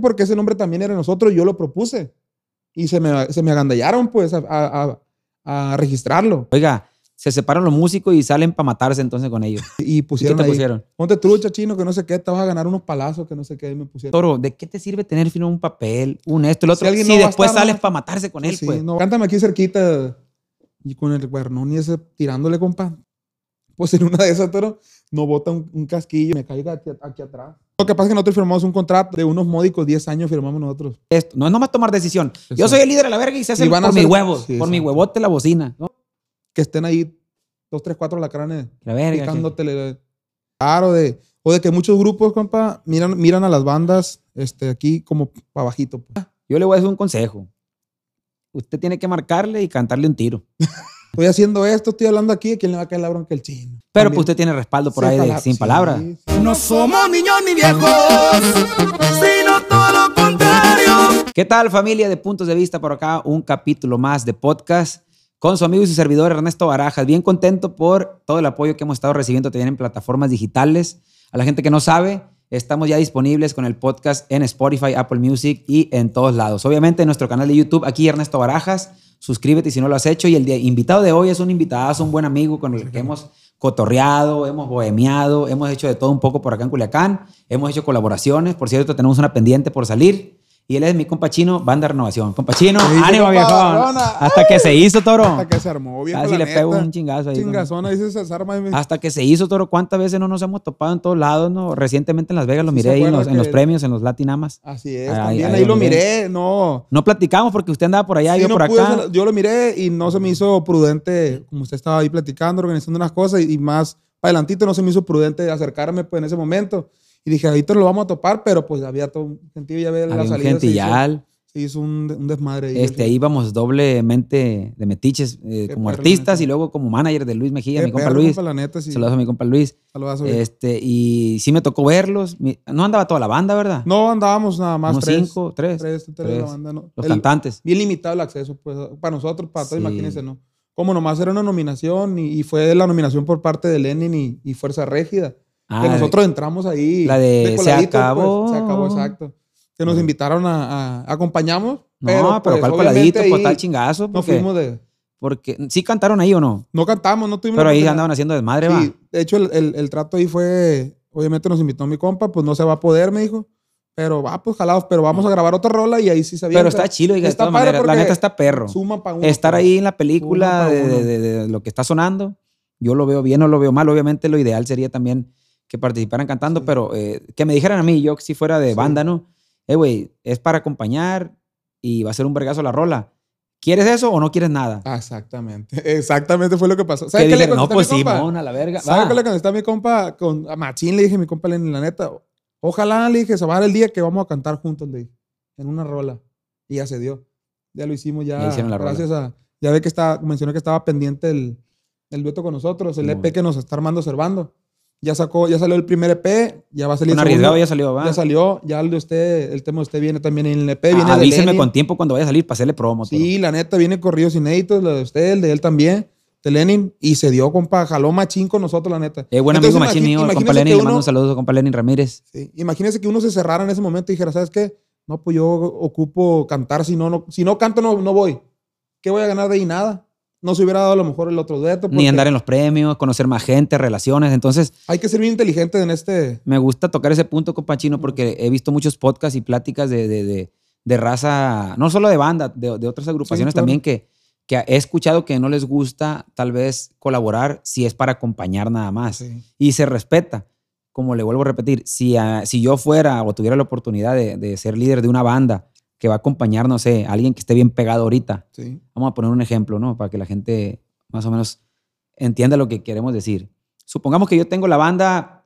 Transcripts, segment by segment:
porque ese nombre también era nosotros, yo lo propuse. Y se me, se me agandallaron, pues, a, a- a registrarlo. Oiga, se separan los músicos y salen para matarse entonces con ellos. Y ¿Y ¿Qué pusieron te ahí, pusieron? ponte trucha, chino, que no sé qué, te vas a ganar unos palazos, que no sé qué, y me pusieron. Toro, ¿de qué te sirve tener firmado un papel, un esto, el otro? Si alguien Si, no después estar, sales ¿no? para matarse con él, Sí, pues. no, cántame aquí cerquita y con el cuernón y ese tirándole, compa. Pues en una de esas, toro, no bota un, un casquillo, me caiga aquí, aquí atrás. Lo que pasa es que nosotros firmamos un contrato de unos módicos 10 años, firmamos nosotros. Esto, no es nomás tomar decisión. Yo soy el líder de la verga y se hace Y van a por mis hacer- huevos, Sí, por mi exacto. huevote la bocina. ¿no? Que estén ahí dos, tres, cuatro lacranes La verga. que- picándotele. Claro, de, o de que muchos grupos, compa, miran, miran a las bandas este, aquí como para bajito. pues. Yo le voy a decir un consejo. Usted tiene que marcarle y cantarle un tiro. Estoy haciendo esto, estoy hablando aquí, ¿a quién le va a caer la bronca el chino? Pero También. pues usted tiene respaldo por Sí, ahí de- pala- sin sí, palabras. sí. No somos niños ni viejos, sino todo lo contrario. ¿Qué tal familia de Puntos de Vista por acá? Un capítulo más de podcast con su amigo y su servidor Ernesto Barajas. Bien contento por todo el apoyo que hemos estado recibiendo también en plataformas digitales. A la gente que no sabe, estamos ya disponibles con el podcast en Spotify, Apple Music y en todos lados. Obviamente en nuestro canal de YouTube, aquí Ernesto Barajas. Suscríbete si no lo has hecho. Y el invitado de hoy es un invitado, un buen amigo con el que hemos cotorreado, hemos bohemiado, hemos hecho de todo un poco por acá en Culiacán, hemos hecho colaboraciones. Por cierto, tenemos una pendiente por salir. Y él es mi compa chino, banda Renovación. Compa chino, ¿Qué dice, ánimo, viejo. Hasta que se hizo, toro. Hasta que se armó, viejo, Casi la le pego un chingazo ahí. Chingazona, dice César, mami. Hasta que se hizo, toro. ¿Cuántas veces no nos hemos topado en todos lados, no? Recientemente en Las Vegas lo miré se ahí en los, en los que- premios, en los Latinamas. Así es, Ahí- también ahí ahí, lo miré. miré, no. No platicamos porque usted andaba por allá y Sí, yo no por acá. hacer- yo lo miré y no se me hizo prudente, como usted estaba ahí platicando, organizando unas cosas y, y más para adelantito no se me hizo prudente acercarme pues en ese momento. Y dije, ahorita lo vamos a topar, pero pues había todo gentío, ya la Había un salida. se hizo- gentillal. Se hizo un, un desmadre. ahí. Este, ahí íbamos doblemente de metiches eh, como perro, artistas y luego como manager de Luis Mejía, mi compa perro, Luis. compa, la neta, sí. Saludos a mi compa Luis. Saludazo, viejo. Este, y sí me tocó verlos. No andaba toda la banda, ¿verdad? No andábamos nada más Unos tres. cinco, tres. Tres, tres, tres. la banda, ¿no? Los El- cantantes. Bien limitado el acceso, pues, para nosotros, para todos, Sí. imagínense, ¿no? Como nomás era una nominación y, y fue la nominación por parte de Lenin y, y Fuerza Régida. Ah, que nosotros entramos ahí. la de Se coladitos, pues, acabó. se acabó, exacto. Que nos Ah. invitaron a, a- acompañamos. No, pero, pues, ¿cuál coladito? Pues tal chingazo. No fuimos de. porque sí cantaron ahí o no. No cantamos, no tuvimos. Pero ahí andaban haciendo desmadre, va. Sí, de hecho, el, el- el trato ahí fue. Obviamente nos invitó mi compa, pues no se va a poder, me dijo. Pero va, pues jalados, pero vamos a grabar otra rola y ahí sí sabía. Pero está chido, y de Está maneras. La neta está perro. Suma para uno. Estar pues. ahí en la película pa' de, de- de- de lo que está sonando, yo lo veo bien o lo veo mal. Obviamente lo ideal sería también que participaran cantando, Sí. pero eh, que me dijeran a mí, yo si fuera de Sí. banda, ¿no? Eh, güey, es para acompañar y va a ser un vergazo la rola. ¿Quieres eso o no quieres nada? Ah, Exactamente. Exactamente fue lo que pasó. ¿Sabes qué le digan, no, contesté pues a mi compa? Simón, a la verga. ¿Sabes qué le contesté a mi compa? Con, a Machín le dije, mi compa la neta, ojalá le dije, se va a dar el día que vamos a cantar juntos, le dije, en una rola. Y ya se dio. Ya lo hicimos ya. Hicieron la rola. gracias a. Ya ve que estaba, mencioné que estaba pendiente el, el dueto con nosotros, el. EP que nos está armando Servando. Ya sacó, ya salió el primer EP, ya va a salir el arriesgado ya salió, va. Ya salió, ya el de usted, el tema de usted viene también en el EP, viene de Avísenme Lenin. con tiempo cuando vaya a salir para hacerle promo. Sí, la neta, viene corridos inéditos, lo de usted, el de él también, de Lenin, y se dio, compa, jaló machín con nosotros, la neta. Eh, buen amigo machín mío, compa Lenin, que le mando uno- un saludo a compa Lenin Ramírez. Sí, Imagínese que uno se cerrara en ese momento y dijera, ¿sabes qué? No, pues yo ocupo cantar, si no, no, si no canto, no, no voy. ¿Qué voy a ganar de ahí? Nada. No se hubiera dado a lo mejor el otro dueto. Ni andar en los premios, conocer más gente, relaciones. Entonces, Hay que ser bien inteligente en este... me gusta tocar ese punto, compa Chino, porque he visto muchos podcasts y pláticas de, de, de- de raza, no solo de banda, de, de otras agrupaciones claro. también que, que he escuchado que no les gusta tal vez colaborar si es para acompañar nada más. Sí. Y se respeta. Como le vuelvo a repetir, si, a- si yo fuera o tuviera la oportunidad de, de ser líder de una banda que va a acompañar, no sé, a alguien que esté bien pegado ahorita, Sí. Vamos a poner un ejemplo, ¿no? Para que la gente más o menos entienda lo que queremos decir. Supongamos que yo tengo la banda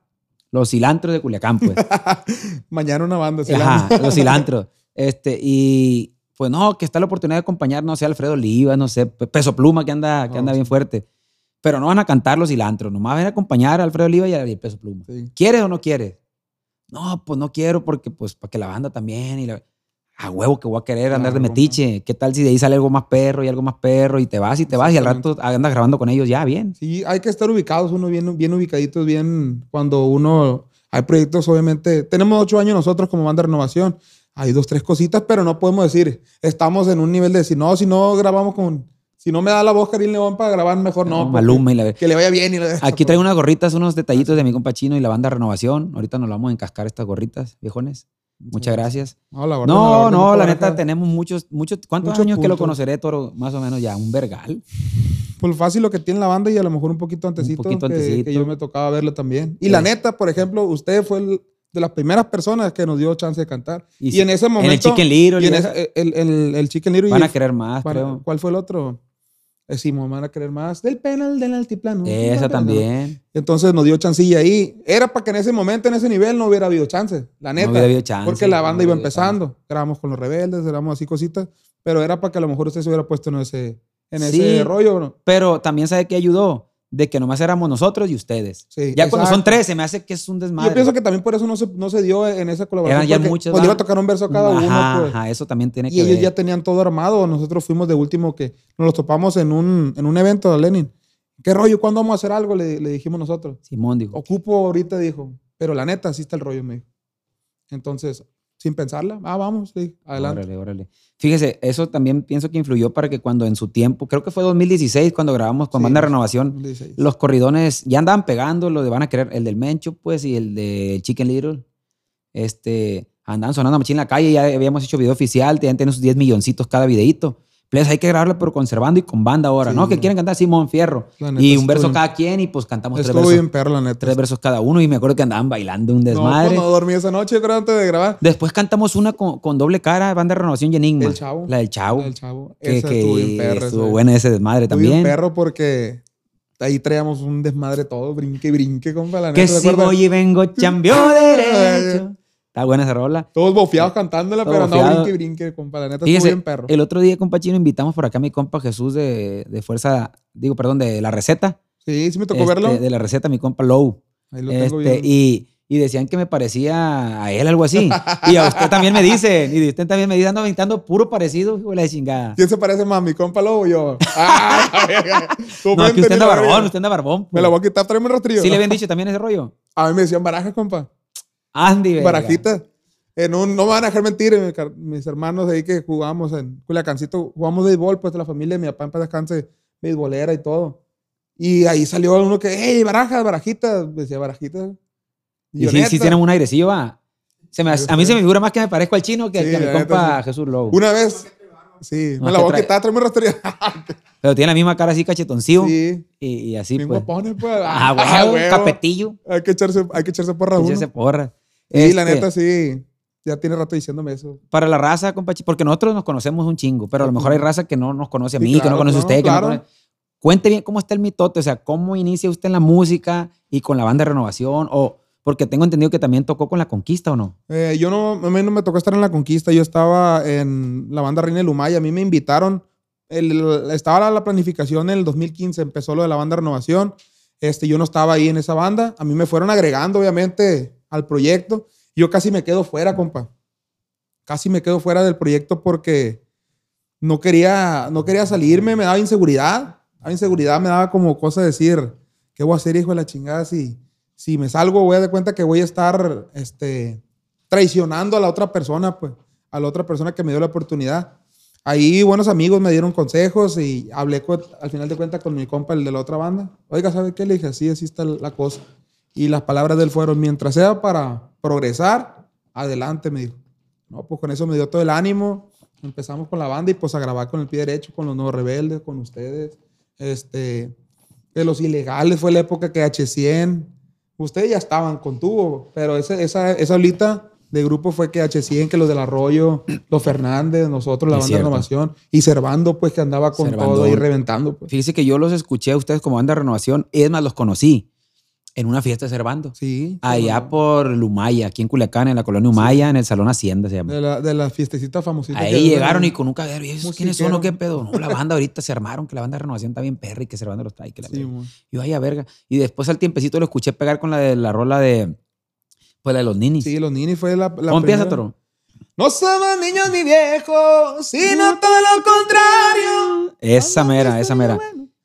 Los Cilantros de Culiacán, pues. Mañana una banda. se Ajá. Los Cilantros. Este, y pues no, que está la oportunidad de acompañar, no sé, Alfredo Oliva, no sé, Pe- Peso Pluma, que anda, que anda sí. bien fuerte. Pero no van a cantar Los Cilantros, nomás van a acompañar a Alfredo Oliva y a y a Peso Pluma. Sí. ¿Quieres o no quieres? No, pues no quiero porque, pues, para que la banda también y la... A huevo que voy a querer andar de metiche. ¿Qué tal si de ahí sale algo más perro y algo más perro y te vas y te vas y al rato andas grabando con ellos ya, bien? Sí, hay que estar ubicados, uno bien, bien ubicaditos, bien cuando uno... Hay proyectos, obviamente. Tenemos ocho años nosotros como banda de renovación. Hay dos, tres cositas, pero no podemos decir, estamos en un nivel de decir, no, si no grabamos con. Si no me da la voz Karim León para grabar mejor, no. No, Maluma y la- Que le vaya bien. Y la- Aquí traigo unas gorritas, unos detallitos de mi compa Chino y la banda Renovación. Ahorita nos vamos a encascar estas gorritas, viejones. Muchas gracias. No, la orden, No, orden, no, la neta acá. tenemos muchos, muchos, ¿cuántos Muchos años que lo conoceré, Toro? Más o menos ya, un vergal. Pues fácil lo que tiene la banda y a lo mejor un poquito antecito. poquito que, antecito. que yo me tocaba verlo también. Y Sí. la neta, por ejemplo, usted fue el- de las primeras personas que nos dio chance de cantar. Y Y, sí, en ese en el momento. Chicken Little y en y ese- el, el, el Chicken Little. y Van a querer más, para- creo. ¿Cuál fue el otro? Decimos, van a querer más. Del penal del altiplano. Esa también. Entonces nos dio chancilla ahí. Era para que en ese momento, en ese nivel, no hubiera habido chance. La neta. hubiera habido chance, Porque la no banda iba empezando. Grabamos con los rebeldes, grabamos así cositas. Pero era para que a lo mejor usted se hubiera puesto en ese, en Sí. ese rollo. ¿no? Pero también sabe que ayudó de que nomás éramos nosotros y ustedes. Sí, ya cuando son exacto. tres, se me hace que es un desmadre. Yo pienso que también por eso no se, no se dio en esa colaboración. Eran ya muchas, Pues iba a tocar un verso cada ajá, uno. Pues. ajá, eso también tiene Y que ellos ver. ya tenían todo armado. Nosotros fuimos de último que nos los topamos en un, en un evento de Lenin. ¿Qué rollo? ¿Cuándo vamos a hacer algo? Le, le dijimos nosotros. Simón dijo. Ocupo ahorita, dijo. Pero la neta, así está el rollo, me dijo. Entonces, sin pensarla, ah, vamos, dije, adelante. Órale, órale. Fíjese, eso también pienso que influyó para que cuando en su tiempo, creo que fue 2016 cuando grabamos con Sí, Banda Renovación, 2016. los corridones ya andaban pegando, lo de Van a querer, el del Mencho, pues, y el de Chicken Little. Este, andaban sonando machín en la calle, ya habíamos hecho video oficial, tenían tienen sus 10 milloncitos cada videito. Pues hay que grabarlo, pero conservando y con banda ahora, Sí, ¿no? Que no. quieren cantar Simón Fierro. Y un verso bien- cada quien y pues cantamos tres Estuvo versos, bien perro, la neta. tres versos cada uno y me acuerdo que andaban bailando un No, desmadre. pues no dormí esa noche, creo, antes de grabar. Después cantamos una con, con doble cara, Banda Renovación y Enigma. El Chavo. La del Chavo. La del chavo. Que, Esa que estuvo bien perra. estuvo esa. buena ese desmadre Estuvo bien también. perro porque ahí traíamos un desmadre todo, brinque y brinque, compa, la Que neta. ¿te si voy y vengo, cambió derecho. Está buena esa rola. Todos bofeados cantándola, pero bofeado. brinque y brinque, compa, la neta. Fíjese, bien perro. el otro día, compa Chino, invitamos por acá a mi compa Jesús de, de Fuerza, digo, perdón, de La Receta. Sí, sí me tocó Este, verlo. De La Receta, mi compa Low. Ahí lo tengo Este, bien. y, y decían que me parecía a él, algo así. y a usted también me dicen. Y usted también me dice, ando aventando puro parecido, hijo de la chingada. ¿Quién se parece más, mi compa Lobo o yo? ¡Ah! No, es que usted anda barbón, usted anda barbón. Me la voy a quitar, tráeme un rastrillo. Sí le habían dicho también ese rollo. A mí me decían barajas, compa. Andy, verga. Barajitas. En un, no me van a dejar mentir, car- mis hermanos ahí que jugamos en Culiacancito, jugamos béisbol, pues la familia de mi papá en paz descanse, béisbolera y todo. Y ahí salió uno que, hey, barajas, barajitas, decía barajitas. Y sí, sí tienen un airecillo, va. Se me, a mí se me figura más que me parezco al chino que, Sí, que a mi compa sí. Jesús Lobo. Una vez, sí, No, me es la que voy a quitar, tráeme rastrillo. Pero tiene la misma cara así cachetoncillo. sí, Y, y así, pues. guapones, pues. Ah, huevo. huevo, capetillo. Hay que echarse, hay que echarse porra a uno. Échese porra. Sí, la Este, neta, sí. Ya tiene rato diciéndome eso. Para la raza, compa, Chi- porque nosotros nos conocemos un chingo, pero a lo mejor hay raza que no nos conoce a Sí, mí, que claro, no conoce a no, usted, que claro. no conoce. Cuente bien cómo está el mitote, o sea, cómo inicia usted en la música y con la banda de renovación, o porque tengo entendido que también tocó con la conquista, ¿o no? Eh, yo no, a mí no me tocó estar en la conquista, yo estaba en la banda Reina del Lumay, a mí me invitaron, el- estaba la planificación en el 2015, empezó lo de la banda Renovación, este, yo no estaba ahí en esa banda, a mí me fueron agregando obviamente al proyecto, yo casi me quedo fuera, compa, casi me quedo fuera del proyecto porque no quería, no quería salirme, me daba inseguridad, daba inseguridad, me daba como cosa decir, ¿qué voy a hacer, hijo de la chingada, si, si me salgo, voy a dar cuenta que voy a estar, este, traicionando a la otra persona, pues, a la otra persona que me dio la oportunidad. Ahí buenos amigos me dieron consejos y hablé con- al final de cuentas con mi compa, el de la otra banda. Oiga, ¿sabe qué? Le dije, así, así está la cosa. Y las palabras de él fueron, mientras sea para progresar, adelante, me dijo. No, pues con eso me dio todo el ánimo. Empezamos con la banda y pues a grabar con el pie derecho, con los nuevos rebeldes, con ustedes. Este, de los ilegales fue la época que H100, ustedes ya estaban con tubo, pero esa, esa, esa olita de grupo fue que H100, que los del Arroyo, los Fernández, nosotros, la Es banda de renovación, y Servando, pues que andaba con Servando. todo ahí reventando. Pues. Fíjese que yo los escuché a ustedes como banda de renovación, es más, los conocí en una fiesta de Cervando. Sí. Allá por Lumaya, aquí en Culiacán, en la colonia Humaya, en el Salón Hacienda se llama. De la, de la fiestecita famosita. Ahí llegaron y con un cagadero. ¿Y esos quiénes son o qué pedo? No, la banda ahorita se armaron, que la banda de renovación está bien perra y que Cervando los trae. Que la Sí, yo, ay, a verga. Y después al tiempecito lo escuché pegar con la de la rola de. Pues la de los ninis. Sí, los Nini fue la. la ¿Cómo empieza. Toro? No somos niños ni viejos, sino todo lo contrario. Esa mera, esa mera.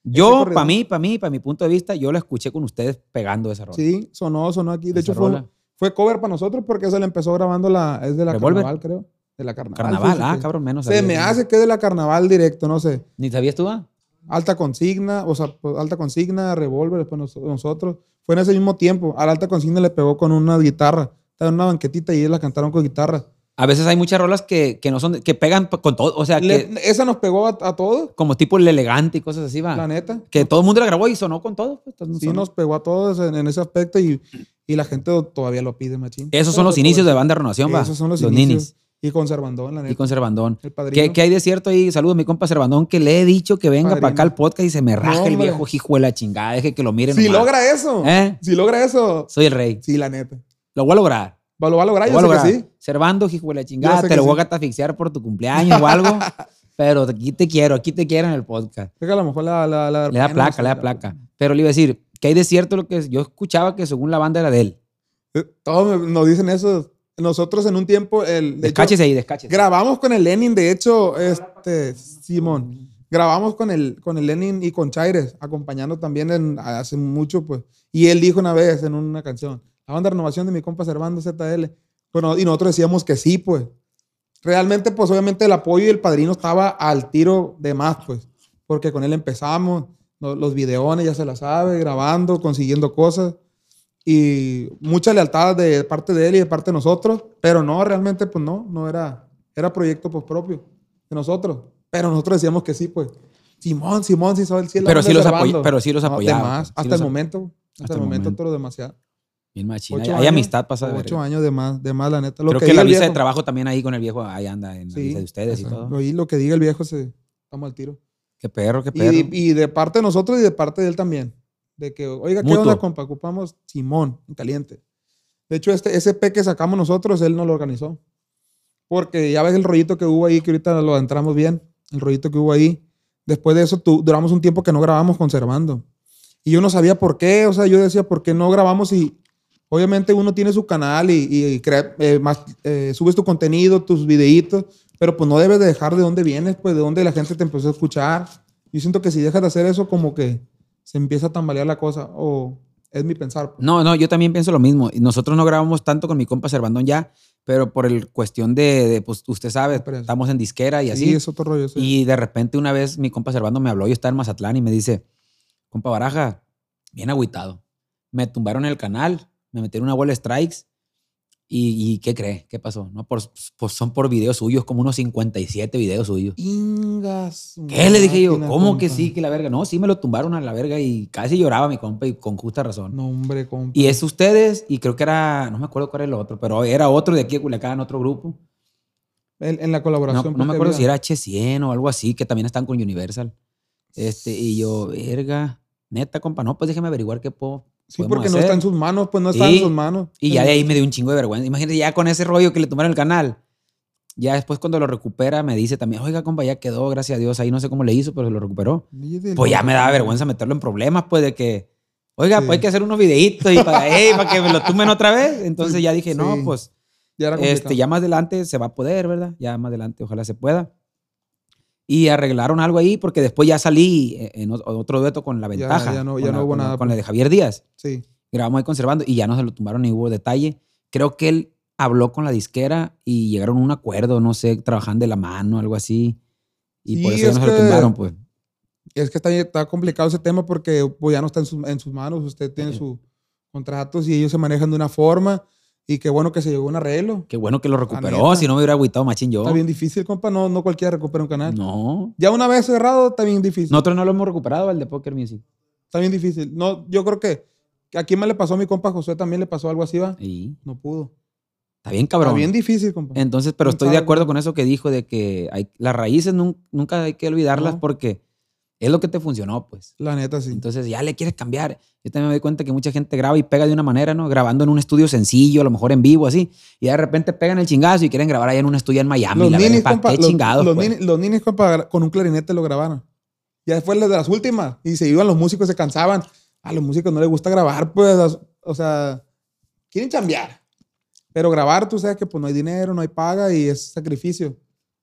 Yo, para mí, para mí, para mi punto de vista, yo la escuché con ustedes pegando esa rola. Sí, sonó, sonó aquí. De Esa hecho, fue, rola. Fue cover para nosotros porque eso le empezó grabando la. Es de la Revolver. carnaval, creo. De la carnaval. Carnaval, ah, cabrón, menos. Se me hace que es de la carnaval directo, no sé. ¿Ni sabías tú? ah? Alta consigna, o sea, pues, alta consigna, revólver, después nos- nosotros. Fue en ese mismo tiempo. A la alta consigna le pegó con una guitarra. Estaba en una banquetita y ellos la cantaron con guitarra. A veces hay muchas rolas que, que no son, que pegan con todo, o sea, Le- que esa nos pegó a, a todos, como tipo el elegante y cosas así, va. la neta. Que todo el mundo la grabó y sonó con todo. pues, entonces Sí, sonó. nos pegó a todos en, en ese aspecto y, y la gente todavía lo pide, machín. Esos son Pero los inicios de banda renovación, va. Esos son los, ninis. inicios. Y con Cervandón, la neta. Y con Cervandón. El padrino. ¿Qué, qué hay de cierto ahí? Saludos a mi compa Cervandón, que le he dicho que venga para acá al podcast y se me raja el viejo hijo de la chingada. Deje que lo miren. Si nomás. logra eso, ¿Eh? si logra eso, Soy el rey. sí, la neta. Lo voy a lograr. Lo va a lograr, Lo yo sé lograr. que sí. Servando, hijo de la chingada. Te que lo voy a gatafixiar por tu cumpleaños o algo. pero aquí te quiero, aquí te quiero en el podcast. Es que a lo mejor la... la, la Le da placa, le da la- placa. Pero le iba a decir, ¿qué hay de cierto lo que yo escuchaba que según la banda era de él? Eh, Todos nos dicen eso. Nosotros en un tiempo... El, de hecho, Descáchese ahí, descáchese. grabamos con el Lenin, de hecho, este, Simón. Grabamos con el, con el Lenin y con Chaires, acompañando también en, hace mucho, pues. Y él dijo una vez en una canción, la banda de renovación de mi compa Servando ZL. Bueno, y nosotros decíamos que sí, pues. Realmente, pues obviamente el apoyo y el padrino estaba al tiro de más, pues. Porque con él empezamos, no- los videones ya se la sabe, grabando, consiguiendo cosas. Y mucha lealtad de parte de él y de parte de nosotros. Pero no, realmente, pues no, no era, era proyecto pues propio de nosotros. Pero nosotros decíamos que sí, pues. Simón, Simón, sí, sabe, sí, la Pero sí los apoya- pero sí los No, apoyaba, más, pues, sí hasta los el ap- momento. Hasta, el momento, pero demasiado. Bien machina. Hay, años, amistad pasada de Ocho años de más, de más, la neta. Lo Creo que, diga la visa de viejo. trabajo también ahí con el viejo, ahí anda en la Sí, visa de ustedes y o sea, todo. Oí lo que diga el viejo, se, estamos al tiro. Qué perro, qué perro. Y, y de parte de nosotros y de parte de él también. De que, oiga, ¿qué Mutuo. onda, compa? Ocupamos Simón, en caliente. De hecho, este SP que sacamos nosotros, él no lo organizó. Porque ya ves el rollito que hubo ahí, que ahorita lo entramos bien, el rollito que hubo ahí. Después de eso, tu- duramos un tiempo que no grabamos conservando. Y yo no sabía por qué, o sea, yo decía, ¿por qué no grabamos? Y obviamente uno tiene su canal y, y crea- eh, más, eh, subes tu contenido, tus videitos, pero pues no debes de dejar de dónde vienes, pues de dónde la gente te empezó a escuchar. Yo siento que si dejas de hacer eso, como que se empieza a tambalear la cosa, o es mi pensar. pues. No, no, yo también pienso lo mismo. Y Nosotros no grabamos tanto con mi compa Cervandón ya, pero por el cuestión de, de, pues usted sabe, estamos en disquera y Sí, así. es otro rollo. sí. Y de repente una vez mi compa Servando me habló, yo estaba en Mazatlán y me dice, compa Baraja, bien agüitado. Me tumbaron el canal, me metieron una bola de strikes. ¿Y, y qué cree? ¿Qué pasó? No, por, pues son por videos suyos, como unos 57 videos suyos. Ingas. ¿Qué le dije yo? ¿Cómo que compa. sí, que la verga? No, sí me lo tumbaron a la verga y casi lloraba mi compa y con justa razón. No, hombre, compa. Y es ustedes, y creo que era, no me acuerdo cuál era el otro, pero era otro de aquí de Culiacán, otro grupo. En, en la No, colaboración. no me pues, acuerdo que si era H100 o algo así, que también están con Universal. Este, y yo, verga, neta, compa, no, pues déjeme averiguar qué puedo. Sí, porque no hacer". está en sus manos, pues no está en sus manos. Y ya de ahí me dio un chingo de vergüenza. Imagínate, ya con ese rollo que le tomaron el canal. Ya después cuando lo recupera me dice también, oiga, compa, ya quedó, gracias a Dios. Ahí no sé cómo le hizo, pero lo recuperó. Pues ya me daba vergüenza meterlo en problemas, pues de que, oiga, Sí. pues hay que hacer unos videitos y para, ey, para que me lo tumben otra vez. Entonces ya dije, no, pues Ya este, ya más adelante se va a poder, ¿verdad? Ya más adelante ojalá se pueda. Y arreglaron algo ahí porque después ya salí eh, en otro dueto con La Ventaja. ya no- ya la- hubo nada, Con la pues. de Javier Díaz. Sí. Grabamos ahí conservando y ya no se lo tumbaron ni hubo detalle. Creo que él habló con la disquera y llegaron a un acuerdo, no sé, trabajan de la mano, algo así. Y por Sí, eso ya no se lo que- tumbaron, pues. Es que está, está complicado ese tema porque pues, ya no está en sus, en sus manos. Usted tiene sus contratos y ellos se manejan de una forma. Y qué bueno que se llegó a un arreglo. Qué bueno que lo recuperó, si no me hubiera agüitado machín yo. Está bien difícil, compa. No, no cualquiera recupera un canal. No. Ya una vez cerrado, está bien difícil. Nosotros no lo hemos recuperado, el de Poker Music. Está bien difícil. No, yo creo que, aquí me le pasó a mi compa José, también le pasó algo así, va. Y No pudo. está bien cabrón. Está bien difícil, compa. Entonces, pero ¿Quién estoy de acuerdo con eso que dijo de que hay, las raíces nun- nunca hay que olvidarlas No. porque es lo que te funcionó, pues. La neta, sí. Entonces ya le quieres cambiar. Yo también me doy cuenta que mucha gente graba y pega de una manera, ¿no? Grabando en un estudio sencillo, a lo mejor en vivo, así. Y de repente pegan el chingazo y quieren grabar allá en un estudio en Miami. los la ninis, ¿pa' compa, qué los, chingados, los, pues? ninis, los ninis, compa, con un clarinete lo grabaron. Ya después de las últimas. Y se iban los músicos, se cansaban. A los músicos no les gusta grabar, pues. O sea, quieren chambear. Pero grabar, tú sabes que pues no hay dinero, no hay paga y es sacrificio.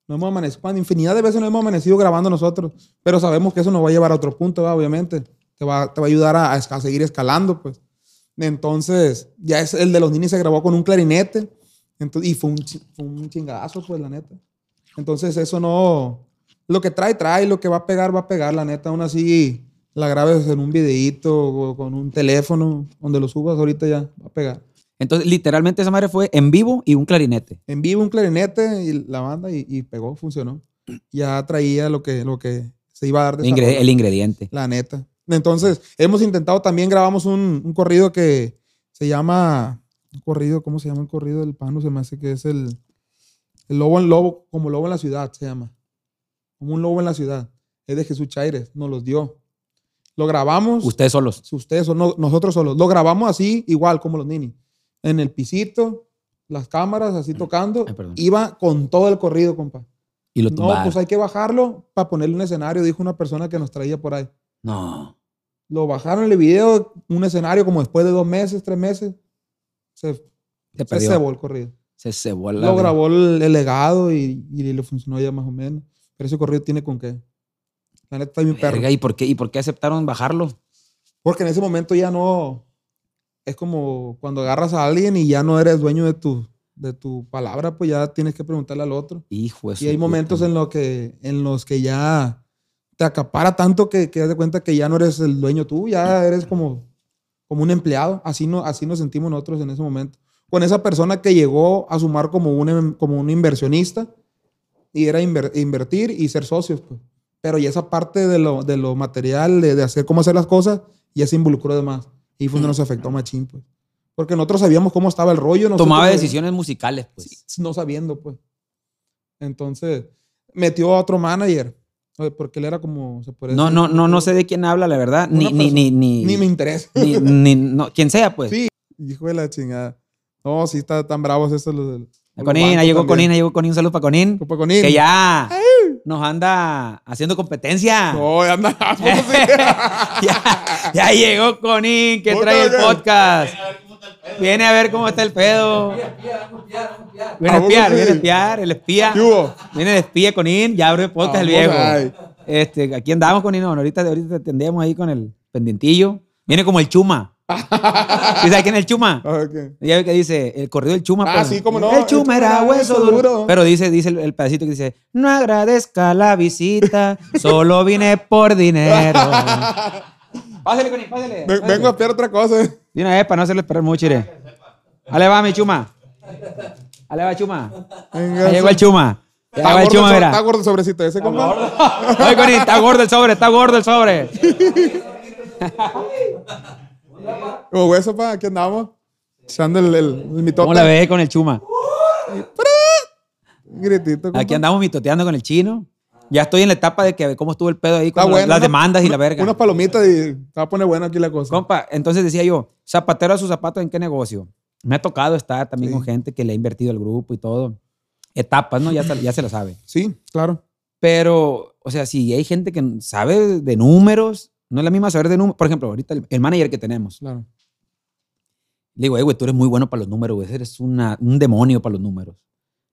No hemos amanecido, infinidad de veces no hemos amanecido grabando nosotros. Pero sabemos que eso nos va a llevar a otro punto, ¿va? obviamente. Te va, te va a ayudar a, a seguir escalando, pues. Entonces, ya es, el de los ninis se grabó con un clarinete. Entonces, y fue un, fue un chingadazo, pues, la neta. Entonces, eso no. Lo que trae, trae. Lo que va a pegar, va a pegar, la neta. Aún así, la grabes en un videíto o con un teléfono, donde lo subas ahorita ya va a pegar. Entonces, literalmente esa madre fue en vivo y un clarinete. En vivo, un clarinete y la banda y, y pegó, funcionó. Ya traía lo que, lo que se iba a dar de El, esa ingrediente. La neta. Entonces, hemos intentado también, grabamos un, un corrido que se llama, un corrido, ¿cómo se llama el corrido del pano? Se me hace que es el, el lobo en lobo, como lobo en la ciudad se llama. Como un lobo en la ciudad. Es de Jesús Chaires, nos los dio. Lo grabamos, Ustedes solos. ustedes o no, nosotros solos. Lo grabamos así, igual como los ninis. En el pisito, las cámaras así tocando. Ay. Iba con todo el corrido, compa. Y lo No, tumbaron. pues hay que bajarlo para ponerle un escenario, dijo una persona que nos traía por ahí. No. Lo bajaron el video, un escenario como después de dos meses, tres meses. Se, Se se cebó el corrido. Se cebó la Lo grabó el, el legado y, y le funcionó ya más o menos. Pero ese corrido tiene con qué. La neta está bien perro. ¿y por qué, ¿Y por qué aceptaron bajarlo? Porque en ese momento ya no. Es como cuando agarras a alguien y ya no eres dueño de tu, de tu palabra, pues ya tienes que preguntarle al otro. Hijo de Y hay momentos en, lo que, en los que ya te acapara tanto que, que das de cuenta que ya no eres el dueño tú, ya eres como, como un empleado. Así, no, así nos sentimos nosotros en ese momento. Con esa persona que llegó a sumar como un, como un inversionista y era inver- invertir y ser socios. Pues. Pero ya esa parte de lo, de lo material, de, de hacer cómo hacer las cosas, ya se involucró de más. Y fue donde nos afectó machín, pues. Porque nosotros sabíamos cómo estaba el rollo. nosotros- Tomaba decisiones musicales, pues. No sabiendo, pues. Entonces, metió a otro manager. eh, Porque él era como. se puede No, decir, no, no, no sé de quién habla, la verdad. Ni, ni, ni, ni, Ni me interesa. ni- ni- no, quien sea, pues. Sí. Hijo de la chingada. No, sí, está tan bravos estos los Conín, ahí llegó también. Conín, ahí llegó Conín, un saludo para Conín. Compa Conín. Que ya nos anda haciendo competencia. No, ya anda. ya, ya llegó Conín, que trae el podcast. Viene a ver cómo está el pedo. Viene a ¿A poco espiar, viene a espiar, el espía. ¿Qué hubo? Viene de espía Conín, ya abre el podcast el viejo. ay. Este, aquí andamos con no, ahorita, ahorita te atendemos ahí con el pendientillo. Viene como el Chuma. ¿Sí ¿Sabes quién es el Chuma? Ah, ok. Ya ve que dice, el corrido del Chuma. Ah, pues, sí, cómo no, El Chuma era hueso duro. Pero dice, dice el, el pedacito que dice, no agradezca la visita, solo vine por dinero. pásale, Conín, pásale. Pásale. Vengo a esperar otra cosa. De una vez para no hacerle esperar mucho, iré. Ale va, mi Chuma. Ale va, Chuma. Venga, llegó el Chuma. Ya Está el gordo, Chuma, el sobre- mira. está gordo el sobrecito ese, compa. Oye, Conín, está gordo el sobre, está gordo el sobre. Como hueso, pa, aquí andamos. Echando el, el, el mitote. ¿Cómo la ves con el Chuma? Un gritito, compa. Aquí andamos mitoteando con el chino. Ya estoy en la etapa de que cómo estuvo el pedo ahí con bueno. las una- demandas y la verga. Unas palomitas y se va a poner bueno aquí la cosa. Compa, entonces decía yo, zapatero a sus zapatos, ¿en qué negocio? Me ha tocado estar también Sí. con gente que le ha invertido el grupo y todo. Etapas, ¿no? Ya ya se lo sabe. Sí, claro. Pero, o sea, si hay gente que sabe de números, no es la misma saber de números. Por ejemplo, ahorita el, el manager que tenemos. Claro. Le digo, "Eh, güey, tú eres muy bueno para los números, güey. Eres una, un demonio para los números.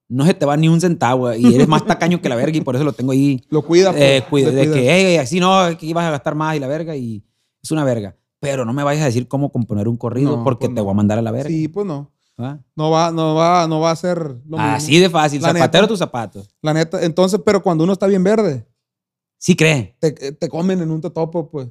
No se te va ni un centavo y eres más tacaño que la verga y por eso lo tengo ahí. Lo cuida. Eh, pues, cuida- le de cuida. que, hey, así no, que ibas a gastar más y la verga y es una verga. Pero no me vayas a decir cómo componer un corrido No, porque pues te no. voy a mandar a la verga. Sí, pues no. ¿va? No va, no va, no va a ser lo mismo. Así de fácil, La zapatero neta. tus zapatos. La neta. Entonces, pero cuando uno está bien verde, Sí cree. te, te comen en un totopo, pues.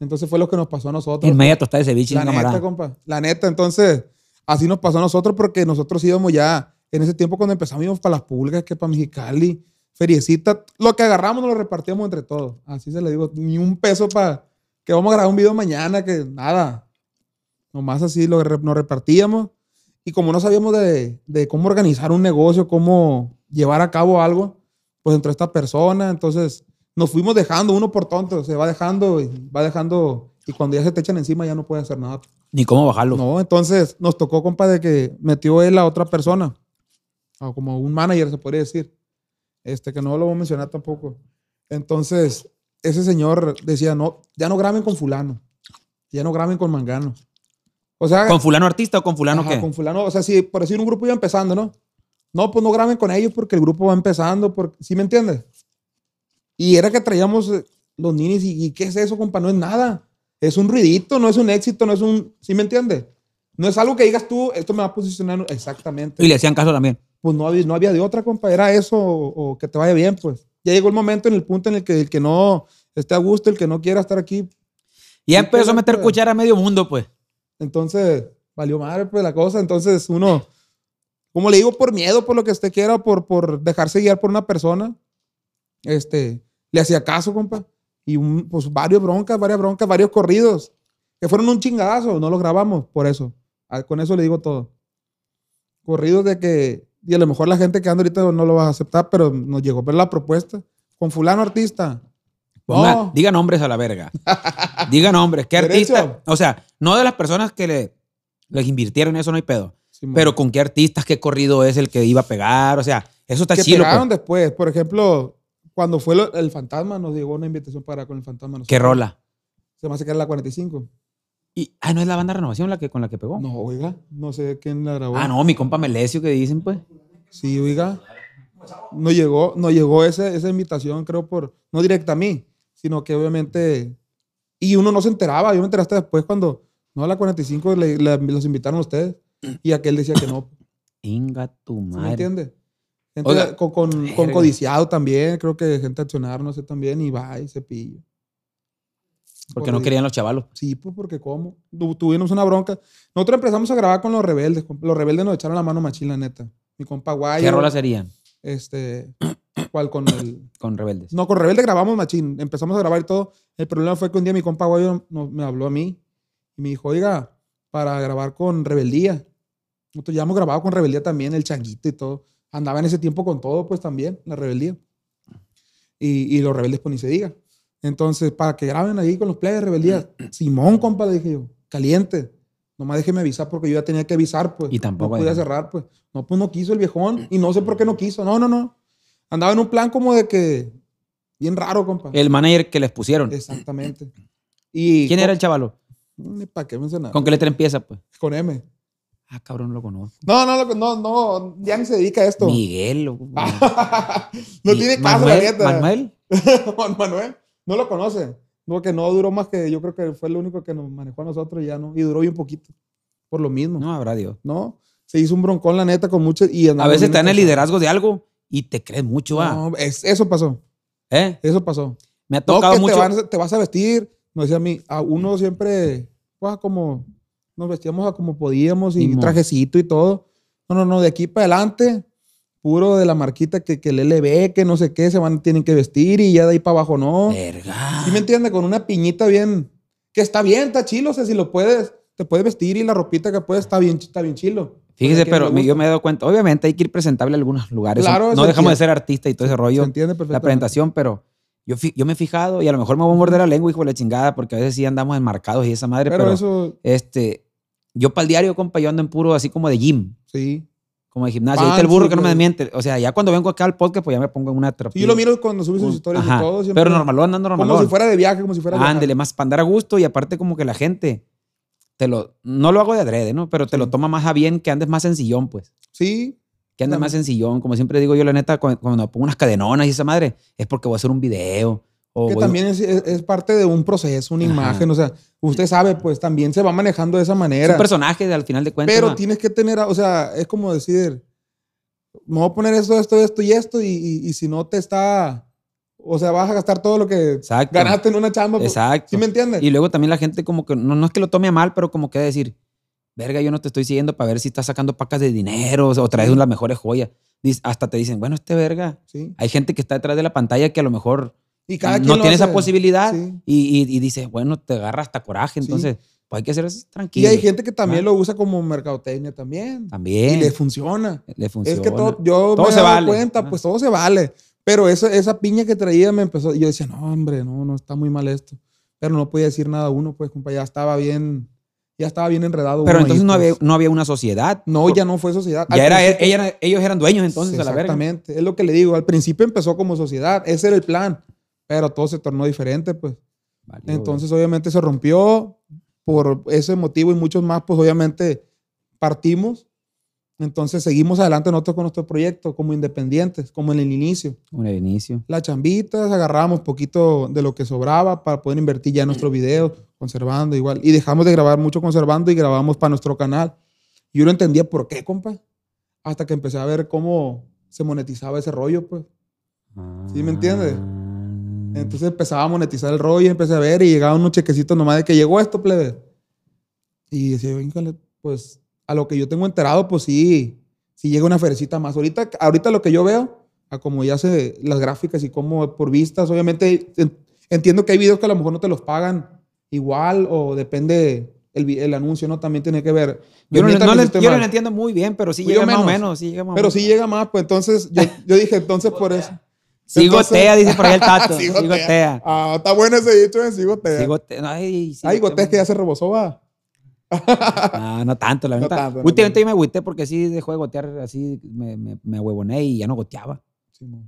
Entonces fue lo que nos pasó a nosotros. En media tostada de ceviche, La sin neta, camarada. compa. La neta, entonces, así nos pasó a nosotros porque nosotros íbamos ya, en ese tiempo cuando empezamos íbamos para las pulgas, que para Mexicali, feriecita, lo que agarramos nos lo repartíamos entre todos. Así se le digo, ni un peso para que vamos a grabar un video mañana, que nada. Nomás así lo, nos repartíamos. Y como no sabíamos de, de cómo organizar un negocio, cómo llevar a cabo algo, pues entró esta persona, entonces nos fuimos dejando uno por tonto, se va dejando y va dejando, y cuando ya se te echan encima ya no puede hacer nada. Ni cómo bajarlo. No, entonces nos tocó, compa, de que metió él a otra persona, o como un manager se podría decir, este que no lo voy a mencionar tampoco. Entonces, ese señor decía, no, ya no graben con fulano, ya no graben con mangano. O sea, ¿Con fulano artista o con fulano Ajá, qué? Con fulano, o sea, si por decir un grupo iba empezando, ¿no? No, pues no graben con ellos porque el grupo va empezando, porque, ¿sí me entiendes? Y era que traíamos eh, los ninis y, y ¿qué es eso, compa? No es nada. es un ruidito, no es un éxito, no es un, ¿sí me entiendes? No es algo que digas tú, esto me va a posicionar exactamente. Y le hacían caso también. Pues no había, no había de otra, compa, era eso o, o que te vaya bien, pues. Ya llegó el momento en el punto en el que el que no esté a gusto, el que no quiera estar aquí, Y ya empezó a meter pues. cuchara a medio mundo, pues. Entonces, valió madre, pues, la cosa. Entonces, uno, como le digo, por miedo, por lo que usted quiera, por, por dejarse guiar por una persona, este, le hacía caso, compa. Y un, pues varios broncas, varias broncas, varios corridos, que fueron un chingadazo, no los grabamos, por eso. Ah, Con eso le digo todo. Corridos de que, y a lo mejor la gente que anda ahorita no lo va a aceptar, pero nos llegó a ver la propuesta. Con fulano artista. Ponga- No. Diga nombres a la verga. Diga nombres. ¿Qué Derecho. artista? O sea, no de las personas que le, les invirtieron, eso no hay pedo. Pero con qué artistas, qué corrido es el que iba a pegar. O sea, eso está que chido. pues. pegaron después. Por ejemplo, cuando fue lo- el fantasma, nos llegó una invitación para con el fantasma. ¿Qué nosotros. rola? Se me hace que era la 45. Y, ah, ¿no es la banda Renovación la que, con la que pegó? No, oiga, no sé quién la grabó. Ah, no, mi compa Melesio que dicen, pues. Sí, oiga. No llegó, no llegó ese- esa invitación, creo, por, no directa a mí, sino que obviamente, y uno no se enteraba, yo me enteré hasta después cuando, no, a la 45 le- le- los invitaron a ustedes, y aquel decía que no, Inga tu ¿sí ¿me madre. entiendes? Gente Oiga, con, con, con verga. codiciado también, creo que gente accionar, no sé, también, y va, y cepillo. Porque no Corrido. querían los chavalos. Sí, pues porque cómo. Tu- Tuvimos una bronca. Nosotros empezamos a grabar con los rebeldes. Los rebeldes nos echaron la mano machín, la neta. Mi compa Guayo. ¿Qué rolas serían Este, ¿cuál con el? con Rebeldes? No, con Rebelde grabamos machín. Empezamos a grabar y todo. El problema fue que un día mi compa Guayo no- me habló a mí y me dijo, oiga, para grabar con Rebeldía. Nosotros ya hemos grabado con Rebeldía también, el changuito y todo. Andaba en ese tiempo con todo, pues también, la Rebeldía. Y, y los rebeldes, pues ni se diga. Entonces, para que graben ahí con los players de Rebeldía, Simón, compa, dije yo, caliente. Nomás déjeme avisar porque yo ya tenía que avisar, pues. Y tampoco No podía cerrar, pues. No, pues no quiso el viejón. Y no sé por qué no quiso. No, no, no. Andaba en un plan como de que. Bien raro, compa. El manager que les pusieron. Exactamente. Y ¿Quién era el chavalo? Ni para qué mencionar. ¿Con qué letra empieza, pues? Con M. Ah, cabrón, no lo conozco. No, no, lo- no, no, ya ni se dedica a esto. Miguel. o- no tiene caso, la neta. Manuel. Juan Manuel. No lo conoce. No, que no duró más que yo creo que fue el único que nos manejó a nosotros y ya no. Y duró bien poquito. Por lo mismo. No, habrá Dios. ¿No? Se hizo un broncón, la neta, con muchos. Y A veces te dan el liderazgo de algo y te crees mucho, ah. No, es- eso pasó. ¿Eh? Eso pasó. Me ha No, tocado que mucho. te, van- te vas a vestir. No decía a mí. A uno siempre, pues, como. Nos vestíamos a como podíamos y modo. trajecito y todo. No, no, no. De aquí para adelante, puro de la marquita que, que el LB, que no sé qué, se van, tienen que vestir y ya de ahí para abajo no. Verga. ¿Sí me entiendes? Con una piñita bien. Que está bien, está chilo. O sea, si lo puedes, te puedes vestir y la ropita que puedes está bien, está bien chilo. Fíjese, Porque pero me- yo me he dado cuenta. Obviamente hay que ir presentable a algunos lugares. Claro, no se dejamos de entiende. ser artista y todo ese Se rollo. entiende La perfectamente. presentación, pero yo, yo me he fijado y a lo mejor me voy a morder la lengua, hijo de la chingada, porque a veces sí andamos enmarcados y esa madre, Pero, pero, eso, este, yo para el diario, compa, yo ando en puro así como de gym, sí. como de gimnasio. Ahí está el burro que no me miente. O sea, ya cuando vengo acá al podcast, pues ya me pongo en una Sí, trapilla. yo lo miro cuando sube sus historias y todo. siempre- Pero normalón, ando normalón. Como si fuera de viaje, como si fuera de Ándele, más para andar a gusto y aparte como que la gente te lo, no lo hago de adrede, ¿no? Pero te lo Sí. toma más a bien que andes más sencillón, pues. Sí, Que andes Claro. más sencillón. Como siempre digo yo, la neta, cu- cuando, pongo unas cadenonas y esa madre, es porque voy a hacer un video. O que voy- también es, es- es parte de un proceso, una Ajá. imagen. O sea, usted sabe, pues también se va manejando de esa es manera. un personaje al final de cuentas. Pero ¿no? tienes que tener, o sea, es como decir, me voy a poner esto, esto, esto y esto, y, y- y si no te está, o sea, vas a gastar todo lo que Exacto. ganaste en una chamba. pues, Exacto. ¿Sí me entiendes? Y luego también la gente como que, no, no es que lo tome a mal, pero como que decir, verga, yo no te estoy siguiendo para ver si estás sacando pacas de dinero o traes Sí. las mejores joyas. Hasta te dicen, bueno, este verga. Sí. Hay gente que está detrás de la pantalla que a lo mejor Y cada quien no tiene esa hace. posibilidad Sí. y, y, y dice, bueno, te agarra hasta coraje. Sí. Entonces, pues hay que ser Y tranquilo. hay gente que también Ah. lo usa como mercadotecnia también. También Y le funciona. le funciona. Es que todo, yo Todo me se he dado vale. cuenta, pues todo se vale. Pero esa, esa piña que traía me empezó, y yo decía, no, hombre, no, no, está muy mal esto. Pero no podía decir nada a uno, pues, compa, ya estaba bien, ya estaba bien enredado. Pero entonces ahí, no, pues. había, no había una sociedad. No, Por- ya no fue sociedad. Al Ya era, ella- ellos eran dueños entonces a la verga. Exactamente, es lo que le digo. Al principio empezó como sociedad, ese era el plan, pero todo se tornó diferente, pues. Valió, Entonces, obviamente, se rompió por ese motivo y muchos más, pues, obviamente, partimos. Entonces, seguimos adelante nosotros con nuestro proyecto como independientes, como en el inicio. güey. Un inicio. Las chambitas, agarrábamos poquito de lo que sobraba para poder invertir ya en nuestros videos. conservando igual. Y dejamos de grabar mucho conservando y grabamos para nuestro canal. Yo no entendía por qué, compa. Hasta que empecé a ver cómo se monetizaba ese rollo, pues. ¿Sí me entiendes? Entonces empezaba a monetizar el rollo y empecé a ver y llegaban unos chequecitos nomás de que llegó esto, plebe. Y decía, "Híjole, pues a lo que yo tengo enterado, pues sí, sí llega una ferecita más. Ahorita, ahorita lo que yo veo, a como ya se las gráficas y cómo por vistas, obviamente en- entiendo que hay videos que a lo mejor no te los pagan igual o depende el, el anuncio, ¿no? También tiene que ver. Yo no, no le- yo no lo entiendo muy bien, pero sí Pues llega yo más o menos. menos. Sí llega más Pero menos. sí llega más, pues entonces yo, yo dije, entonces por eso. Sí Entonces- gotea, dice por ahí el tato. Sí sí gotea. gotea. Ah, está bueno ese dicho, ¿eh? Sí gotea. Sí gotea. No, Ay, sí Ay, gotea es que ya se rebosó, va. No, no tanto, la tanto, no Últimamente yo me agüité porque sí dejó de gotear así, me, me, me ahuevoné y ya no goteaba.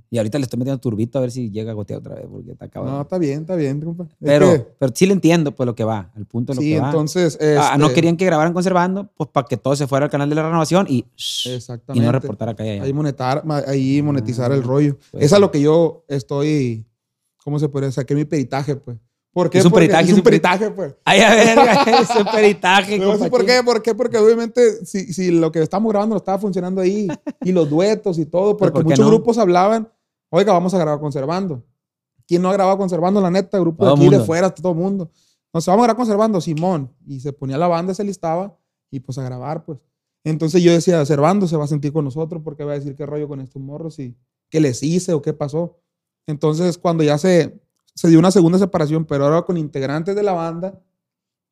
Y ahorita le estoy metiendo turbito a ver si llega a gotear otra vez porque está acabado. No, está bien, está bien, compa. Es pero, que- pero sí le entiendo pues lo que va, al punto de lo sí, que va. entonces. Ah, no este, querían que grabaran conservando, pues para que todo se fuera al canal de la renovación y, y Exactamente. no reportar acá y. Ahí, monetar, ahí monetizar el rollo. pues es a sí. lo que yo estoy. ¿Cómo se puede? Saqué mi peritaje, pues. ¿Por qué? Es un Porque peritaje, Es es un un peritaje. peritaje, pues. Ay, a ver, peritaje. Voy a decir ¿Por qué? ¿Por qué? Porque obviamente si, si lo que estamos grabando no estaba funcionando ahí y los duetos y todo, porque ¿por muchos no? grupos hablaban, oiga, vamos a grabar conservando. ¿Quién no ha grabado conservando, la neta? Grupo Todo de aquí, de mundo. fuera, todo el mundo. Nos vamos a grabar conservando, Simón. Y se ponía la banda, se listaba y pues a grabar, pues. Entonces yo decía, Servando se va a sentir con nosotros porque va a decir qué rollo con estos morros y qué les hice o qué pasó. Entonces cuando ya se, se dio una segunda separación, pero ahora con integrantes de la banda,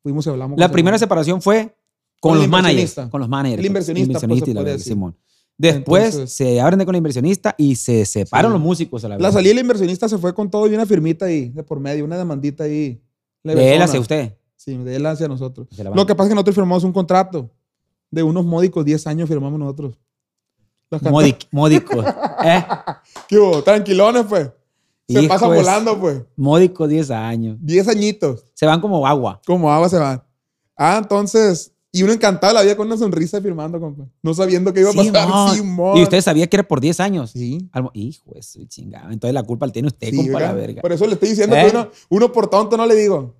fuimos y hablamos. La primera separación fue con, los managers. inversionista. Con los managers. El inversionista, pues, se y la. Simón. Después Entonces- se abren con el inversionista y se separan Sí. los músicos a la La salida del inversionista se fue con todo y una firmita ahí, de por medio, una demandita ahí. De él hacia usted. Sí, de él hacia nosotros. Lo que pasa es que nosotros firmamos un contrato de unos módicos 10 años firmamos nosotros. Los canta- Módic- Módico. ¿Eh? ¿Qué hubo? Tranquilones, pues. Se Hijo de- volando, pues. Módico 10 años. 10 añitos. Se van como agua. Como agua se van. Ah, entonces. Y uno encantado la vida con una sonrisa firmando, compa. No sabiendo qué iba a pasar. Simón. Y usted sabía que era por 10 años. Sí. Algo- Hijo de su chingada. Entonces la culpa la tiene usted, sí, compa, la verga. Por eso le estoy diciendo ¿Eh? que uno, uno por tonto no le digo.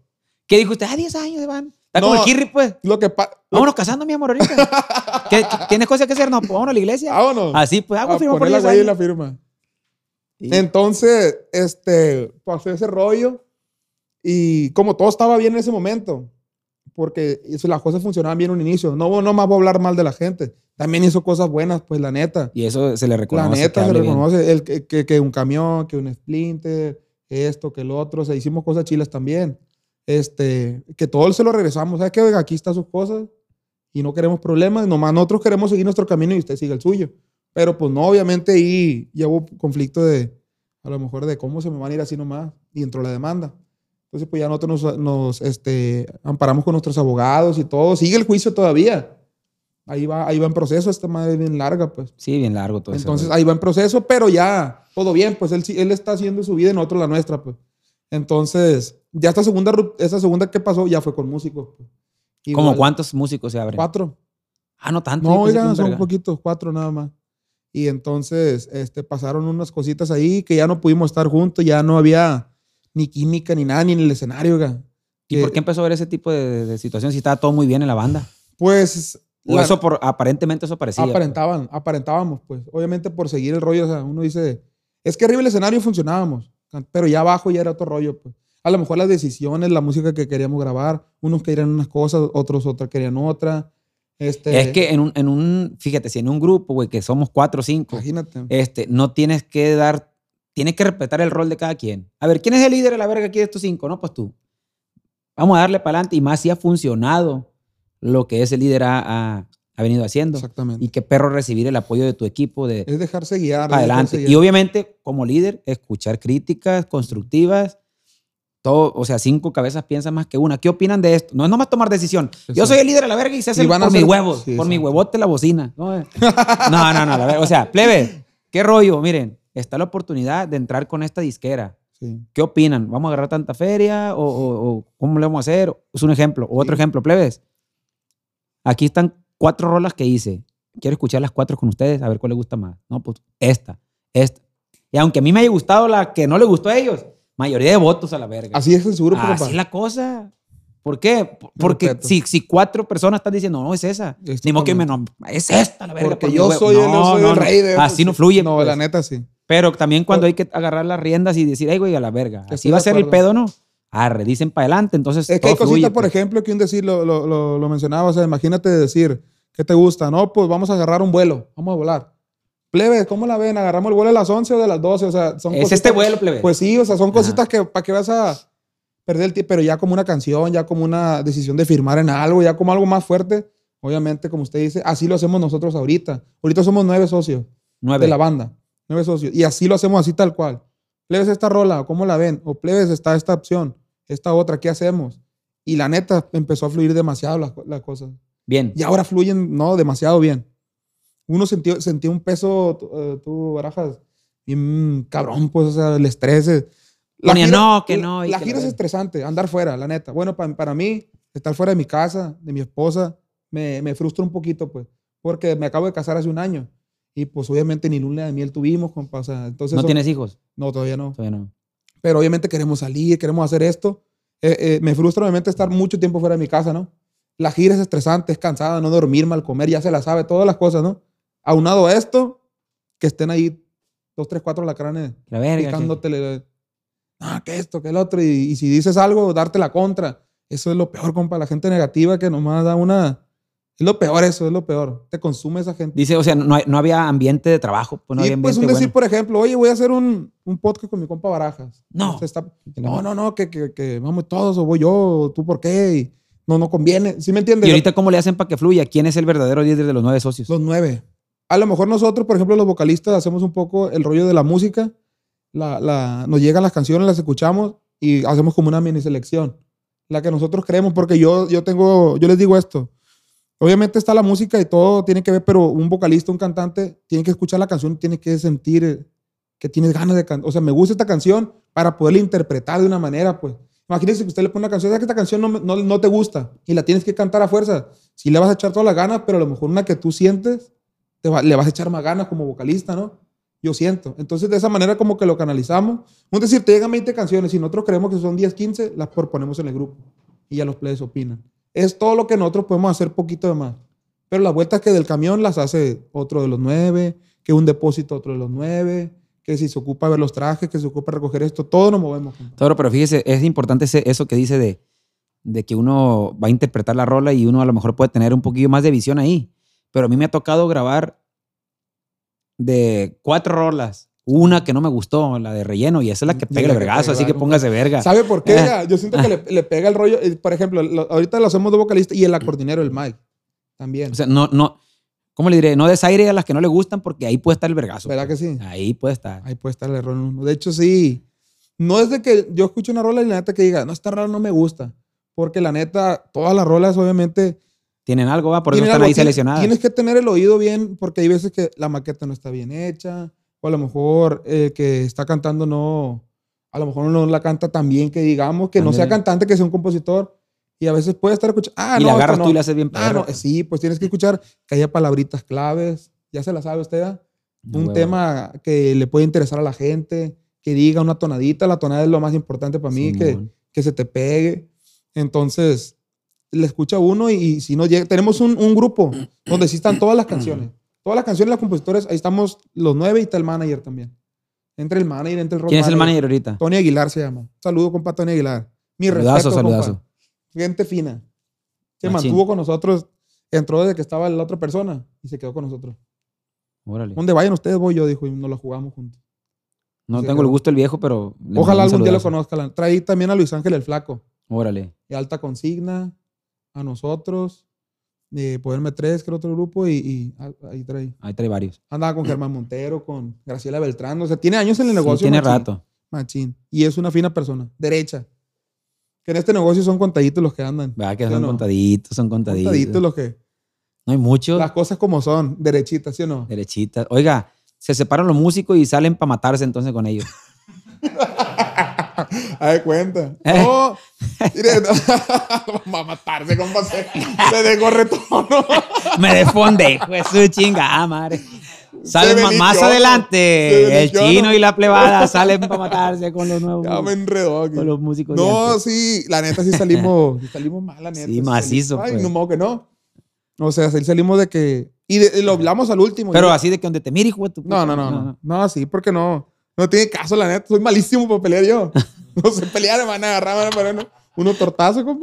¿Qué dijo usted? Ah, 10 años se van. Está No. como el Kirri, pues. Lo que pasa. Vámonos casando, mi amor, ahorita. ¿Qué, ¿Tienes cosas que hacer? No, pues vámonos a la iglesia. Vámonos. Así, pues, hago firma por la 10 huella y años. la firma. Sí. Entonces, este, pasó ese rollo y como todo estaba bien en ese momento, porque las cosas funcionaban bien en un inicio. No, no más voy a hablar mal de la gente. También hizo cosas buenas, pues la neta. Y eso se le reconoce. La que neta se bien. reconoce. El, que, que, que un camión, que un splinter, esto, que el otro. O sea, hicimos cosas chilas también. Este, que todo se lo regresamos. ¿Sabes? Oiga, aquí están sus cosas y no queremos problemas. Nomás nosotros queremos seguir nuestro camino y usted sigue el suyo. Pero pues no, obviamente ahí ya hubo conflicto de, a lo mejor de cómo se me van a ir así nomás. Y entró la demanda. Entonces pues ya nosotros nos, nos este, amparamos con nuestros abogados y todo. Sigue el juicio todavía. Ahí va, ahí va en proceso. Esta madre es bien larga, pues. Sí, bien largo todo eso. Entonces ahí va en proceso, pero ya todo bien, pues él, él está haciendo su vida y nosotros la nuestra, pues. Entonces, ya esta segunda, esta segunda que pasó ya fue con músicos. Pues. ¿Cómo cuántos músicos se abren? Cuatro. Ah, no tanto. No, oigan, son verga. poquitos, cuatro nada más. Y entonces este, pasaron unas cositas ahí que ya no pudimos estar juntos, ya no había ni química ni nada, ni en el escenario. oiga. ¿Y Que, por qué empezó a ver ese tipo de, de situación si estaba todo muy bien en la banda? Pues O eso por, aparentemente eso parecía. pues. aparentaban, aparentábamos, pues. Obviamente por seguir el rollo, o sea, uno dice, es que arriba el escenario funcionábamos, pero ya abajo ya era otro rollo, pues. A lo mejor las decisiones, la música que queríamos grabar, unos querían unas cosas, otros otra querían otra. Este, Es que en un, en un, fíjate, si en un grupo, güey, que somos cuatro o cinco, imagínate. este, no tienes que dar, tienes que respetar el rol de cada quien. A ver, ¿quién es el líder de la verga aquí de estos cinco? No, pues tú. Vamos a darle para adelante y más si ha funcionado lo que ese líder ha, ha- ha venido haciendo. Exactamente. Y qué perro recibir el apoyo de tu equipo de es dejarse guiar. adelante. dejarse Y guiar. obviamente, como líder, escuchar críticas constructivas. Todo, o sea, cinco cabezas piensan más que una. ¿Qué opinan de esto? No es nomás tomar decisión. Yo Exacto. soy el líder de la verga y se hace Y por mis huevos, Sí, por mi huevote la bocina. No, eh. no, no, no, la verga. O sea, plebe, ¿qué rollo? Miren, está la oportunidad de entrar con esta disquera. Sí. ¿Qué opinan? ¿Vamos a agarrar tanta feria? ¿O, o- o cómo le vamos a hacer? Es un ejemplo. Otro Sí. ejemplo, plebes. Aquí están cuatro rolas que hice. Quiero escuchar las cuatro con ustedes, a ver cuál les gusta más. No, pues esta, esta. Y aunque a mí me haya gustado la que no le gustó a ellos, mayoría de votos a la verga. Así es el su grupo, Así compa. es la cosa. ¿Por qué? Porque si, si cuatro personas están diciendo, no, es esa. Ni modo que me no, es esta la verga. Porque yo huevo". soy, No, no, el no. rey de Así no fluye. No, pues. la neta sí. Pero también cuando hay que agarrar las riendas y decir, ay, güey, a la verga. Así va a ser el pedo, ¿no? Arre, dicen para adelante, entonces. Es que hay cositas, fluye, por pues. ejemplo, que un decir lo, lo, lo, lo mencionaba. O sea, imagínate decir, ¿qué te gusta? No, pues vamos a agarrar un vuelo, vamos a volar. Plebe, ¿cómo la ven? ¿Agarramos el vuelo a las 11 o de las 12? O sea, son Es cositas- este vuelo, plebe. Pues sí, o sea, son cositas que para que vas a perder el tiempo, pero ya como una canción, ya como una decisión de firmar en algo, ya como algo más fuerte. Obviamente, como usted dice, así lo hacemos nosotros ahorita. Ahorita somos nueve socios Nueve. de la banda. Nueve socios. Y así lo hacemos así tal cual. Plebes esta rola, ¿cómo la ven? O plebes está esta opción, esta otra, ¿qué hacemos? Y la neta empezó a fluir demasiado las las cosas. Bien. Y ahora fluyen, no, demasiado bien. Uno sintió, sentía un peso, eh, tú, Barajas, bien cabrón, pues, o sea, el estrés. eh. Ponía, no, que no, La que gira la es estresante, andar fuera, la neta. Bueno, pa- para mí, estar fuera de mi casa, de mi esposa, me, me frustra un poquito, pues, porque me acabo de casar hace un año. Y pues obviamente ni luna de miel tuvimos, compa. o sea, entonces, ¿No son- tienes hijos? No, todavía no. Todavía no. Pero obviamente queremos salir, queremos hacer esto. Eh, eh, me frustra obviamente estar mucho tiempo fuera de mi casa, ¿no? La gira es estresante, es cansada, no dormir, mal comer, ya se la sabe, todas las cosas, ¿no? Aunado a esto, que estén ahí dos, tres, cuatro lacranes La verga. picándotele. Ah, que esto, que el otro. Y, y si dices algo, darte la contra. Eso es lo peor, compa. La gente negativa que nomás da una. Es lo peor, eso es lo peor. Te consume esa gente. Dice, o sea, no, no había ambiente de trabajo. Pues no y había pues un ambiente decir, bueno. por ejemplo, oye, voy a hacer un, un podcast con mi compa Barajas. No. Está- no, no, no, que, que, que vamos todos, o voy yo, o tú por qué. Y no, no conviene. ¿Sí me entiendes? ¿Y ahorita cómo le hacen para que fluya? ¿Quién es el verdadero líder de los nueve socios? Los nueve. A lo mejor nosotros, por ejemplo, los vocalistas, hacemos un poco el rollo de la música. Nos llegan las canciones, las escuchamos y hacemos como una mini selección. La que nosotros creemos, porque yo, yo tengo, yo les digo esto. Obviamente está la música y todo tiene que ver, pero un vocalista, un cantante, tiene que escuchar la canción, tiene que sentir que tienes ganas de cantar. O sea, me gusta esta canción para poderla interpretar de una manera, pues. Imagínese que usted le pone una canción, ¿sabes que esta canción no, no, no te gusta? Y la tienes que cantar a fuerza. Sí le vas a echar todas las ganas, pero a lo mejor una que tú sientes, te le vas a echar más ganas como vocalista, ¿no? Yo siento. Entonces, de esa manera como que lo canalizamos. Es decir, te llegan 20 canciones y nosotros creemos que son 10, 15, las proponemos en el grupo. Y ya los players opinan. Es todo lo que nosotros podemos hacer poquito de más. Pero las vueltas que del camión las hace otro de los nueve, que un depósito otro de los nueve, que si se ocupa ver los trajes, que se ocupa recoger esto, todo nos movemos. Toro, pero fíjese, es importante ese- eso que dice de, de que uno va a interpretar la rola y uno a lo mejor puede tener un poquillo más de visión ahí. Pero a mí me ha tocado grabar de cuatro rolas. Una que no me gustó, la de relleno, y esa es la que pega el vergazo, así que póngase verga. ¿Sabe por qué? Yo siento que le, le pega el rollo. eh, Por ejemplo, lo- ahorita lo hacemos de vocalista y el acordinero, el Mike, también. O sea, no, no, ¿cómo le diré? No desaire a las que no le gustan porque ahí puede estar el vergazo. ¿Verdad que sí? Ahí puede estar. Ahí puede estar el error. De hecho, sí. No es de que yo escuche una rola y la neta que diga, no, esta rola no me gusta. Porque la neta, todas las rolas obviamente... Tienen algo, va, por eso están ahí Tien- seleccionadas. Tienes que tener el oído bien porque hay veces que la maqueta no está bien hecha. O a lo mejor eh, que está cantando no... A lo mejor no la canta tan bien que digamos, que no sea cantante, que sea un compositor. Y a veces puede estar escuchando... Ah, y no, la agarras no. tú y la haces bien Ah, no, sí, pues tienes que escuchar que haya palabritas claves. Ya se la sabe usted. No, un huevo. tema que le puede interesar a la gente, que diga una tonadita. La tonada es lo más importante para mí, que, Simón. que se te pegue. Entonces, le escucha uno y, y si no llega, tenemos un, un grupo donde sí están todas las canciones. Todas las canciones, las compositores, ahí estamos los nueve y está el manager también. Entre el manager, entre el road ¿Quién es el manager ahorita? Tony Aguilar se llama. Saludo, compa Tony Aguilar. Mi Saludazo, respeto, compa. saludazo. Gente fina. Se Machín. mantuvo con nosotros. Entró desde que estaba la otra persona y se quedó con nosotros. Órale. Donde vayan ustedes, voy yo, dijo, y nos la jugamos juntos. No tengo el gusto del viejo, pero. Ojalá algún día lo conozcan. Traí también a Luis Ángel el Flaco, Órale. de Alta Consigna, a nosotros, de Poderme Tres, que era otro grupo, y, y ah, ahí trae. Ahí trae varios. Andaba con Germán Montero, con Graciela Beltrán. O sea, tiene años en el Sí, negocio. tiene machín, rato. Machín. Y es una fina persona, derecha. Que en este negocio son contaditos los que andan. ¿Verdad que ¿Sí o son no? contaditos, son contaditos. Contaditos los que. No hay muchos. Las cosas como son, derechitas, ¿sí o no? Derechitas. Oiga, se separan los músicos y salen para matarse entonces con ellos. A ver, cuenta. No, mire, no, va a matarse, compa. Se, se dejó retono. Me defonde, hijo de su chingada madre. Salen más Se adelante. El chino ¿no? y la plebada salen para matarse con los nuevos. Ya me enredó aquí. Con los músicos. No, antes. sí, la neta sí salimos, sí salimos mal, la neta. Sí, macizo, Ay, pues. no modo que no. O sea, sí salimos de que. Y, de- y lo hablamos al último. Pero Yo- así de que donde te mire, hijo de tu No, puta- no, no, no. No, sí, porque no. No tiene caso, la neta. Soy malísimo para pelear yo. No sé pelear, me van a agarrar, van a poner uno- uno tortazo, como.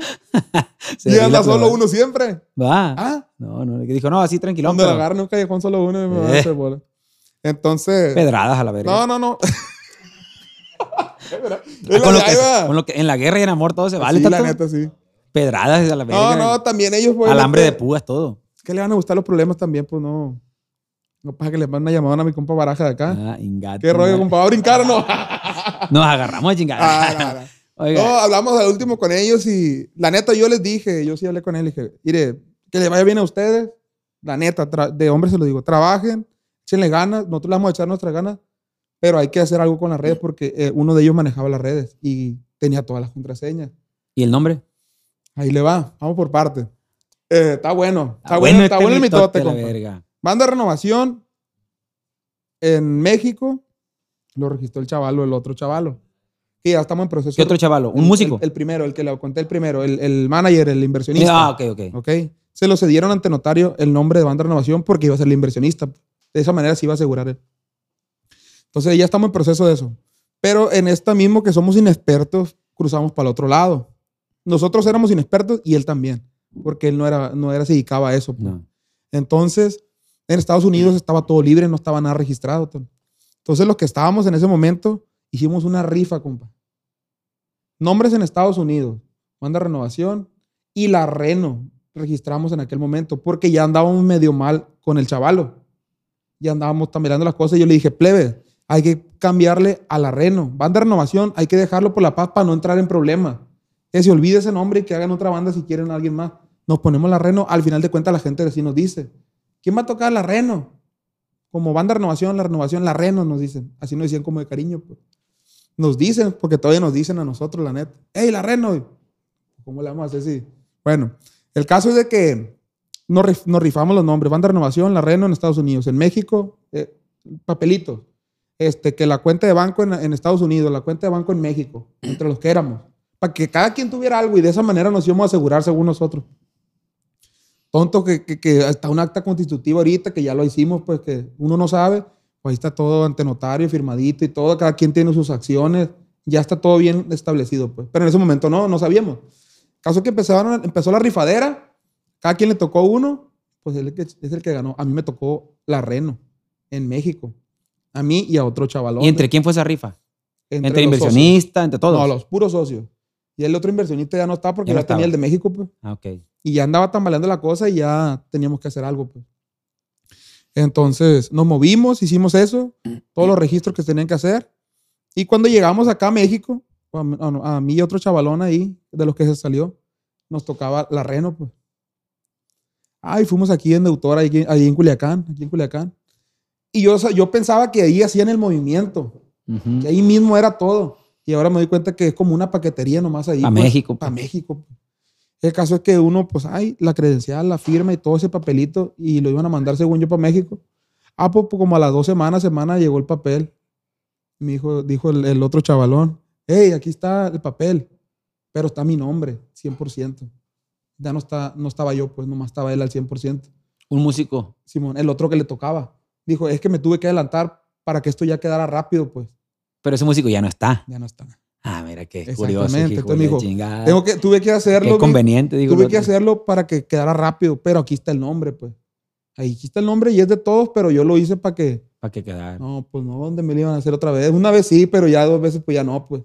Y anda solo uno siempre. Va. Ah, No, no. Dijo, no, así tranquilo. agarran un callejón solo uno me a Eh. hacer bola. Entonces. Pedradas a la verga. No, no, no. Es con, lo que, con lo que en la guerra y en amor todo se vale. Sí, la neta, sí. Pedradas a la verga. No, no, también ellos. pues, Alambre la de púas, todo. que le van a gustar los problemas también, pues no. No pasa que le manden una llamada a mi compa Baraja de acá. Ah, ingato, ¿Qué rollo, compa? ¿Va a brincar o no? Nos agarramos a chingar. Ah, no, no. No, hablamos al último con ellos y la neta yo les dije, yo sí hablé con él y dije, mire, que le vaya bien a ustedes. La neta, de hombre se lo digo, trabajen, échenle ganas, nosotros le vamos a echar nuestras ganas, pero hay que hacer algo con las redes porque eh, uno de ellos manejaba las redes y tenía todas las contraseñas. ¿Y el nombre? Ahí le va, vamos por parte. Eh, está bueno, está Ah, bueno, está este bueno el mitote, compa. De renovación en México, lo registró el chavalo, el otro chavalo. Que ya estamos en proceso. ¿Qué otro chavalo? ¿Un El- músico? El, el primero, el que le conté el primero, el, el manager, el inversionista. Ah, ok, ok. ¿ok? Se lo cedieron ante notario el nombre de Banda Renovación porque iba a ser el inversionista. De esa manera se iba a asegurar él. Entonces ya estamos en proceso de eso. Pero en esta mismo que somos inexpertos, cruzamos para el otro lado. Nosotros éramos inexpertos y él también, porque él no era, no era, se dedicaba a eso. pues. No. Entonces, en Estados Unidos estaba todo libre, no estaba nada registrado. Entonces, los que estábamos en ese momento, hicimos una rifa, compa. Nombres en Estados Unidos, Banda Renovación y la Reno registramos en aquel momento, porque ya andábamos medio mal con el chavalo. Ya andábamos tambaleando las cosas y yo le dije, plebe, hay que cambiarle a la Reno. Banda Renovación, hay que dejarlo por la paz para no entrar en problemas. Que se olvide ese nombre y que hagan otra banda si quieren a alguien más. Nos ponemos la Reno, al final de cuentas la gente así nos dice, ¿quién va a tocar la Reno? Como banda renovación, la renovación, la Reno nos dicen. Así nos decían como de cariño. Pues. Nos dicen, porque todavía nos dicen a nosotros, la neta. ¡Ey, la Reno! ¿Cómo le vamos a hacer si? Bueno, el caso es de que nos rifamos los nombres. Banda renovación, la Reno en Estados Unidos. En México, eh, papelitos. Este, que la cuenta de banco en, en Estados Unidos, la cuenta de banco en México, entre los que éramos. Para que cada quien tuviera algo y de esa manera nos íbamos a asegurar según nosotros tonto que, que, que está un acta constitutiva ahorita, que ya lo hicimos, pues que uno no sabe, pues ahí está todo ante notario, firmadito y todo, cada quien tiene sus acciones, ya está todo bien establecido, pues. Pero en ese momento no, no sabíamos. Caso que empezaron, empezó la rifadera, cada quien le tocó uno, pues es el que, es el que ganó. A mí me tocó la Reno en México. A mí y a otro chavalón. ¿Y entre quién fue esa rifa? Entre, los inversionista, entre todos. No, los puros socios. Y el otro inversionista ya no está porque Ya ya, no tenía estaba. el de México, pues. Ah, ok. Y ya andaba tambaleando la cosa y ya teníamos que hacer algo. Pues. Entonces nos movimos, hicimos eso, todos los registros que tenían que hacer. Y cuando llegamos acá a México, a, mí y otro chavalón ahí, de los que se salió, nos tocaba la Reno. Pues. Ay, fuimos aquí en Deutora, ahí, ahí en Culiacán, aquí en Culiacán. Y yo, yo pensaba que ahí hacían el movimiento, Ujú. que ahí mismo era todo. Y ahora me doy cuenta que es como una paquetería nomás ahí. Pa' pues, México, Para pues. México. El caso es que uno, pues, ay, la credencial, la firma y todo ese papelito, y lo iban a mandar, según yo, para México. Ah, pues, pues, como a las dos semanas, semana, llegó el papel. Me dijo, dijo el, el otro chavalón, hey, aquí está el papel, pero está mi nombre, 100%. Ya no, está, no estaba yo, pues, nomás estaba él al 100%. Un músico. Simón, el otro que le tocaba. Dijo, es que me tuve que adelantar para que esto ya quedara rápido, pues. Pero ese músico ya no está. Ya no está. Ah, mira qué Exactamente, curioso. hijo entonces me dijo. Tengo que, tuve que hacerlo. Qué conveniente, digo. Tuve que hacerlo para que quedara rápido, pero aquí está el nombre, pues. Ahí está el nombre y es de todos, pero yo lo hice para que. Para que quedara. No, pues no, ¿dónde me lo iban a hacer otra vez? Una vez sí, pero ya dos veces, pues ya no, pues.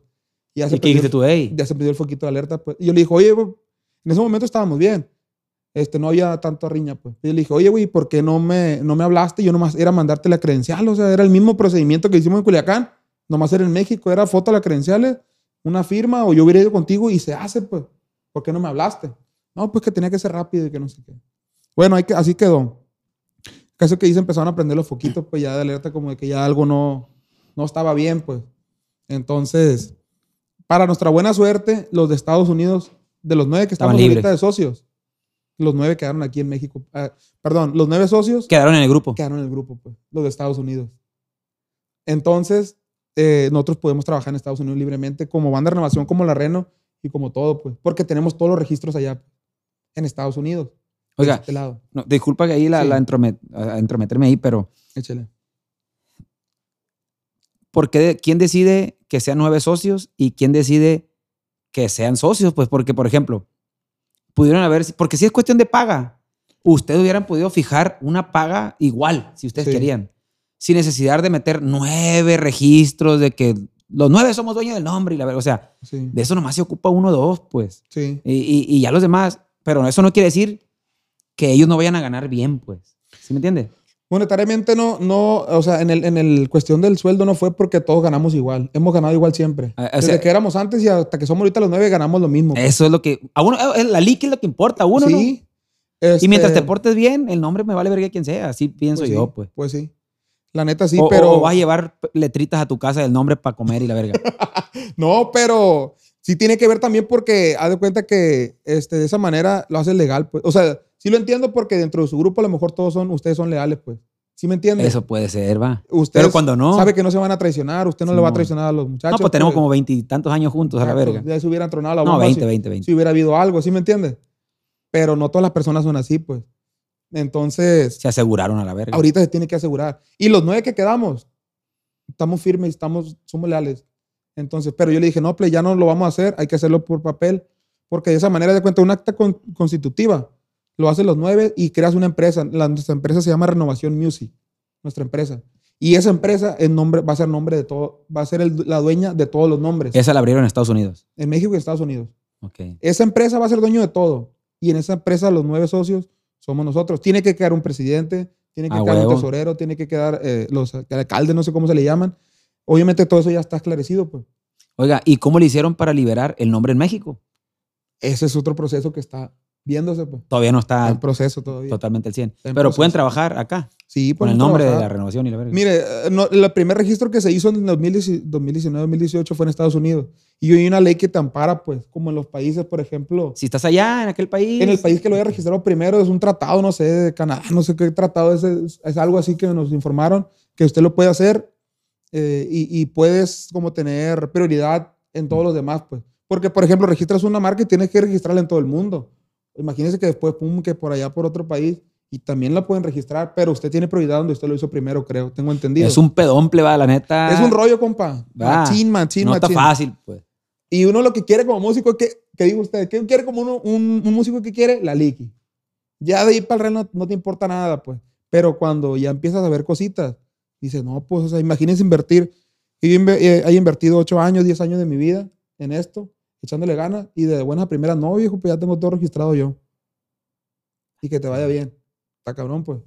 Ya ¿Y qué dijiste tú, ey? Ya se perdió el foquito de alerta, pues. Y yo le dije, oye, güey, en ese momento estábamos bien. Este, no había tanto riña, pues. Y yo le dije, oye, güey, ¿por qué no me, no me hablaste? Yo nomás era mandarte la credencial, o sea, era el mismo procedimiento que hicimos en Culiacán, nomás era en México, era foto de las credenciales, una firma, o yo hubiera ido contigo y se hace, pues. ¿Por qué no me hablaste? No, pues que tenía que ser rápido y que no sé qué. Bueno, hay que, así quedó. Caso que dice, empezaron a prender los foquitos, pues ya de alerta como de que ya algo no, no estaba bien, pues. Entonces, para nuestra buena suerte, los de Estados Unidos, de los nueve que Estaban ahorita libres. de socios, Los nueve quedaron aquí en México. Ah, perdón, los nueve socios Quedaron en el grupo. quedaron en el grupo, pues, los de Estados Unidos. Entonces, eh, nosotros podemos trabajar en Estados Unidos libremente como banda de renovación, como la Reno y como todo, pues, porque tenemos todos los registros allá en Estados Unidos. Oiga, este lado. no, disculpa que ahí la, Sí. la entromet- a- a entrometerme ahí, pero Échale. ¿por qué, ¿quién decide que sean nueve socios y quién decide que sean socios? Pues porque, por ejemplo, pudieron haber, porque si es cuestión de paga, ustedes hubieran podido fijar una paga igual, si ustedes Sí. querían, sin necesidad de meter nueve registros de que los nueve somos dueños del nombre y la verdad, o sea, Sí. de eso nomás se ocupa uno o dos, pues. Sí. Y, y- y ya los demás, pero eso no quiere decir que ellos no vayan a ganar bien, pues. ¿Sí me entiende? Monetariamente no, no, o sea, en el, en el cuestión del sueldo no fue porque todos ganamos igual. Hemos ganado igual siempre. Ah, o Desde sea- que éramos antes y hasta que somos ahorita los nueve ganamos lo mismo. pues. Eso es lo que. A uno, eh, la liqui es lo que importa a uno, ¿no? sí. Y mientras te Este, portes bien, el nombre me vale verga quien sea. Así pienso pues yo, sí, pues. Pues sí. La neta sí, o, pero. o vas a llevar letritas a tu casa del nombre para comer y la verga. No, pero sí tiene que ver también porque haz de cuenta que este, de esa manera lo hace legal, pues. O sea, sí lo entiendo porque dentro de su grupo a lo mejor todos son, ustedes son leales, pues. ¿Sí me entiende? Eso puede ser, va. Usted Pero cuando no. sabe que no se van a traicionar, usted no le va a traicionar a los muchachos. No, pues tenemos pues. como veintitantos años juntos a la verga. Ya se hubieran tronado la No, bomba. 20, si, 20, 20. si hubiera habido algo, ¿sí me entiende? Pero no todas las personas son así, pues. Entonces, Se aseguraron a la verga. ahorita se tiene que asegurar. Y los nueve que quedamos, estamos firmes, estamos, somos leales. Entonces, pero yo le dije, no, play, ya no lo vamos a hacer, hay que hacerlo por papel, porque de esa manera de cuenta, un acta con- constitutiva, lo hacen los nueve y creas una empresa. La, nuestra empresa se llama Renovación Music, nuestra empresa. Y esa empresa el nombre, va a ser nombre de todo, va a ser el- la dueña de todos los nombres. Esa la abrieron en Estados Unidos. En México y Estados Unidos. Ok. Esa empresa va a ser dueño de todo. Y en esa empresa los nueve socios somos nosotros. Tiene que quedar un presidente, tiene que Ah, quedar un huevo. tesorero, tiene que quedar eh, los alcaldes, no sé cómo se le llaman. Obviamente todo eso ya está esclarecido, pues. Oiga, ¿y cómo le hicieron para liberar el nombre en México? Ese es otro proceso que está viéndose, pues. Todavía no Está en proceso todavía. totalmente el 100. Está en Pero proceso. pueden trabajar acá Sí, con el nombre de la trabajar. renovación y la verga. Mire, eh, no, el primer registro que se hizo en 2019-2018 fue en Estados Unidos. Y hoy hay una ley que te ampara, pues, como en los países, por ejemplo. Si estás allá, en aquel país. En el país que lo haya registrado primero es un tratado, no sé, de Canadá, no sé qué tratado es, es, es algo así que nos informaron que usted lo puede hacer eh, y, y puedes como tener prioridad en todos los demás, pues. Porque, por ejemplo, registras una marca y tienes que registrarla en todo el mundo. Imagínese que después, pum, que por allá, por otro país, y también la pueden registrar, pero usted tiene prioridad donde usted lo hizo primero, creo, tengo entendido. Es un pedomple, va, la neta. Es un rollo, compa. Va. Machín, machín, No está machín. fácil, pues. Y uno lo que quiere como músico, que, que diga usted, ¿qué quiere como uno, un, músico que quiere? La liqui. Ya de ahí para el real no, te importa nada, pues. Pero cuando ya empiezas a ver cositas, dices, no, pues, o sea, imagínense invertir. Y eh, he invertido 8 años, 10 años de mi vida en esto, echándole ganas, y de buenas a primeras, no, viejo, pues ya tengo todo registrado yo. Y que te vaya bien. Está cabrón, pues.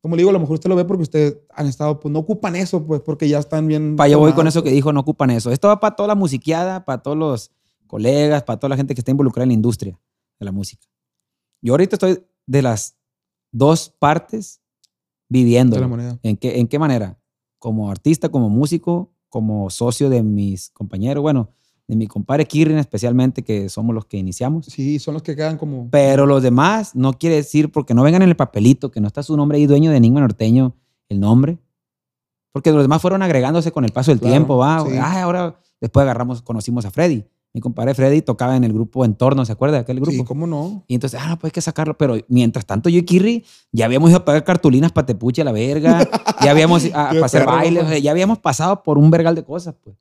Como le digo, a lo mejor usted lo ve porque ustedes han estado, pues no ocupan eso, pues, porque ya están bien. Pa, yo voy con eso que dijo, no ocupan eso. Esto va para toda la musiqueada, para todos los colegas, para toda la gente que está involucrada en la industria de la música. Yo ahorita estoy de las dos partes viviendo. De la moneda. ¿En qué, ¿En qué manera? Como artista, como músico, como socio de mis compañeros, bueno, de mi compadre Kirin especialmente, que somos los que iniciamos. Sí, son los que quedan como. Pero los demás no quiere decir porque no vengan en el papelito, que no está su nombre ahí, dueño de Enigma Norteño, el nombre. Porque los demás fueron agregándose con el paso del Claro, tiempo, va. sí. Ay, ahora después agarramos, conocimos a Freddy. Mi compadre Freddy tocaba en el grupo Entorno, ¿se acuerda de aquel grupo? Sí, cómo no. Y entonces, ah, no, pues hay que sacarlo. Pero mientras tanto, yo y Kirri ya habíamos ido a pagar cartulinas para Tepuche a la verga. ya habíamos a, a hacer bailes. compa. o sea, ya habíamos pasado por un vergal de cosas, pues.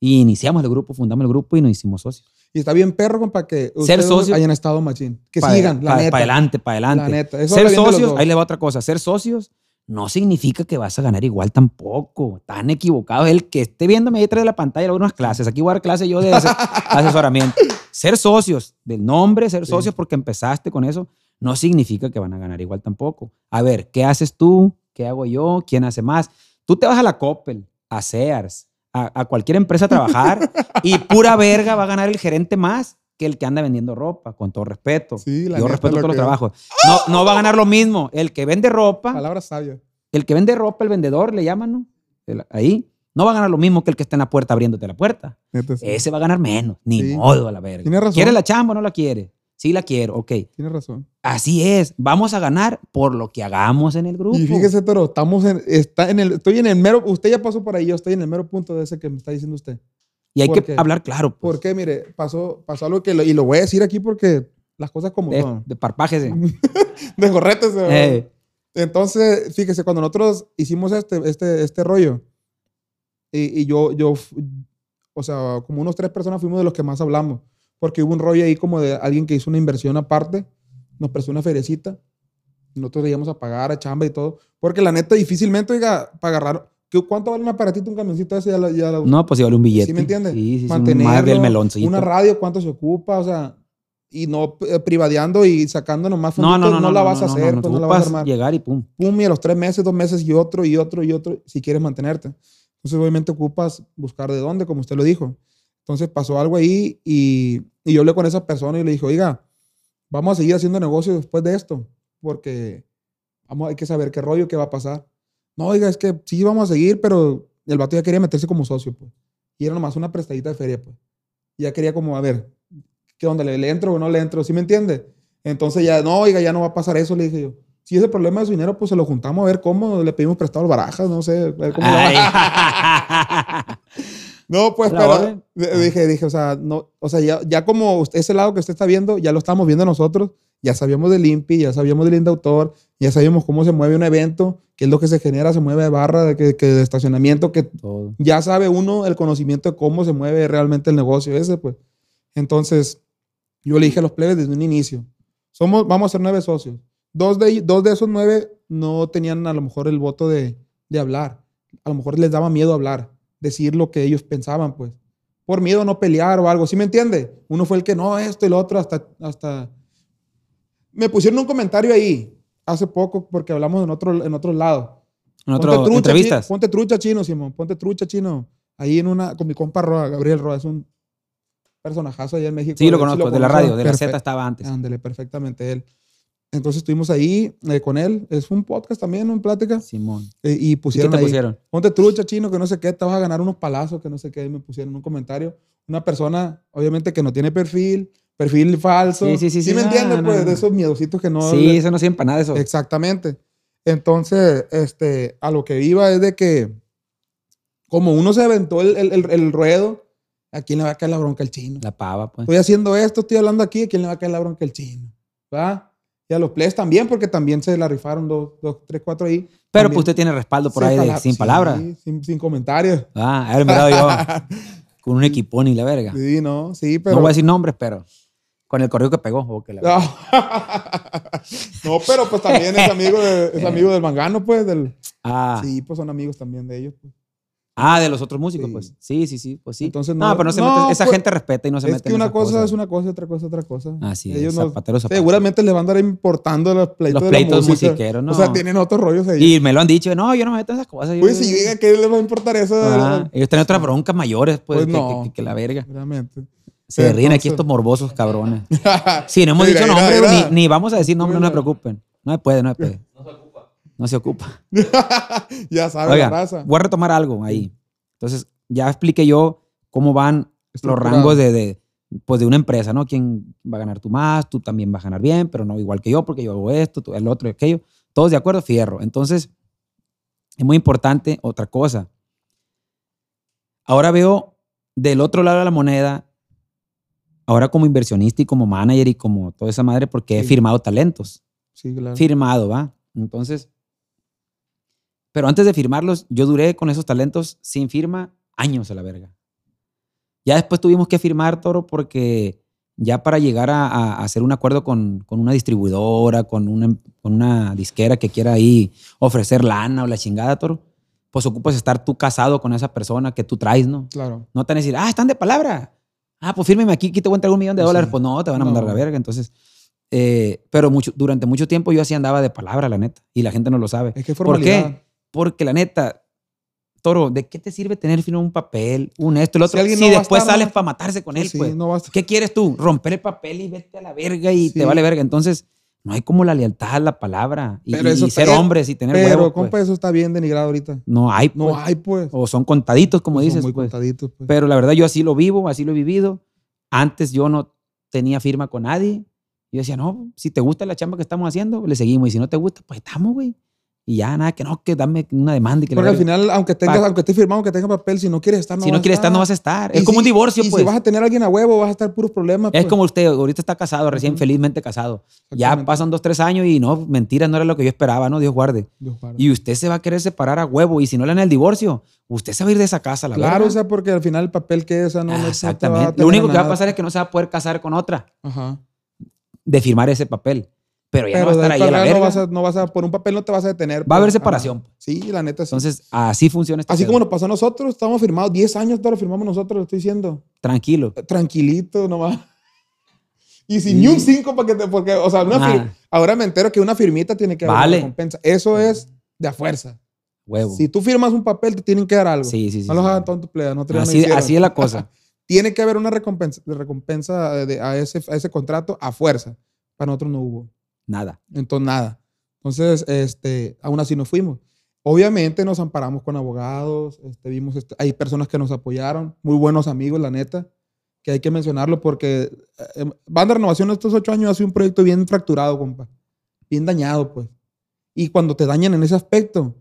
Y iniciamos el grupo, fundamos el grupo y nos hicimos socios. Y está bien perro, compa, que Ser ustedes socio- hayan estado machín. Que Pa- sigan, la pa- neta. Para adelante, para adelante. La neta. Eso Ser socios, ahí le va otra cosa. Ser socios no significa que vas a ganar igual tampoco. Tan equivocado. El que esté viéndome ahí detrás de la pantalla, le voy a dar unas clases. Aquí voy a dar clases yo de ase- asesoramiento. Ser socios del nombre, ser Sí. socios porque empezaste con eso, no significa que van a ganar igual tampoco. A ver, ¿qué haces tú? ¿Qué hago yo? ¿Quién hace más? Tú te vas a la Coppel, a Sears, a, a cualquier empresa a trabajar y pura verga va a ganar el gerente más que el que anda vendiendo ropa, con todo respeto. Sí, la Yo respeto lo todos los trabajos. No, no va a ganar lo mismo. El que vende ropa, Palabras sabias. el que vende ropa, el vendedor, le llaman, ¿no? El- ahí, no va a ganar lo mismo que el que está en la puerta abriéndote la puerta. Sí. Ese va a ganar menos. Ni Sí. modo a la verga. Tiene razón. ¿Quiere la chamba o no la quiere? Sí la quiero, ok. Tienes razón. Así es. Vamos a ganar por lo que hagamos en el grupo. Y fíjese, pero estamos en, está en el, estoy en el mero, usted ya pasó por ahí, yo estoy en el mero punto de ese que me está diciendo usted. Y hay ¿Por que qué? hablar claro. pues, Porque, mire, pasó, pasó algo que, lo- y lo voy a decir aquí porque las cosas como de, son. de parpajes. eh. De verdad. Eh, Entonces, fíjese, cuando nosotros hicimos este, este, este rollo, y, y yo, yo, o sea, como unos tres personas fuimos de los que más hablamos, porque hubo un rollo ahí como de alguien que hizo una inversión aparte, nos prestó una feriecita, y nosotros le íbamos a pagar a chamba y todo, porque la neta difícilmente, oiga, para agarrar, ¿qué- ¿cuánto vale un aparatito, un camioncito ese? Ya, la- ya la- no, pues si vale un billete. ¿Sí me entiendes? Sí, sí. Mantenerlo, Más del meloncito. Una radio, ¿cuánto se ocupa? O sea, y no eh, privadeando y sacando nomás no, no, fonditos, no, no, la no, vas a no, hacer, no, pues no la vas a armar llegar y pum. pum, y a los tres meses, dos meses y otro, y otro, y otro, si quieres mantenerte. Entonces, obviamente ocupas buscar de dónde, como usted lo dijo. Entonces pasó algo ahí y, y yo hablé con esa persona y le dije, oiga, vamos a seguir haciendo negocio después de esto, porque vamos, hay que saber qué rollo, qué va a pasar. No, oiga, es que sí vamos a seguir, pero el vato ya quería meterse como socio, pues. Y era nomás una prestadita de feria, pues. Y ya quería como, a ver, ¿qué onda? ¿Le, le entro o no le entro? ¿Sí me entiende? Entonces ya, no, oiga, ya no va a pasar eso, le dije yo. Si ese problema de su dinero, pues se lo juntamos a ver cómo le pedimos prestado al barajas, no sé, a ver cómo. No, pues, pero orden. d- dije, dije, o sea, no, o sea, ya, ya como usted- ese lado que usted está viendo, ya lo estamos viendo nosotros, ya sabíamos del INPI, ya sabíamos del INDAUTOR, ya sabíamos cómo se mueve un evento, qué es lo que se genera, se mueve de barra, de, que, que de estacionamiento, que Todo. ya sabe uno el conocimiento de cómo se mueve realmente el negocio ese, pues. Entonces, yo le dije a los plebes desde un inicio, somos, vamos a ser nueve socios. Dos de, dos de esos nueve no tenían a lo mejor el voto de, de hablar. A lo mejor les daba miedo hablar, decir lo que ellos pensaban, pues. Por miedo a no pelear o algo, ¿sí me entiende? Uno fue el que no, esto y lo otro, hasta, hasta... Me pusieron un comentario ahí hace poco porque hablamos en otro, en otro lado. En Ponte otro, trucha, entrevistas. chino, ponte trucha chino, Simón. Ponte trucha chino. Ahí en una, con mi compa Roa, Gabriel Roa, es un personajazo allá en México. Sí, lo Él conozco, de la radio, de la. Z estaba antes. Ándale, perfectamente él. Entonces estuvimos ahí eh, con él. Es un podcast también, una plática. Simón. eh, y ¿Y qué pusieron te ahí, pusieron? ponte trucha chino, que no sé qué, te vas a ganar unos palazos, que no sé qué. Y me pusieron un comentario. Una persona, obviamente, que no tiene perfil, perfil falso. Sí, sí, sí, sí, me no, entiendes? no, pues, no. de esos miedositos que no... sí, eso no sirve para nada eso. Exactamente. Entonces, este, a lo que iba es de que, como uno se aventó el, el, el- el ruedo, ¿a quién le va a caer la bronca el chino? La pava, pues. Estoy haciendo esto, estoy hablando aquí, ¿a quién le va a caer la bronca el chino? ¿Va? Y a los players también, porque también se la rifaron dos, dos tres, cuatro ahí. Pero También pues usted tiene respaldo por sin ahí de- sin Sí, palabras. Sin, sin comentarios. Ah, a ver, mirado yo con un equipón y la verga. Sí, no, sí, pero. No voy a decir nombres, pero con el correo que pegó. o que la. No. No, pero pues también es amigo, de- es amigo del mangano, pues. Del, Ah, Sí, pues son amigos también de ellos. pues. Ah, de los otros músicos, Sí. pues. Sí, sí, sí, pues sí. Entonces, no, no- pero no se no, mete, esa pues, gente respeta y no se es mete que en una cosa cosas. es una cosa y otra cosa es otra cosa. Así es, Ellos no- zapatero, zapatero. seguramente les van a andar importando los pleitos, Los de la pleitos musiqueros, no. O sea, tienen otros rollos ahí. Y me lo han dicho, no, yo no me meto en esas cosas. yo- Pues si llega, ¿qué les va a importar eso? Ah, ellos tienen otras broncas mayores, pues, Pues que, no. que- que la verga. Realmente. Se ríen aquí estos morbosos cabrones. Sí, no hemos Mira, dicho mira, nombre, mira. Ni, ni vamos a decir nombre, no se preocupen. No se puede, no se puede. No se ocupa. ya saben la Oiga, raza. voy a retomar algo ahí. Entonces, ya expliqué yo cómo van los rangos de, de, pues de una empresa, ¿no? ¿Quién va a ganar tú más? Tú también vas a ganar bien, pero no igual que yo, porque yo hago esto, tú el otro, aquello. Todos de acuerdo, fierro. Entonces, es muy importante otra cosa. Ahora veo del otro lado de la moneda, ahora como inversionista y como manager y como toda esa madre, porque he Sí. firmado talentos Sí, claro. firmado, ¿va? Entonces, pero antes de firmarlos, yo duré con esos talentos sin firma años a la verga. Ya después tuvimos que firmar, Toro, porque ya para llegar a, hacer un acuerdo con, con una distribuidora, con una, con una disquera que quiera ahí ofrecer lana o la chingada, Toro, pues ocupas estar tú casado con esa persona que tú traes, ¿no? Claro. No te van a decir, ah, están de palabra. Ah, pues fírmeme aquí, aquí te voy a entregar un millón de Pues dólares. sí. Pues no, te van a mandar a la No. verga. Entonces, eh, pero mucho, durante mucho tiempo yo así andaba de palabra, la neta. Y la gente no lo sabe. Es que ¿Por qué? Porque la neta, Toro, ¿de qué te sirve tener firmado un papel, un esto, el otro? Si alguien Si, no después estar, sales ¿no? para matarse con Pues él, sí, pues. no. ¿Qué quieres tú? Romper el papel y vete a la verga y Sí. te vale verga. Entonces, no hay como la lealtad a la palabra. Y, Pero eso y ser está- hombres y tener Pero, huevos, pues. compa, eso está bien denigrado ahorita. No hay, No pues. hay, pues. O son contaditos, como Son dices, muy pues. contaditos, pues. Pero la verdad yo así lo vivo, así lo he vivido. Antes yo no tenía firma con nadie yo decía, no, si te gusta la chamba que estamos haciendo, le seguimos. Y si no te gusta, pues estamos, güey. Y ya, nada, que no, que dame una demanda y que Porque al final, aunque tengas, aunque esté firmado, que tenga papel, si no quieres estar, no si no vas quieres estar, no vas a estar. Es Y como si- un divorcio, y pues. si vas a tener a alguien a huevo, vas a estar puros problemas. Es pues. como usted, ahorita está casado, recién Ujú. felizmente casado. Ya pasan dos, tres años y no, mentira, no era lo que yo esperaba, ¿no? Dios guarde. Dios. Y usted se va a querer separar a huevo. Y si no le dan el divorcio, usted se va a ir de esa casa, la Claro, verdad. o sea, porque al final el papel que es, o sea, no, no- no te va a Exactamente. Lo único que va a nada. pasar es que no se va a poder casar con otra Ajá. de firmar ese papel. Pero ya Pero no va a estar ahí a la verga. no vas a, no vas a, por un papel no te vas a detener. Va a haber pues. separación. Sí, la neta sí. Entonces, así funciona este Así pedo. como nos pasó a nosotros, estamos firmados 10 años, todo lo firmamos nosotros, lo estoy diciendo. Tranquilo. Tranquilito nomás. Y sin ni un 5 para que te. Porque, o sea, una fir- ahora me entero que una firmita tiene que haber Vale. una recompensa. Eso es de a fuerza. Huevo. Si tú firmas un papel, te tienen que dar algo. Sí, sí, sí. no los hagan tontos, plebes, no te Así, así es la cosa. Tiene que haber una recompensa, recompensa de- a, ese, a ese contrato a fuerza. Para nosotros no hubo. Nada. Entonces, nada. Entonces, este, aún así nos fuimos. Obviamente nos amparamos con abogados, este, vimos, este, hay personas que nos apoyaron, muy buenos amigos, la neta, que hay que mencionarlo porque eh, Banda Renovación estos ocho años ha sido un proyecto bien fracturado, compa, bien dañado, pues. Y cuando te dañan en ese aspecto,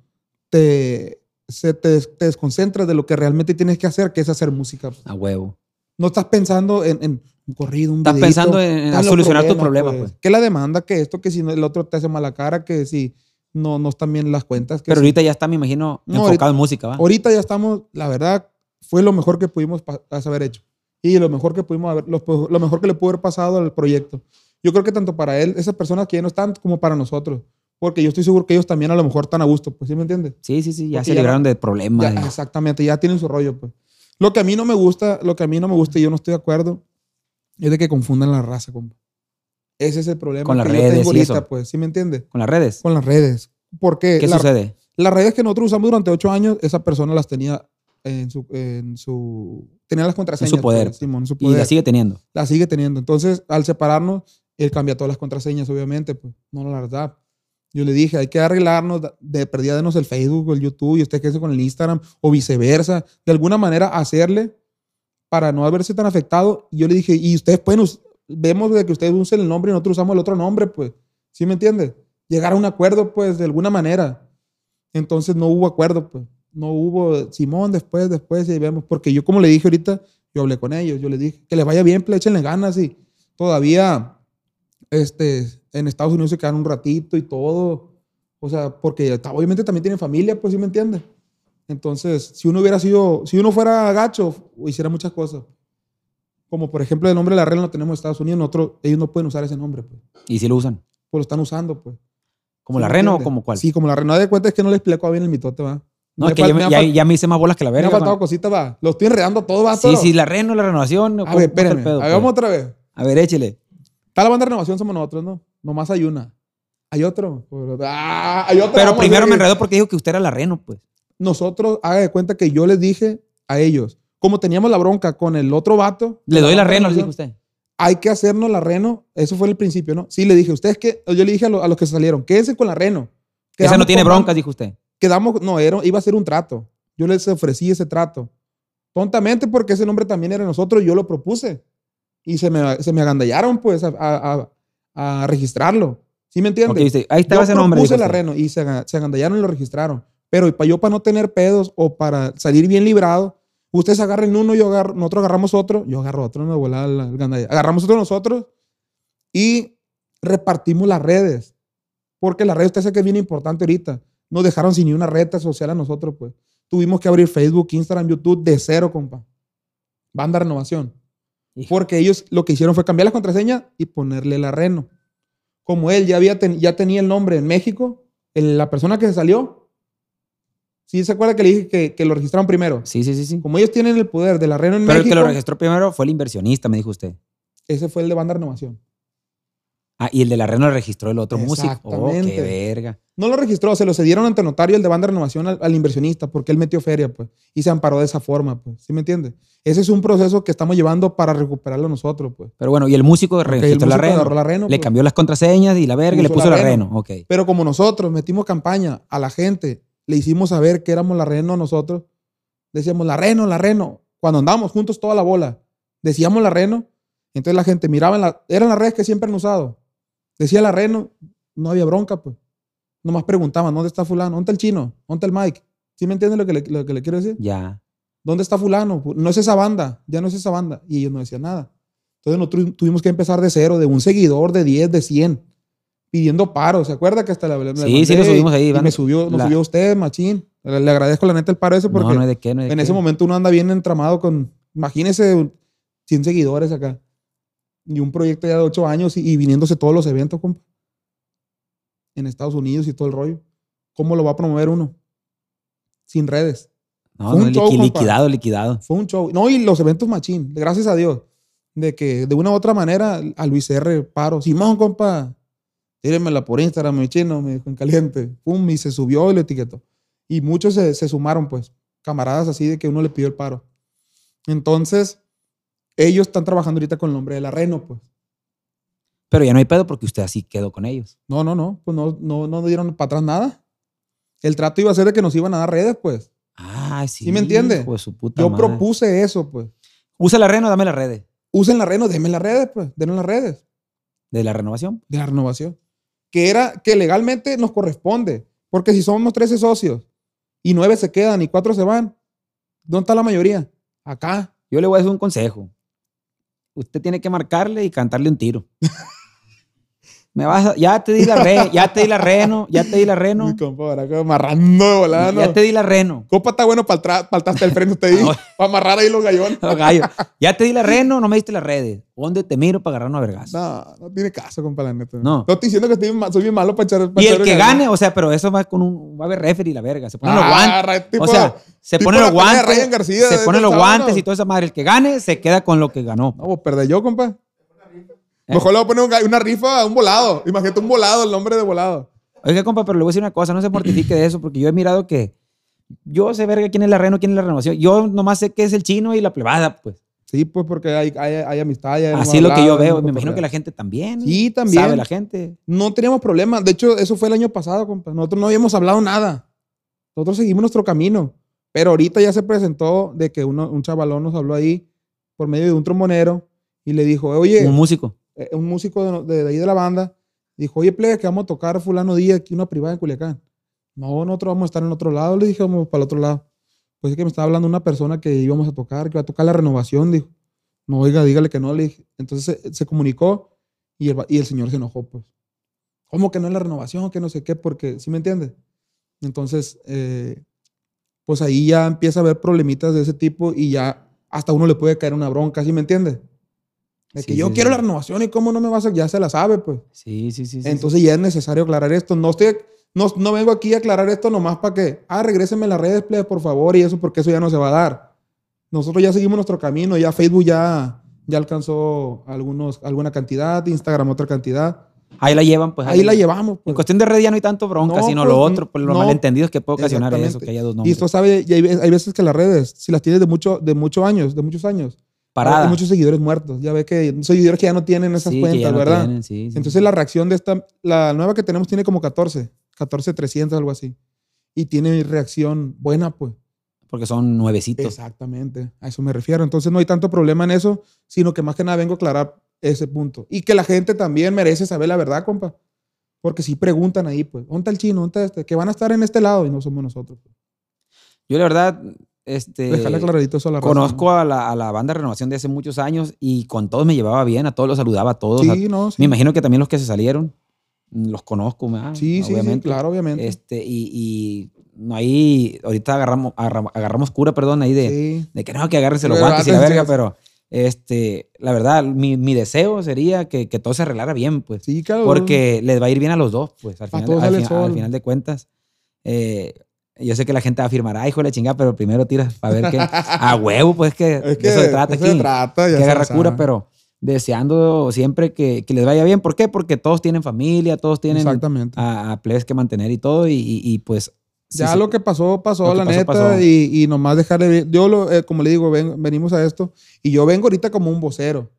te, se te, te desconcentras de lo que realmente tienes que hacer, que es hacer música. pues. A huevo. No estás pensando en, en un corrido, un Estás videíto, pensando en- en solucionar tus problemas, pues. Que la demanda, que esto, que si el otro te hace mala cara, que si no, no están bien las cuentas. Que Pero si- ahorita ya está, me imagino, No, enfocado ahorita- en música, ¿va? ahorita ya estamos, la verdad, fue lo mejor que pudimos haber hecho. Y lo mejor que pudimos haber, lo, lo mejor que le pudo haber pasado al proyecto. Yo creo que tanto para él, esas personas que ya no están, como para nosotros. Porque yo estoy seguro que ellos también a lo mejor están a gusto, pues, ¿sí me entiendes? Sí, sí, sí. Ya Porque se libraron de problemas. Ya, exactamente, ya tienen su rollo, pues. Lo que a mí no me gusta, lo que a mí no me gusta y yo no estoy de acuerdo, es de que confundan la raza, compa. Ese es el problema Con las que redes yo tengo y eso. pues, ¿sí me entiendes? Con las redes. Con las redes. Porque ¿Qué la- sucede? las redes que nosotros usamos durante ocho años, esa persona las tenía en su, en su tenía las contraseñas. poder. pues, Simón, en su Y poder. la sigue teniendo. La sigue teniendo. Entonces, al separarnos, él cambia todas las contraseñas, obviamente, pues, no la verdad. Yo le dije, hay que arreglarnos, de- perdida denos el Facebook o el YouTube y usted quede con el Instagram o viceversa. De alguna manera hacerle para no haberse tan afectado. Yo le dije, y ustedes pueden, vemos de que ustedes usen el nombre y nosotros usamos el otro nombre, pues. ¿Sí me entiendes? Llegar a un acuerdo, pues, de alguna manera. Entonces no hubo acuerdo, pues. No hubo Simón después, después, y vemos. Porque yo, como le dije ahorita, yo hablé con ellos, yo les dije que les vaya bien, pues échenle ganas y todavía este, en Estados Unidos se quedan un ratito y todo. O sea, porque obviamente también tienen familia, pues sí me entiendes. Entonces, si uno hubiera sido, si uno fuera gacho, hiciera muchas cosas. Como por ejemplo el nombre de la reina lo tenemos en Estados Unidos, nosotros, ellos no pueden usar ese nombre, pues. Y si lo usan. Pues lo están usando, pues. ¿Como ¿Sí la me reno o como cuál? Sí, como la reina. No de cuenta es que no le explico bien el mitote, va. No, Me es que ya, me me- ya, me hice más bolas que la Me verga. ha faltado cositas, va. Lo estoy enredando todo, va. Sí, toro. sí, la reno, la renovación. A ¿cómo- ver, espérame. pedo, Hagamos pues? otra vez. A ver, échele. Está la banda de renovación, somos nosotros, ¿no? Nomás hay una. Hay otro. Ah, hay otro. Pero a primero me enredó porque dijo que usted era la reno, pues. Nosotros, haga de cuenta que yo les dije a ellos, como teníamos la bronca con el otro vato. Le doy la de reno, le dijo usted. Hay que hacernos la reno. Eso fue el principio, ¿no? Sí, le dije, ustedes que, yo le dije a, lo- a los que salieron, quédense con la reno. Esa Quedamos no tiene broncas, dijo usted. Quedamos, no, era, iba a ser un trato. Yo les ofrecí ese trato. Tontamente porque ese nombre también era nosotros, yo lo propuse. Y se me, se me agandallaron, pues, a, a- a- registrarlo. ¿Sí me entiendes? usted- ahí estaba yo ese nombre. propuse dijo la reno y se, se agandallaron y lo registraron. Pero yo, para no tener pedos o para salir bien librado, ustedes agarren uno, yo agarro, nosotros agarramos otro, yo agarro otro, me volaba el gandalla. Agarramos otro nosotros y repartimos las redes. Porque la red, usted sabe que es bien importante ahorita. Nos dejaron sin ni una red social a nosotros, pues. Tuvimos que abrir Facebook, Instagram, YouTube de cero, compa. Banda Renovación. Hijo. Porque ellos lo que hicieron fue cambiar la contraseña y ponerle la reno. Como él ya, había ten- ya tenía el nombre en México, el- la persona que se salió, ¿sí se acuerda que le dije que, que lo registraron primero? Sí, sí, sí, sí. Como ellos tienen el poder de la reno en Pero el México, que lo registró primero fue el inversionista, me dijo usted. ese fue el de Banda Renovación. Ah, y el de la reno lo registró el otro músico. Oh, qué verga. No lo registró, se lo cedieron ante notario el de Banda Renovación al, al inversionista porque él metió feria, pues, y se amparó de esa forma, pues, ¿sí me entiende? Ese es un proceso que estamos llevando para recuperarlo nosotros, pues. Pero bueno, y el músico el registró la músico reno. la reno, Le pues. cambió las contraseñas y la verga y le Puso la reno. reno. Ok. Pero como nosotros metimos campaña a la gente, le hicimos saber que éramos la reno nosotros, decíamos la reno, la reno. Cuando andábamos juntos toda la bola, decíamos la reno, Entonces la gente miraba, en la, eran las redes que siempre han usado. Decía la red, no, había bronca, pues. Nomás preguntaban, ¿dónde está fulano? ¿Dónde está el chino? ¿Dónde está el Mike? ¿Sí me entienden lo que le, lo que le quiero decir? Ya. ¿Dónde está fulano? No es esa banda, ya no es esa banda. Y ellos no decían nada. Entonces nosotros tuvimos que empezar de cero, de un seguidor, de 10, de 100, pidiendo paro. ¿Se acuerda que hasta la le Sí, sí, lo subimos ahí, y van- me subió, nos la- subió usted, machín. Le, le agradezco la neta el paro ese porque no, no hay de qué, no hay de en qué. ese momento uno anda bien entramado con, imagínese, 100 seguidores acá. Y un proyecto ya de 8 años y, y viniéndose todos los eventos, compa. En Estados Unidos y todo el rollo. ¿Cómo lo va a promover uno? Sin redes. No, fue no, un show, liqui- compa. liquidado, liquidado. Fue un show. No, y los eventos machín. Gracias a Dios. De que de una u otra manera a Luis R. paro. Simón, compa. Tírenmela por Instagram, mi chino, me dijo en caliente. Pum, y se subió y lo etiquetó. Y muchos se, se sumaron, pues. Camaradas así de que uno le pidió el paro. Entonces, ellos están trabajando ahorita con el nombre de la Reno, pues. Pero ya no hay pedo porque usted así quedó con ellos. No, no, no. Pues no, no, no dieron para atrás nada. El trato iba a ser de que nos iban a dar redes, pues. Ah, sí. ¿Sí me entiende? de su puta Yo madre. propuse eso, pues. Usa la reno, dame las redes. Usen la Reno, denme las redes, pues. Denme las redes. De la renovación. de la renovación. Que era que legalmente nos corresponde. Porque si somos 13 socios y 9 se quedan y 4 se van, ¿dónde está la mayoría? Acá. Yo le voy a decir un consejo. Usted tiene que marcarle y cantarle un tiro. Me vas a- ya te di la re, ya te di la reno, ya te di la reno, Mi compa Baraco amarrando de volada, ¿no? ya te di la reno. Copa está bueno para el traste del freno, te di. Para amarrar ahí los gallones. Oh, gallo. Ya te di la reno, no me diste las redes. ¿Dónde te miro para agarrar una vergazo? No, no tiene caso, compa, la neta. No. No estoy diciendo que estoy soy bien malo para echar. para Y el que gane, o sea, pero eso va con un. Va a haber referee la verga. Se ponen los Ah, guantes. ra- tipo- o sea, se la los guantes. García se estos los guantes y toda esa madre. El que gane se queda con lo que ganó. No, pues perdé yo, compa. Mejor le voy a poner un una rifa a un volado. Imagínate un volado, el nombre de volado. Oiga, compa, pero le voy a decir una cosa, no se mortifique de eso, porque yo he mirado que yo sé verga quién es la reno, quién es la renovación. Yo nomás sé que es el chino y la plebada, pues. Sí, pues porque hay, hay, hay amistad. hay Así es lo que yo veo. Me imagino que la gente también. Sí, también. Sabe la gente. No teníamos problemas. De hecho, eso fue el año pasado, compa. Nosotros no habíamos hablado nada. Nosotros seguimos nuestro camino. Pero ahorita ya se presentó de que uno, un chavalón nos habló ahí por medio de un trombonero y le dijo, oye, Un músico. Eh, un músico de, de- ahí de la banda, dijo, oye, plebe, que vamos a tocar fulano día aquí una privada en Culiacán. No, nosotros vamos a estar en otro lado. Le dije, vamos para el otro lado. Pues es que me estaba hablando una persona que íbamos a tocar, que iba a tocar la renovación, dijo. No, oiga, dígale que no, le. Entonces se, se comunicó y el, va- y el señor se enojó, pues. ¿Cómo que no es la renovación? Que no sé qué, porque, ¿sí me entiende? Entonces, eh, pues ahí ya empieza a haber problemitas de ese tipo y ya hasta uno le puede caer una bronca, ¿sí me entiende? De que Sí, yo sí, quiero sí. la renovación y cómo no me vas a, ya se la sabe, pues. Sí, sí, sí. sí, Entonces ya es necesario aclarar esto. No estoy, no, no vengo aquí a aclarar esto nomás para que, ah, regrésenme las redes, plebe, por favor, y eso, porque eso ya no se va a dar. Nosotros ya seguimos nuestro camino, ya Facebook ya, ya alcanzó algunos, alguna cantidad, Instagram otra cantidad. sí. Ahí la llevan, pues. Ahí la llevamos. En pues. cuestión de red ya no hay tanto bronca, No, sino pues, lo otro, pues los no. malentendidos que puede ocasionar eso, que haya dos Y nombres. esto sabe, y hay, hay veces que las redes, si las tienes de mucho, de muchos años, de muchos años, Parada. hay muchos seguidores muertos. Ya ve que seguidores que ya no tienen esas Sí, cuentas, ya no ¿verdad? tienen, sí, sí, Entonces la reacción de esta, la nueva que tenemos tiene como 14, 14, 300, algo así. Y tiene reacción buena, pues. Porque son nuevecitos. Exactamente, a eso me refiero. Entonces no hay tanto problema en eso, sino que más que nada vengo a aclarar ese punto. Y que la gente también merece saber la verdad, compa. Porque si preguntan ahí, pues, ¿dónde está el chino? ¿Dónde está este? Que van a estar en este lado y no somos nosotros. pues. Yo la verdad, este... Déjale clarito eso a la Conozco a, la, a la banda de renovación de hace muchos años y con todos me llevaba bien, a todos los saludaba, a todos. ¿no? a- Sí, no, sí. Me imagino que también los que se salieron mm, los conozco. Sí, sí, sí, claro, obviamente. Este, y, y no ahí, ahorita agarramos, agarra- agarramos cura, perdón, ahí de, sí. de que no, que agárrense los guantes y la verga, sí. pero este, la verdad, mi, mi deseo sería que, que todo se arreglara bien, pues. Sí, claro. Porque les va a ir bien a los dos, pues, al final, al al final de cuentas. Eh, yo sé que la gente va a afirmar, ay, hijo de la chingada, pero primero tiras para ver qué. A huevo, pues que, Es que de eso se trata eso aquí. se trata, ya que agarra cura, pero deseando siempre que, que les vaya bien. ¿Por qué? Porque todos tienen familia, todos tienen Exactamente. a, a que mantener y todo, y, y- y, pues. ya sí. lo que pasó, pasó, la pasó, neta. pasó. Y, y nomás dejarle. Yo, lo, eh, como le digo, ven- venimos a esto. Y yo vengo ahorita como un vocero.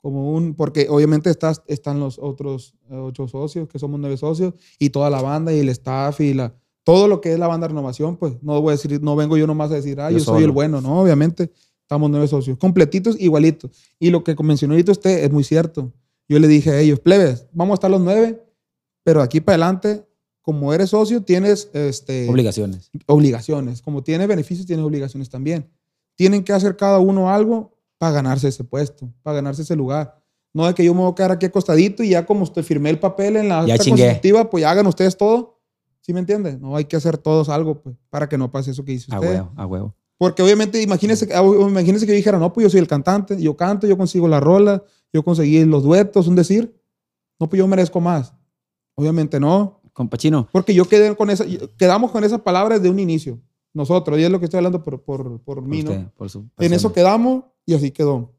Como un. Porque obviamente estás, están los otros eh, ocho socios, que somos nueve socios. Y toda la banda y el staff y la. Todo lo que es la banda de renovación, pues no voy a decir, no vengo yo nomás a decir, ah, Yo yo, soy el bueno, no, obviamente. Estamos nueve socios, completitos, igualitos. Y lo que mencionó ahorita usted es muy cierto. Yo le dije a ellos, plebes, vamos a estar los nueve, pero aquí para adelante, como eres socio, tienes este, Obligaciones. obligaciones. Como tiene beneficios, tiene obligaciones también. Tienen que hacer cada uno algo para ganarse ese puesto, para ganarse ese lugar. No de que yo me voy a quedar aquí acostadito y ya como usted firmé el papel en la Ya constitutiva, pues ya hagan ustedes todo. ¿Sí me entiende? No hay que hacer todos algo, pues, para que no pase eso que dice A usted. huevo, a huevo. Porque obviamente, imagínese, que- ah, imagínese que yo dijera, no, pues yo soy el cantante, yo canto, yo consigo la rola, yo conseguí los duetos, un decir. No, pues yo merezco más. Obviamente no. Compa Chino, Porque yo quedé con esa, quedamos con esas palabras de un inicio. Nosotros, y es lo que estoy hablando por, por, por mí, ¿no? usted, por su En eso quedamos y así quedó.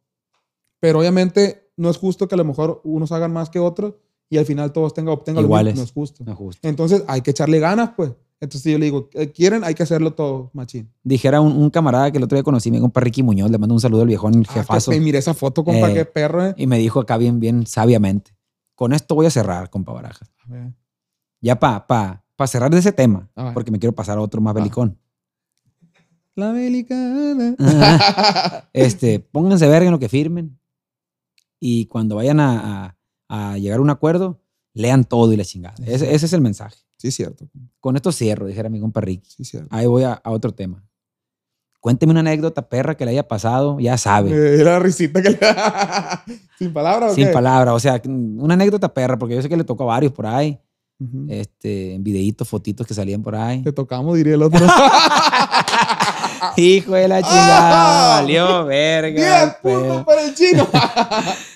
Pero obviamente no es justo que a lo mejor unos hagan más que otros y al final todos tengan, obtengan lo mismo. No es justo. No es justo. Entonces hay que echarle ganas, pues. Entonces yo le digo, eh, quieren, hay que hacerlo todo, machín. Dijera un, un camarada que el otro día conocí, mi compa Ricky Muñoz, le mando un saludo al viejón Ah, jefazo. que- mire esa foto, compa, Eh, qué perro, eh. Y me dijo acá bien, bien sabiamente. Con esto voy a cerrar, compa Baraja. A ver. Ya para pa, pa cerrar de ese tema, porque me quiero pasar a otro más Va. belicón. La belicana. Este, pónganse verga en lo que firmen. Y cuando vayan a, a- a llegar a un acuerdo, lean todo y la chingada. Ese, ese es el mensaje. Sí, cierto. Con esto cierro, dijera mi compa Ricky. Sí, cierto. Ahí voy a, a otro tema. Cuénteme una anécdota perra que le haya pasado, ya sabe. Era la risita que le... Sin palabras, ¿o Sin qué? palabras, o sea, una anécdota perra, porque yo sé que le tocó a varios por ahí, Ujú. este, en videitos, fotitos que salían por ahí. Te tocamos, diría el otro. Hijo de la chingada, valió verga. 10 puntos para el chino.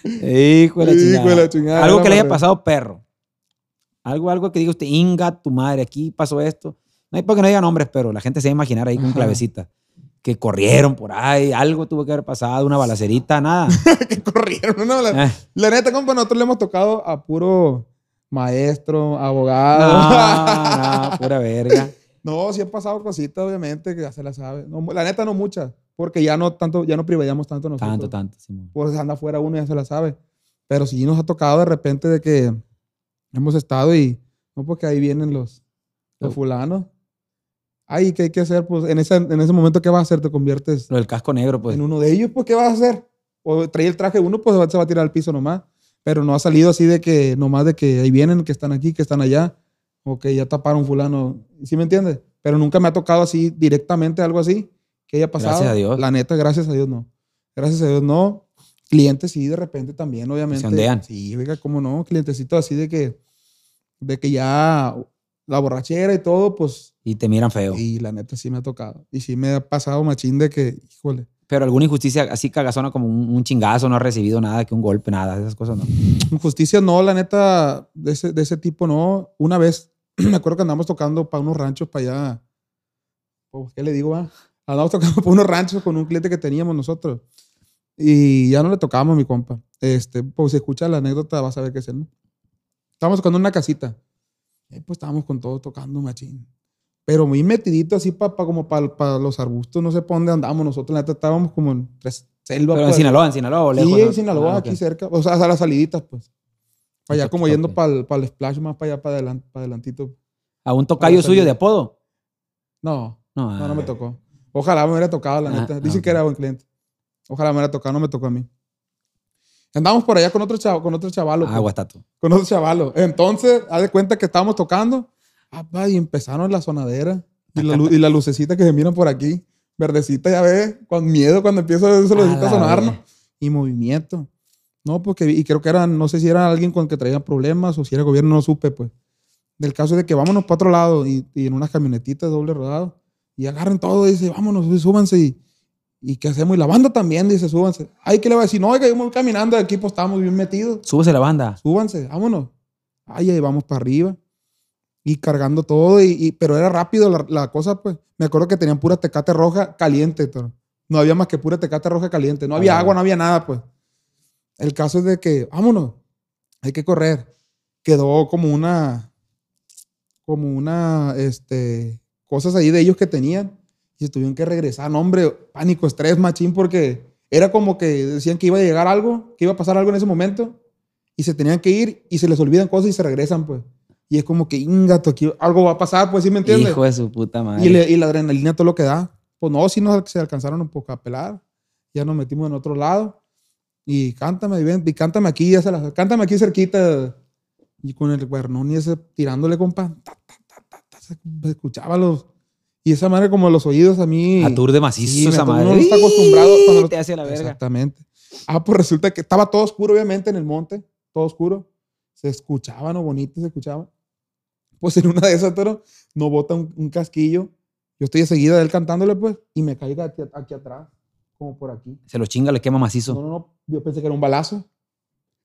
Hijo de la Hijo chingada. de la chingada, Algo que le haya pasado perro. Algo, algo que diga usted, inga, tu madre, aquí pasó esto. No hay para que no diga nombres, pero la gente se va a imaginar ahí con Ajá. clavecita. Que corrieron por ahí, algo tuvo que haber pasado, una balacerita, nada. que corrieron. No, la, Eh. la neta, compa, nosotros le hemos tocado a puro maestro, abogado. No, no, pura verga. No, sí han pasado cositas, obviamente, que ya se la sabe. No, la neta, no muchas. Porque ya no tanto, ya no privilegiamos tanto nosotros. Tanto, tanto. Simón. Pues anda afuera uno y ya se la sabe. Pero sí nos ha tocado de repente de que hemos estado y no porque ahí vienen los, los Oh. fulanos. Ay, ¿qué hay que hacer? Pues en ese, en ese momento, ¿qué vas a hacer? Te conviertes Lo del casco negro, pues. en uno de ellos, pues, ¿qué vas a hacer? O trae el traje uno, pues se va a tirar al piso nomás. Pero no ha salido así de que, nomás de que ahí vienen, que están aquí, que están allá, o que ya taparon fulano. ¿Sí me entiendes? Pero nunca me ha tocado así directamente algo así que haya pasado. Gracias a Dios. La neta, gracias a Dios no. Gracias a Dios no. Clientes sí, de repente también, obviamente. ondean. Sí, oiga, cómo no. Clientecitos así de que, de que ya la borrachera y todo, pues, Y te miran feo. y la neta sí me ha tocado. Y sí me ha pasado machín de que, híjole. Pero alguna injusticia así cagazona como un, un chingazo, no ha recibido nada, que un golpe, nada, esas cosas no. Justicia no, la neta, de ese, de ese tipo no. Una vez, me acuerdo que andamos tocando para unos ranchos para allá. Pues, ¿Qué le digo? ah? Andamos tocando para unos ranchos con un cliente que teníamos nosotros. Y ya no le tocábamos a mi compa. Este, pues si escucha la anécdota vas a ver qué es, ¿no? Estábamos tocando en una casita. Y pues estábamos con todos tocando machín. Pero muy metidito así para como para los arbustos, no sé dónde andamos nosotros. La neta estábamos como en tres- selva. Pero en pues. Sinaloa, en Sinaloa o lejos. Sí, en Sinaloa, Ah, aquí ok. cerca. O sea, a las saliditas, pues. Para allá, como yendo para el, para el splash, más para allá, para, adelan- para adelantito. ¿A un tocayo suyo de apodo? No, No, no, no ah, me tocó. Ojalá me hubiera tocado, la Ah, neta. ah, Dicen ok. que era buen cliente. Ojalá me hubiera tocado, no me tocó a mí. Andamos por allá con otro, chavo, con otro chavalo. Ah, pues. guatato. con otro chavalo. Entonces, haz de cuenta que estábamos tocando. ah, y empezaron la sonadera. Y la, y la lucecita que se miran por aquí. Verdecita, ya ves. Con miedo cuando empieza esa lucecita a la sonar, ¿no? verga. Y movimiento. No, porque, y creo que eran, no sé si era alguien con el que traían problemas o si era gobierno, no supe, pues. Del caso de que vámonos para otro lado y, y en unas camionetitas doble rodado. Y agarren todo y dice, vámonos, y súbanse. Y, ¿Y qué hacemos? Y la banda también dice, súbanse. Ay, ¿qué le va a decir? No, oiga, voy caminando de aquí, pues estábamos bien metidos Súbese la banda. súbanse, vámonos. Ay, ahí vamos para arriba. Y cargando todo, y, y- pero era rápido la, la cosa, pues. Me acuerdo que tenían pura tecate roja caliente. No había más que pura tecate roja caliente. No había agua, no había nada, pues. El caso es de que, vámonos, hay que correr. Quedó como una, como una, este, cosas ahí de ellos que tenían. Y tuvieron que regresar. No, hombre, pánico, estrés, machín, porque era como que decían que iba a llegar algo, que iba a pasar algo en ese momento y se tenían que ir y se les olvidan cosas y se regresan, pues. Y es como que, ingato, aquí algo va a pasar, pues, ¿sí me entiendes? Hijo de su puta madre. Y, le- y la adrenalina todo lo que da. Pues no, sí nos se alcanzaron un poco a pelar. Ya nos metimos en otro lado. Y cántame, y ven, y cántame aquí, ya se la- cántame aquí cerquita. Y con el cuernón y ese tirándole, compa. ta, ta, ta, ta, ta, se escuchaba los. Y esa madre, como los oídos a mí. Aturde macizo Sí, esa madre. uno no está acostumbrado cuando los- Te hace la verga. Exactamente. Ah, pues resulta que estaba todo oscuro, obviamente, en el monte. Todo oscuro. Se escuchaba, ¿no? Bonito se escuchaba. Pues en una de esas, pero no bota un, un casquillo. Yo estoy enseguida de él cantándole, pues, y me caiga aquí, aquí atrás, como por aquí. Se lo chinga, le quema macizo. No, no, no. Yo pensé que era un balazo.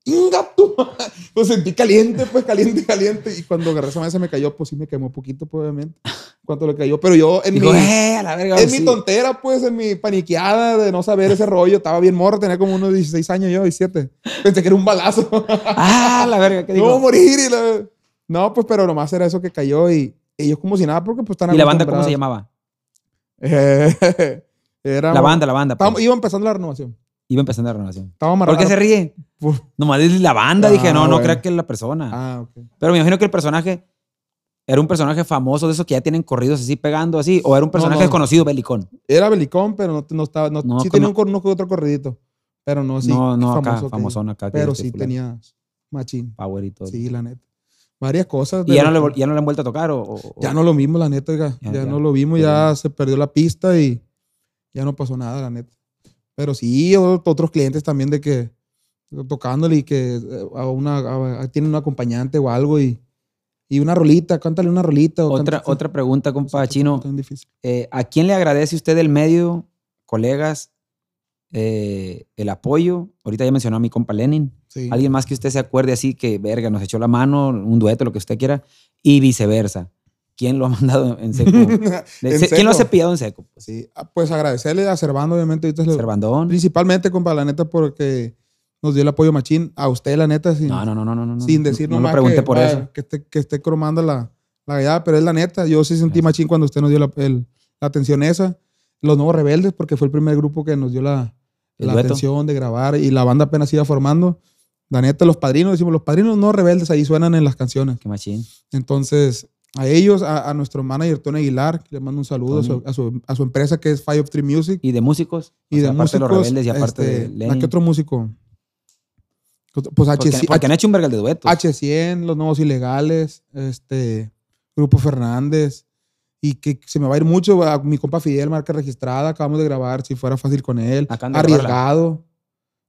¡Inga tú! Pues sentí caliente, pues caliente, caliente. Y cuando agarré esa mesa me cayó, pues sí me quemó poquito, pues, obviamente. Cuando le cayó. Pero yo en mi. eh, a la verga. En sí. mi tontera, pues, en mi paniqueada de no saber ese rollo, estaba bien morro, tenía como unos 16 años yo, 17. Pensé que era un balazo. Ah, la verga, ¿qué no a dijo? morir. Y la- No, pues, pero nomás era eso que cayó y ellos como si nada, porque pues están ¿Y la banda cómo se llamaba? Eh, era, La banda, la banda. pues. Iba empezando la renovación. Iba empezando la renovación. Estábamos ¿Por qué se ríe? Por- Nomás la banda. Ah, Dije, no, no bueno. creo que es la persona. Ah, ok. Pero me imagino que el personaje era un personaje famoso de esos que ya tienen corridos así pegando así. O era un personaje no. desconocido, belicón. Era belicón, pero no, no estaba. No, No, sí tenía no. un, cor- uno que otro corridito. Pero no, sí. no, no, famoso acá, famosón acá. Pero este sí tenía machín. Power y todo. Sí, la neta. Varias cosas. ¿Y ya no, le, vol- ya no le han vuelto a tocar? O, o- Ya no lo vimos, la neta. Ya, Ya, ya. no lo vimos, ya se perdió la pista y ya no pasó nada, la neta. Pero sí, otros clientes también de que tocándole y que eh, a una, a- tienen un acompañante o algo y, y una rolita, cántale una rolita. o Otra, cántale- otra pregunta, compa Chino. Eh, ¿A quién le agradece usted del medio, colegas, eh, el apoyo? Ahorita ya mencionó a mi compa Lenin. Sí. Alguien más que usted se acuerde así que, verga, nos echó la mano, un dueto, lo que usted quiera, y viceversa. ¿Quién lo ha mandado en seco? En ¿Quién lo ha cepillado en seco? Pues, Sí, ah, pues agradecerle a Servando, obviamente, ahorita Cervandón. principalmente, compa, la neta, porque nos dio el apoyo machín. A usted, la neta, sin, No, no, no, no, no. no. sin decir no, no lo pregunté que, por vaya, eso. Que esté, que esté cromando la, la gallada, pero es la neta. Yo sí sentí Gracias. machín cuando usted nos dio la, el- la atención esa. Los Nuevos Rebeldes, porque fue el primer grupo que nos dio la, la atención de grabar y la banda apenas iba formando. La neta, los padrinos, decimos, los padrinos no rebeldes, ahí suenan en las canciones. Qué machín. Entonces, a ellos, a, a nuestro manager Tony Aguilar, que le mando un saludo a su, a, su, a su empresa que es Five of Three Music. ¿Y de músicos? O Y sea, de aparte músicos. de los rebeldes y aparte este, de ¿a. ¿Qué otro músico? Pues Porque, H, han hecho un vergal de duetos. H100, Los Nuevos Ilegales, este, Grupo Fernández. Y que se me va a ir mucho a mi compa Fidel, marca registrada. Acabamos de grabar Si Fuera Fácil con él. Arriesgado.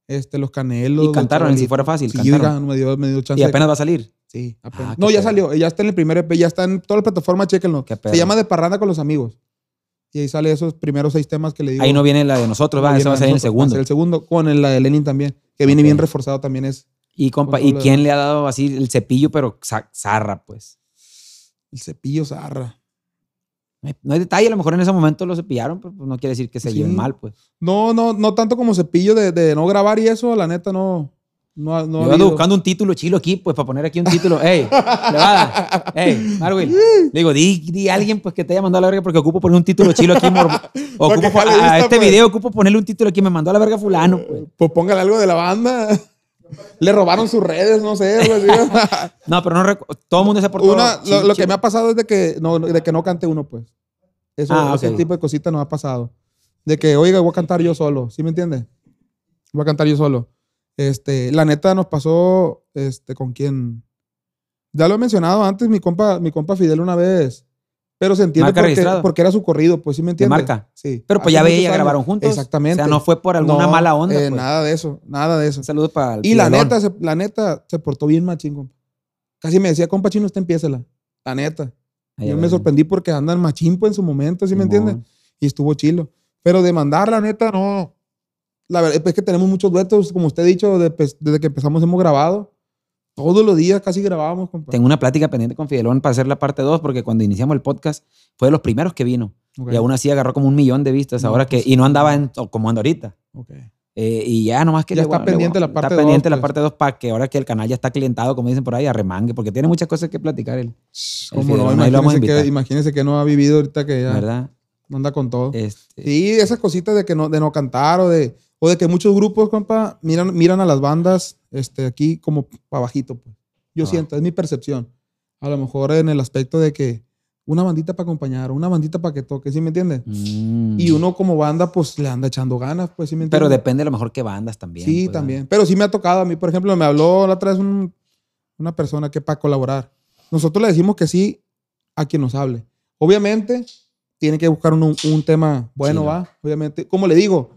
Este, Los Canelos. y cantaron Si. Fuera Fácil. Sí, cantaron. oiga, me dio, me dio chance. y de- apenas va a salir. Sí, apenas. Ah, qué no, ya salió. Ya está en el primer EP. Ya está en toda la plataforma. Chéquenlo. Se llama De Parranda con los Amigos. Y ahí sale esos primeros seis temas que le digo. Ahí no viene la de nosotros, va. Viene Esa va a en el segundo. el segundo, con el, la de Lenin también. Que viene bien reforzado también es Y compa, ¿y quién le ha dado así el cepillo, pero za- zarra, pues? el cepillo zarra. No hay, detalle, a lo mejor en ese momento lo cepillaron, pero pues no quiere decir que se Sí. lleven mal, pues. No, no, no tanto como cepillo de, de no grabar y eso, la neta no. No, no Yo ando habido. buscando un título chilo aquí, pues, para poner aquí un título. ¡Ey! Levada. ¡Ey! Marwil. Le digo, di, di a alguien pues, que te haya mandado a la verga porque ocupo poner un título chilo aquí. ocupo, a, a vista, este pues. video ocupo ponerle un título aquí. Me mandó a la verga fulano, pues. Pues póngale algo de la banda. Le robaron sus redes, no sé. así. No, pero no Todo el mundo se ha portado Una, lo, lo que me ha pasado es de que no, de que no cante uno, pues. Eso, Ah, ese ok. tipo de cositas nos ha pasado. De que, oiga, voy a cantar yo solo. ¿Sí me entiende? Voy a cantar yo solo. Este, la neta nos pasó, este, con quién. Ya lo he mencionado antes, mi compa, mi compa Fidel una vez. Pero se entiende Marca porque, porque era su corrido, pues sí me entiende. marca? Sí. Pero pues Hace ya veía, ya grabaron juntos. Exactamente. O sea, no fue por alguna No, mala onda. eh, pues. Nada de eso, nada de eso. Un saludo para el Y la neta, se, la neta, se portó bien machín, compa. Casi me decía, compa chino, usted empiécela. La neta. Ahí Yo me sorprendí porque andan machín pues, en su momento, ¿sí me entiendes? Y estuvo chilo. Pero demandar, la neta, no. La verdad es que tenemos muchos duetos, como usted ha dicho, de- pues, desde que empezamos hemos grabado. Todos los días casi grabábamos, compa. Tengo una plática pendiente con Fidelón para hacer la parte 2 porque cuando iniciamos el podcast fue de los primeros que vino. Ok, Y aún así agarró como un millón de vistas No, ahora que... pues, Y no andaba en, como anda ahorita. ok. Eh, y ya nomás que Ya le está voy a- le pendiente voy a- la parte Está dos, pendiente la pues. parte 2 para que ahora que el canal ya está clientado, como dicen por ahí, arremangue, porque tiene muchas cosas que platicar él, ¿Cómo Fidelón, no? Imagínese que, invitar. imagínese que no ha vivido ahorita que ya ¿verdad? anda con todo. Este, Sí, esas cositas de que no, de no cantar o de, o de que muchos grupos, compa, miran, miran a las bandas este, aquí como para bajito. Pues. Yo Ah. siento, es mi percepción. A lo mejor en el aspecto de que una bandita para acompañar, una bandita para que toque, ¿sí me entiendes? Mm. Y uno como banda, pues le anda echando ganas, pues, ¿sí me entiendes? Pero depende a lo mejor qué bandas también. Sí, pues, también. Pero sí me ha tocado a mí, por ejemplo, me habló la otra vez un- una persona que para colaborar. Nosotros le decimos que sí a quien nos hable. Obviamente, tiene que buscar un, un tema bueno, Sí, ¿no? va. Obviamente, como le digo,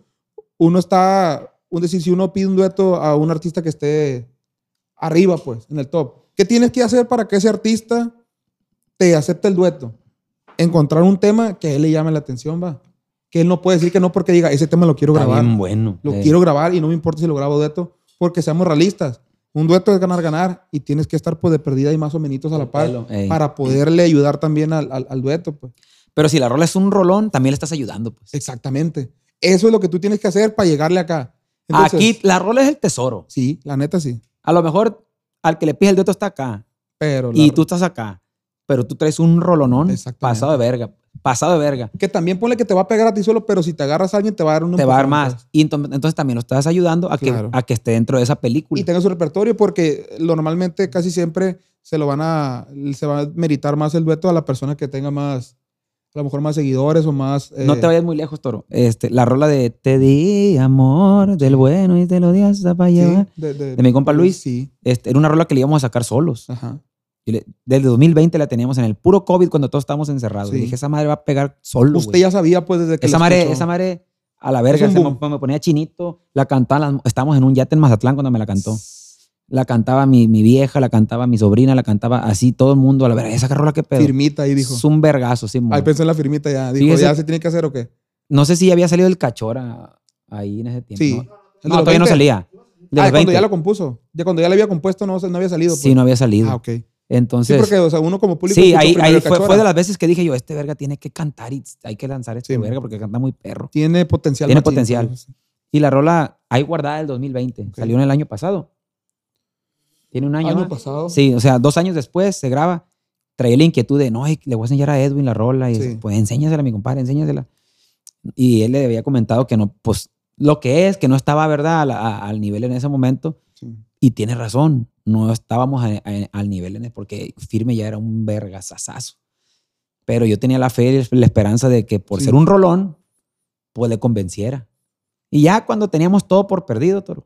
uno está, un decir, si uno pide un dueto a un artista que esté arriba, pues, en el top, ¿qué tienes que hacer para que ese artista te acepte el dueto? Encontrar un tema que a él le llame la atención, va. Que él no puede decir que no porque diga, ese tema lo quiero Está grabar bien bueno. lo eh. quiero grabar y no me importa si lo grabo dueto, porque seamos realistas. Un dueto es ganar, ganar y tienes que estar pues de perdida y más o menos a la par ey. para poderle ayudar también al, al- al dueto. Pues. Pero si la rola es un rolón, también le estás ayudando. Pues. Exactamente. Eso es lo que tú tienes que hacer para llegarle acá. Entonces, Aquí la rola es el tesoro. Sí, la neta sí. A lo mejor al que le pides el dueto está acá Pero y tú estás acá. Pero tú traes un rolonón pasado de verga. Pasado de verga. Que también ponle que te va a pegar a ti solo, pero si te agarras a alguien te va a dar un te va a dar más. Y ento- entonces también lo estás ayudando a, Claro. que, a que esté dentro de esa película. Y tenga su repertorio porque normalmente casi siempre se lo van a, se va a meritar más el dueto a la persona que tenga más, a lo mejor más seguidores o más... eh, No te vayas muy lejos, Toro. Este, la rola de Te di amor del bueno y te lo di hasta para sí, llevar. de, de- De mi compa Luis. Sí, Este, era una rola que le íbamos a sacar solos. ajá. Y le- desde 2020 la teníamos en el puro COVID cuando todos estábamos encerrados. Sí. Y dije, esa madre va a pegar solo. Usted güey". ya sabía pues desde que esa madre, escuchó. esa madre a la verga. se me, ponía chinito. La cantaban. estábamos en un yate en Mazatlán cuando me la cantó. La cantaba mi, mi vieja, la cantaba mi sobrina, la cantaba así todo el mundo. A la verga, esa rola que pedo. Firmita ahí dijo. Es un vergazo, sí. Ahí pensó en la firmita ya. Dijo, Fíjese- ¿ya se tiene que hacer o qué? No sé si había salido el cachora ahí en ese tiempo. Sí. ¿no? ¿El de No, los todavía no 20? salía. De Ah, cuando 20. ya lo compuso. Ya cuando ya le había compuesto no, no había salido. Pues. Sí, no había salido. Ah, ok. Sí, Entonces, porque o sea, uno como público. sí, ahí, ahí fue, fue de las veces que dije yo, este verga tiene que cantar y hay que lanzar este Sí. verga porque canta muy perro. Tiene potencial. Tiene machín, potencial. pues. Y la rola ahí guardada del 2020. Salió en el año pasado. Tiene un año. Año pasado. Sí, o sea, dos años después se graba. Traía la inquietud de, no, le voy a enseñar a Edwin la rola. Y Sí. pues enséñasela a mi compadre, enséñasela. Y él le había comentado que no, pues lo que es, que no estaba, ¿verdad?, al, a- al nivel en ese momento. Sí. Y tiene razón, no estábamos a- a- al nivel en el, porque Firme ya era un vergasazazo. Pero yo tenía la fe y la esperanza de que por Sí. ser un rolón, pues le convenciera. Y ya cuando teníamos todo por perdido, Toro,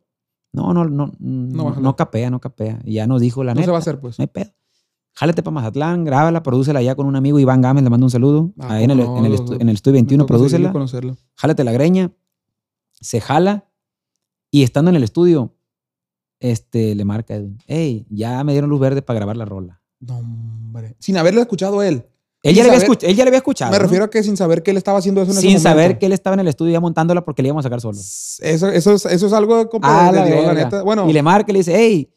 no, no, no, no, no capea, no capea. Y ya nos dijo la No neta. se va a hacer, pues. No hay pedo. Jálate para Mazatlán, grábala, prodúcela ya con un amigo, Iván Gámez, le mando un saludo. Ah, Ahí en el, no, en el, estu- en el estudio Me 21, toca seguirlo y prodúcela conocerlo. jálate la greña, se jala y estando en el estudio, este, le marca a Edwin, hey, ya me dieron luz verde para grabar la rola. No, hombre. Sin haberle escuchado él. Él ya, le había saber- escuch- él ya le había escuchado. Me ¿no? refiero a que sin saber que él estaba haciendo eso en Sin saber que él estaba en el estudio ya montándola porque le íbamos a sacar solo. Eso, eso, es, eso es algo compa, Ah, de la Dios, la neta. Bueno, Y le marca y le dice, hey,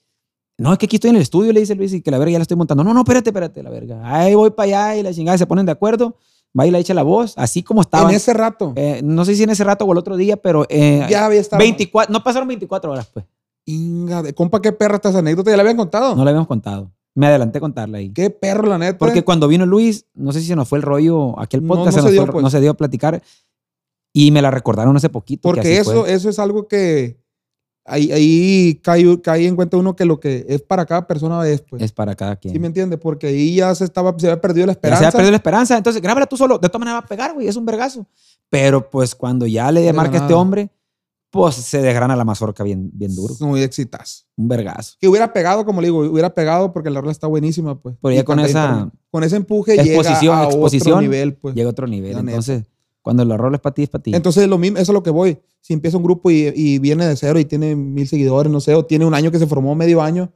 no, es que aquí estoy en el estudio, le dice Luis, y que la verga ya la estoy montando. No, no, espérate, espérate, la verga. Ahí voy para allá y la chingada se ponen de acuerdo. Va y le echa la voz, así como estaba. en ese rato. Eh, no sé si en ese rato o el otro día, pero eh, ya había estado. 24, no pasaron 24 horas, pues. Inga de compa, qué perra estas anécdotas. Ya le habían contado. No la habíamos contado. Me adelanté a contarla ahí. Qué perro, la neta. Porque cuando vino Luis, no sé si se nos fue el rollo, aquel No, podcast no se, se nos dio, fue- pues. no se dio a platicar. Y me la recordaron hace poquito. que Porque así eso, fue. eso es algo que ahí, ahí cae, cae en cuenta uno que lo que es para cada persona es, pues. es para cada quien. ¿Sí me entiende? Porque ahí ya se estaba, se había perdido la Ya esperanza. se ha perdido la esperanza. Entonces, grábala tú solo. De todas maneras va a pegar, güey. Es un vergazo. Pero pues cuando ya le De marca este hombre, pues se desgrana la mazorca bien, bien duro. Muy exitazo. Un vergazo. Que hubiera pegado, como le digo, hubiera pegado porque la rola está buenísima, pues. Pero ya con esa Con ese empuje exposición, llega a exposición, otro nivel, pues. Llega a otro nivel. Entonces, cuando la rola es para ti, es para ti. Entonces, lo mismo, eso es lo que voy. Si empieza un grupo y, y viene de cero y tiene mil seguidores, no sé, o tiene un año que se formó medio año,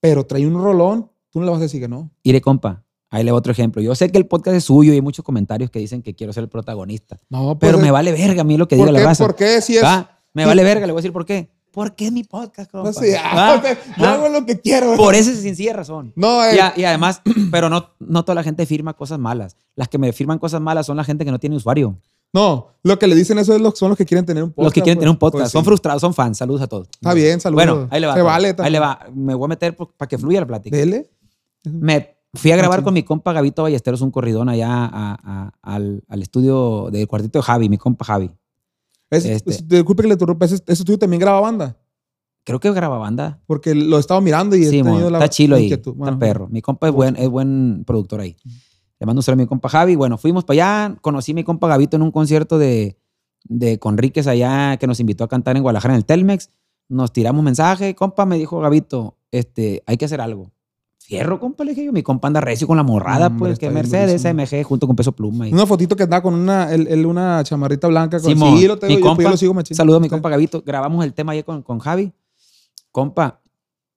pero trae un rolón, tú no le vas a decir que no. Iré, compa. Ahí le otro ejemplo. Yo sé que el podcast es suyo y hay muchos comentarios que dicen que quiero ser el protagonista. No, pues, Pero me vale verga a mí lo que ¿por diga la raza. ¿Por qué? Si es. ¿Va? Me vale verga, le voy a decir por qué. Porque es mi podcast, compa. No sé, ah, yo hago lo que quiero. Por esa sencilla razón. No, eh, Y, a- y además, pero no, no toda la gente firma cosas malas. Las que me firman cosas malas son la gente que no tiene usuario. no, lo que le dicen eso es lo, son los que quieren tener un podcast. los que quieren tener un pues. podcast. Pues son sí. frustrados, son fans. Saludos a todos. Está bien, saludos. Bueno, ahí le va. Se vale ahí le va. Me voy a meter para que fluya la plática. Dele. Me fui a grabar con mi compa Gavito Ballesteros un corridón allá a- a- al, al estudio del cuartito de Javi, mi compa Javi. Es, Este. es- disculpe que le interrumpa, ese, ese estudio también graba banda. Creo que graba banda. Porque lo he estado mirando y he Sí, mo, tenido la está chilo ahí. inquietud. Está Bueno, perro. Mi compa es buen, es buen productor ahí. Le mando un saludo a mi compa Javi. Bueno, fuimos para allá. Conocí a mi compa Gavito en un concierto de, de Conríquez allá que nos invitó a cantar en Guadalajara en el Telmex. Nos tiramos mensaje. Compa, me dijo Gavito, este, hay que hacer algo. Fierro, compa, le dije yo. Mi compa anda recio con la morrada, Hombre, pues, que Mercedes. AMG, junto con Peso Pluma. y- Una fotito que andaba con una, él, él una chamarrita blanca. Con, Simón, sí, lo tengo, mi yo, pues, compa, yo lo sigo machín. Saludo a mi Sí. compa Gavito. Grabamos el tema ahí con, con Javi. Compa,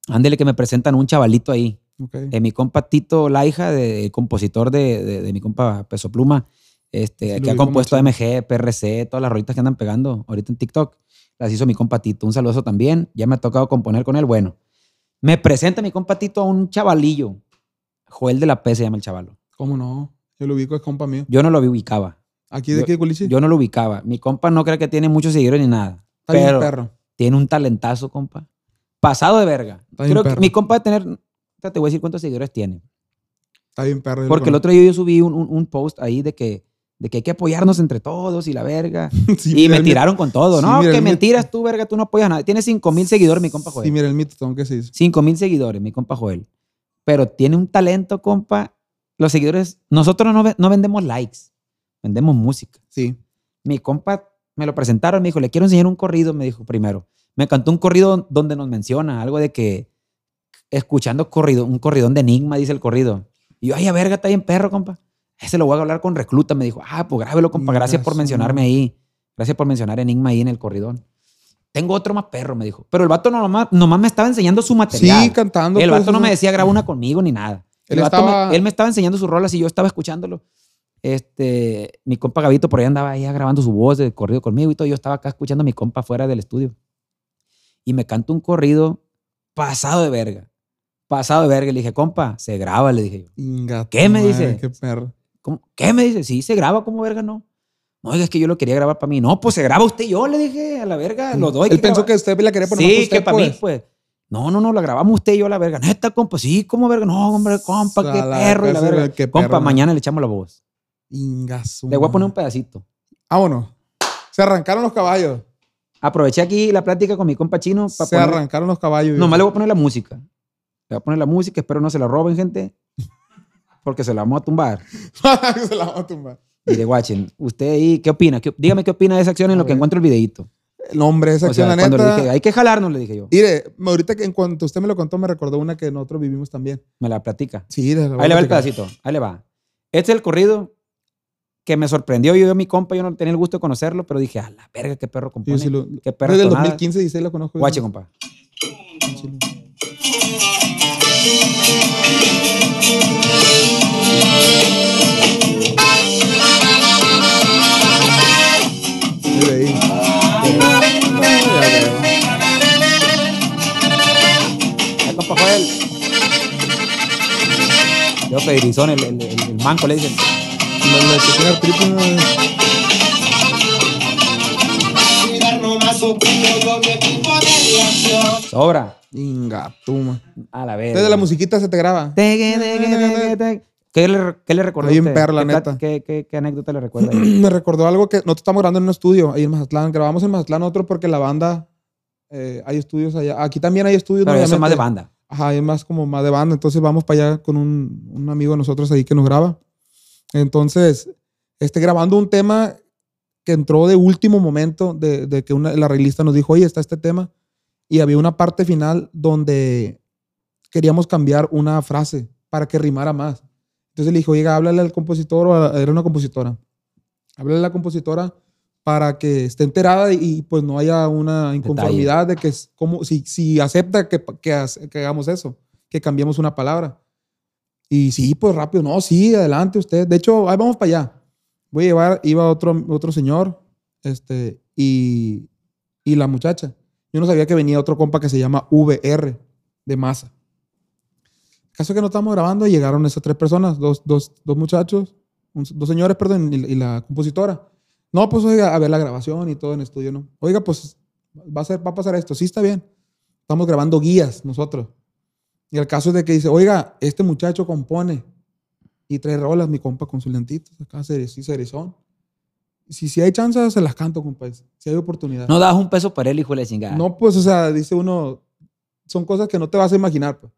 ándele que me presentan un chavalito ahí. Ok. Eh, mi compa Tito Laija, de, compositor de, de- de mi compa Peso Pluma, este, Sí, que ha compuesto machín. MG, PRC, todas las rolitas que andan pegando ahorita en TikTok, las hizo mi compa Tito. Un saludo también. Ya me ha tocado componer con él. Bueno, me presenta mi compa Tito a un chavalillo. Joel de la P se llama el chavalo. ¿Cómo no? Yo lo ubico, es compa mío. Yo no lo ubicaba. ¿Aquí de qué, Culichi? Yo no lo ubicaba. Mi compa no cree que tiene muchos seguidores ni nada. Está bien pero perro. tiene un talentazo, compa. Pasado de verga. Está bien Creo que perro. mi compa de tener. Te voy a decir cuántos seguidores tiene. Está bien perro. Porque el otro día yo subí un, un- un post ahí de que, de que hay que apoyarnos entre todos y la verga. Sí, y mira, me tiraron con todo. sí, no, mira, que mentiras tú, verga, tú no apoyas a nadie. Tiene 5 mil seguidores mi compa Joel. Sí, mira el mito, tengo que decir. 5 mil seguidores mi compa Joel. Pero tiene un talento, compa. Los seguidores, nosotros no, no vendemos likes, vendemos música. Sí. Mi compa me lo presentaron, me dijo, le quiero enseñar un corrido, me dijo primero. Me cantó un corrido donde nos menciona algo de que escuchando corrido, un corridón de enigma, dice el corrido. Y yo, ay, a verga, está bien perro, compa. Ese lo voy a hablar con recluta, me dijo. Ah, pues grábelo, compa. Gracias por mencionarme ahí. Gracias por mencionar enigma ahí en el corridón. Tengo otro más perro, me dijo. Pero el vato nomás, nomás me estaba enseñando su material. Sí, cantando. el pues, vato no o me decía graba una conmigo ni nada. El Él vato estaba- me, él me estaba enseñando sus rolas y yo estaba escuchándolo. Este, mi compa Gavito por ahí andaba ahí grabando su voz de corrido conmigo y todo. Yo estaba acá escuchando a mi compa fuera del estudio. Y me cantó un corrido pasado de verga. Pasado de verga. Le dije, compa, se graba, le dije yo. ¿Qué me madre, dice? Qué perro. ¿Cómo? ¿Qué me dice? Sí, se graba como verga, no. No, oiga, es que yo lo quería grabar para mí. No, pues se graba usted y yo, le dije, a la verga, los dos. hay Él pensó grabar. que usted la quería poner Sí, que para mí, pues. No, no, no, la grabamos usted y yo a la verga. Neta, compa, sí, como verga. No, hombre, compa, qué la perro y la verga. compa, perro, ¿no? mañana le echamos la voz. Ingazo. Le voy a poner un pedacito. Vámonos. Se arrancaron los caballos. Aproveché aquí la plática con mi compa chino para Se poner... arrancaron los caballos. Nomás le voy a poner la música. Le voy a poner la música, espero no se la roben, gente. Porque se la vamos a tumbar. Se la vamos a tumbar. Mire, guachen, usted ahí, ¿qué opina? ¿Qué- dígame qué opina de esa acción en lo que encuentro el videito. El hombre, esa O sea, acción, la cuando le neta. dije, hay que jalarnos, le dije yo. Mire, ahorita que en cuanto usted me lo contó, me recordó una que nosotros vivimos también. Me la platica. Sí, la Ahí le va el pedacito. Ahí le va. Este es el corrido que me sorprendió. Yo, yo, mi compa, yo no tenía el gusto de conocerlo, pero dije, a la verga, qué perro compone. sí lo- qué perro Desde el tonada. 2015, 16 lo conozco. Guache, compa. Chilo. Yo, Federizón, el, el, el, el manco, le dicen. Sobra. Inga, tú, man. A la vez. Desde la musiquita se te graba. ¿Qué le, qué le recordó? Está bien usted? perro, la ¿Qué neta. ¿Qué, qué, qué anécdota le recuerda? ahí? Me recordó algo que nosotros estamos grabando en un estudio ahí en Mazatlán. Grabamos en Mazatlán otro porque la banda, eh, hay estudios allá. Aquí también hay estudios. Pero eso es más de banda. Ajá, es más como más de banda. Entonces vamos para allá con un, un amigo de nosotros ahí que nos graba. Entonces, este, grabando un tema que entró de último momento, de, de que una, la arreglista nos dijo, oye, está este tema. Y había una parte final donde queríamos cambiar una frase para que rimara más. Entonces le dijo, oiga, háblale al compositor, o a- era una compositora. Háblale a la compositora para que esté enterada y, pues no haya una inconformidad de que es como si, si acepta que, que hagamos eso, que cambiemos una palabra. Y sí, pues rápido, no, sí, adelante usted. De hecho, ahí vamos para allá. Voy a llevar, iba otro, otro señor, este, y, y la muchacha. Yo no sabía que venía otro compa que se llama VR de masa. Caso que no estamos grabando, llegaron esas tres personas, dos, dos, dos muchachos, un- dos señores, perdón, y, y la compositora. No, pues oiga, a ver la grabación y todo en estudio, ¿no? Oiga, pues va a, ser, va a pasar esto. Sí, está bien. Estamos grabando guías nosotros. Y el caso es de que dice, oiga, este muchacho compone y trae rolas, mi compa, con sus lentitos, acá sí, cerezón. Si, si hay chance, se las canto, compa. Si hay oportunidad. No das un peso para él, hijo de la chingada. No, pues, o sea, dice uno, son cosas que no te vas a imaginar, pues.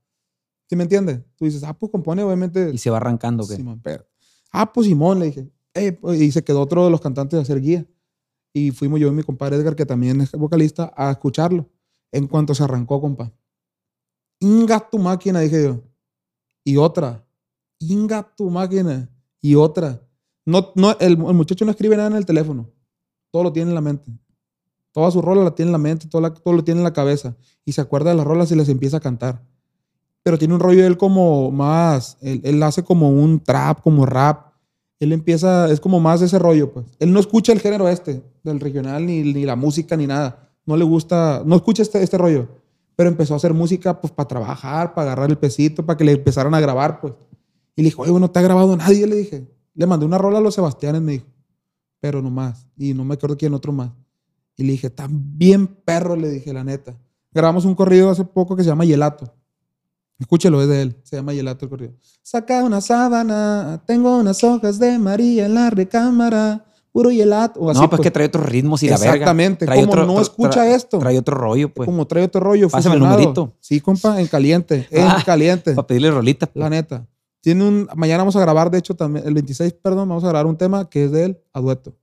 ¿Sí me entiendes? Tú dices, ah, pues compone, obviamente. Y se va arrancando, ¿qué? Sí, man, pero- Ah, pues Simón, le dije. "Eh, pues", y se quedó otro de los cantantes a hacer guía. Y fuimos yo y mi compadre Edgar, que también es vocalista, a escucharlo. En cuanto se arrancó, compa. Inga tu máquina, dije yo. Y otra. Inga tu máquina. Y otra. No, no, el, el muchacho no escribe nada en el teléfono. Todo lo tiene en la mente. Toda su rola la tiene en la mente, todo, la- todo lo tiene en la cabeza. Y se acuerda de las rolas y les empieza a cantar. Pero tiene un rollo él como más, él, él hace como un trap, como rap. Él empieza, es como más ese rollo, pues. Él no escucha el género este, del regional, ni, ni la música, ni nada. No le gusta, no escucha este, este rollo. Pero empezó a hacer música, pues, para trabajar, para agarrar el pesito, para que le empezaran a grabar, pues. Y le dijo, oye, no te ha grabado nadie, le dije. Le mandé una rola a los Sebastianes, me dijo. Pero no más. Y no me acuerdo quién otro más. Y le dije, bien perro, le dije, la neta. Grabamos un corrido hace poco que se llama Yelato. Escúchelo, es de él. Se llama Yelato el corrido. Saca una sábana, tengo unas hojas de María en la recámara, puro Yelato. O así, no, pues, que trae otros ritmos y la verga. Exactamente. Trae Como no escucha tra- esto. Trae otro rollo, pues. Como trae otro rollo. Pásame el numerito. Sí, compa, en caliente. En Ah, caliente. Para pedirle rolitas. pues. La neta. Tiene un. Mañana vamos a grabar, de hecho, también, el 26, perdón, vamos a grabar un tema que es de él, a dueto.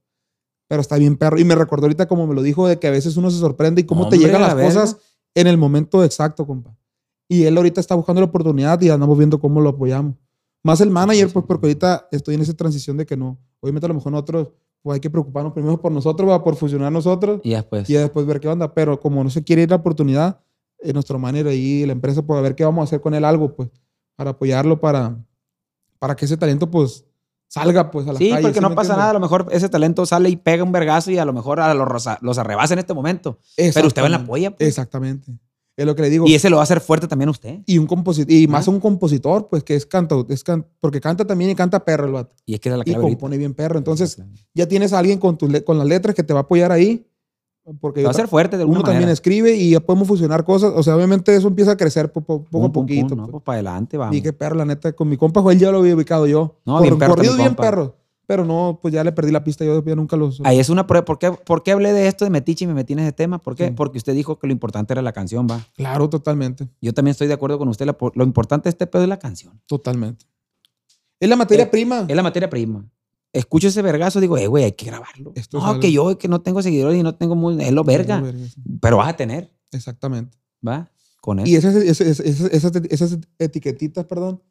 Pero está bien perro. Y me recordó ahorita como me lo dijo, de que a veces uno se sorprende y cómo te llegan la las cosas en el momento exacto, compa. Y él ahorita está buscando la oportunidad y andamos viendo cómo lo apoyamos. Más el manager, pues porque ahorita estoy en esa transición de que no. Obviamente a lo mejor nosotros pues hay que preocuparnos primero por nosotros, ¿va? por fusionar nosotros Y después. y ya después ver qué onda. Pero como no se quiere ir la oportunidad, eh, nuestro manager y la empresa, pues a ver qué vamos a hacer con él algo, pues, para apoyarlo, para, para que ese talento, pues, salga, pues, a la Sí, calle. porque ¿sí no pasa nada. A lo mejor ese talento sale y pega un vergazo y a lo mejor a los, los arrebasa en este momento. Pero usted va en la polla. pues. Exactamente. Es lo que le digo. Y ese lo va a hacer fuerte también usted. Y un compositor, y más Ah. un compositor, pues, que es canta, es can- porque canta también y canta perro el vato. Y es que es la Y clave ahorita. compone bien perro. Entonces, ya tienes a alguien con, tus con las letras que te va a apoyar ahí. Porque va a ser fuerte de alguna uno también manera. escribe y ya podemos fusionar cosas. O sea, obviamente eso empieza a crecer po- po- poco Pum, a pum, pum, poquito. no, pues. pues para adelante, vamos. Y qué perro, la neta. Con mi compa Joel ya lo había ubicado yo. No, bien perro Corrido también, bien compa. perro. Pero no, pues ya le perdí la pista. Yo ya nunca los... Ahí es una prueba. ¿Por qué, ¿Por qué hablé de esto de Metiche y me metí en ese tema? ¿Por qué? Sí. Porque usted dijo que lo importante era la canción, va. Claro, totalmente. Yo también estoy de acuerdo con usted. lo importante de este pedo es la canción. Totalmente. Es la materia Eh, prima. Es la materia prima. Escucho ese vergazo, digo, eh, güey, hay que grabarlo. Esto no, que yo que no tengo seguidores y no tengo muy. Es lo verga. Verga, sí. Pero vas a tener, Exactamente. ¿va? Con eso. Y esas, esas, esas, esas, esas etiquetitas, perdón,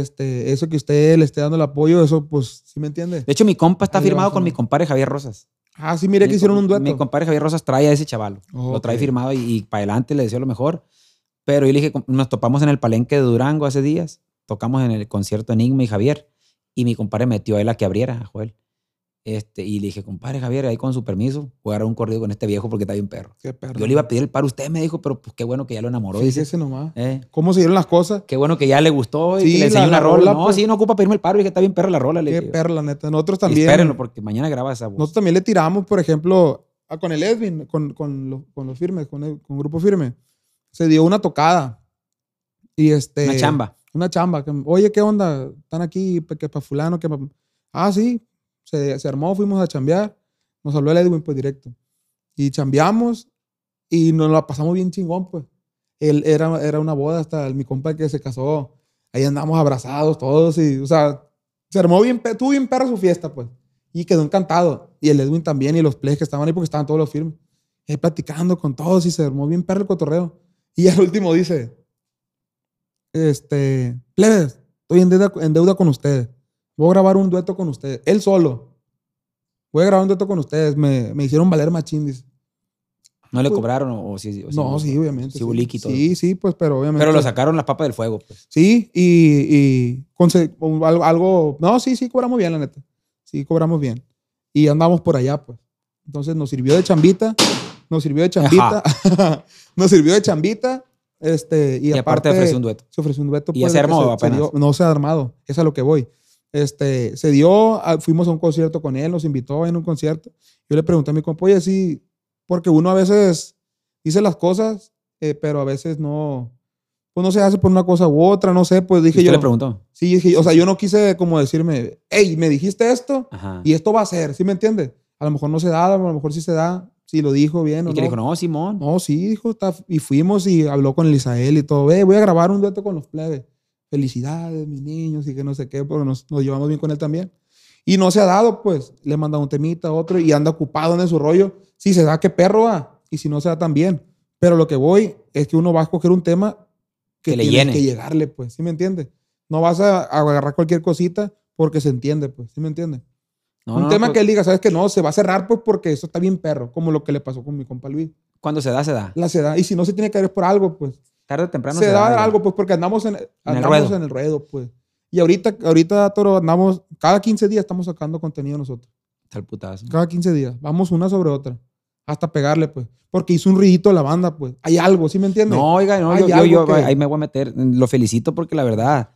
este, eso que usted le esté dando el apoyo, eso, pues, ¿sí me entiende? De hecho, mi compa está Ahí firmado con mi compadre Javier Rosas. Ah, sí, mire Mi que hicieron un dueto. Mi compadre Javier Rosas trae a ese chavalo. Lo trae firmado y, para adelante le deseo lo mejor. Pero yo le dije, nos topamos en el palenque de Durango hace días. Tocamos en el concierto Enigma y Javier. Y mi compadre metió a él a que abriera, a Joel. Este, y le dije, compadre Javier, ahí con su permiso, voy a dar un corrido con este viejo porque está bien perro. Qué perro. Yo le iba a pedir el paro usted, me dijo, pero pues qué bueno que ya lo enamoró. Dice, Fíjese nomás. "Eh, ¿Cómo se dieron las cosas? qué bueno que ya le gustó y Sí, que le enseñó la- una la rola. rola, No, pues. sí, no ocupa pedirme el paro y que está bien perra la rola. Le Qué dije. perro, la neta. Nosotros Y también. espérenlo porque mañana graba esa voz. Nosotros también le tiramos, por ejemplo, a- con el Edwin, con, con, los, con los firmes, con, el, con Grupo Firme. Se dio una tocada. Y este. Una chamba. Una chamba. que, Oye, ¿qué onda? ¿Están aquí? Que para fulano, que pa-". Ah, sí. Se, se armó, fuimos a chambear. Nos habló el Edwin, pues directo. Y chambeamos y nos la pasamos bien chingón, pues. Él era, era una boda hasta mi compa que se casó. Ahí andamos abrazados todos y, o sea, se armó bien, tuvo bien perro su fiesta, pues. Y quedó encantado. Y el Edwin también y los plays que estaban ahí porque estaban todos los firmes. Ahí platicando con todos y se armó bien perro el cotorreo. Y al último dice, este, plebes, estoy en deuda, en deuda con ustedes. Voy a grabar un dueto con ustedes. Él solo. Voy a grabar un dueto con ustedes. Me, me hicieron valer machín, dice. ¿No le Pues- cobraron o, o sí? o No, sí, obviamente. Sí, todo. Sí, sí, pues, pero obviamente. Pero lo sacaron las papas del fuego, pues. Sí, y, y algo, algo- No, sí, sí, cobramos bien, la neta. Sí, cobramos bien. Y andamos por allá, pues. Entonces nos sirvió de chambita. Nos sirvió de chambita. nos sirvió de chambita. Este, y, Y, aparte ofreció un dueto. se ofreció un dueto. ¿Y pues, se armó apenas? no se ha armado. Es a lo que voy. Este, se dio, a- fuimos a un concierto con él, nos invitó en un concierto. Yo le pregunté a mi compa, oye, sí, porque uno a veces dice las cosas, eh, pero a veces no, pues no se hace por una cosa u otra, no sé, pues ¿Y dije usted yo. le preguntó? Sí, dije, o sea, yo no quise como decirme, hey, me dijiste esto Ajá. y esto va a ser, ¿sí me entiendes? A lo mejor no se da, a lo mejor sí se da, si lo dijo bien Y o que no. le dijo, no, Simón. No, sí, dijo, y fuimos y habló con el Isael y todo. Ve, voy a grabar un dueto con los plebes. Felicidades, mis niños, y que no sé qué, pero nos, nos llevamos bien con él también. Y no se ha dado, pues, le he mandado un temita, otro, y anda ocupado en su rollo. Si se da, qué perro va, y si no se da, también. Pero lo que voy es que uno va a escoger un tema que, Que le tiene llene. que llegarle, pues, ¿sí me entiende? No vas a, a agarrar cualquier cosita porque se entiende, pues, ¿sí me entiende? No, un no, tema pues, que él diga, ¿sabes que No, se va a cerrar, pues, porque eso está bien perro, como lo que le pasó con mi compa Luis. Cuando se da, se da. La se da, y si no se tiene que ver por algo, pues, Tarde o temprano se, da güey. algo, pues, porque andamos en, andamos ruedo. en el ruedo, pues. Y ahorita, ahorita, Toro, andamos, cada 15 días estamos sacando contenido nosotros. Está el putazo. Cada 15 días. Vamos una sobre otra. Hasta pegarle, pues. Porque hizo un ruidito la banda, pues. Hay algo, ¿sí me entiendes? No, oiga, no, yo, yo, yo, que- ahí me voy a meter. Lo felicito porque la verdad,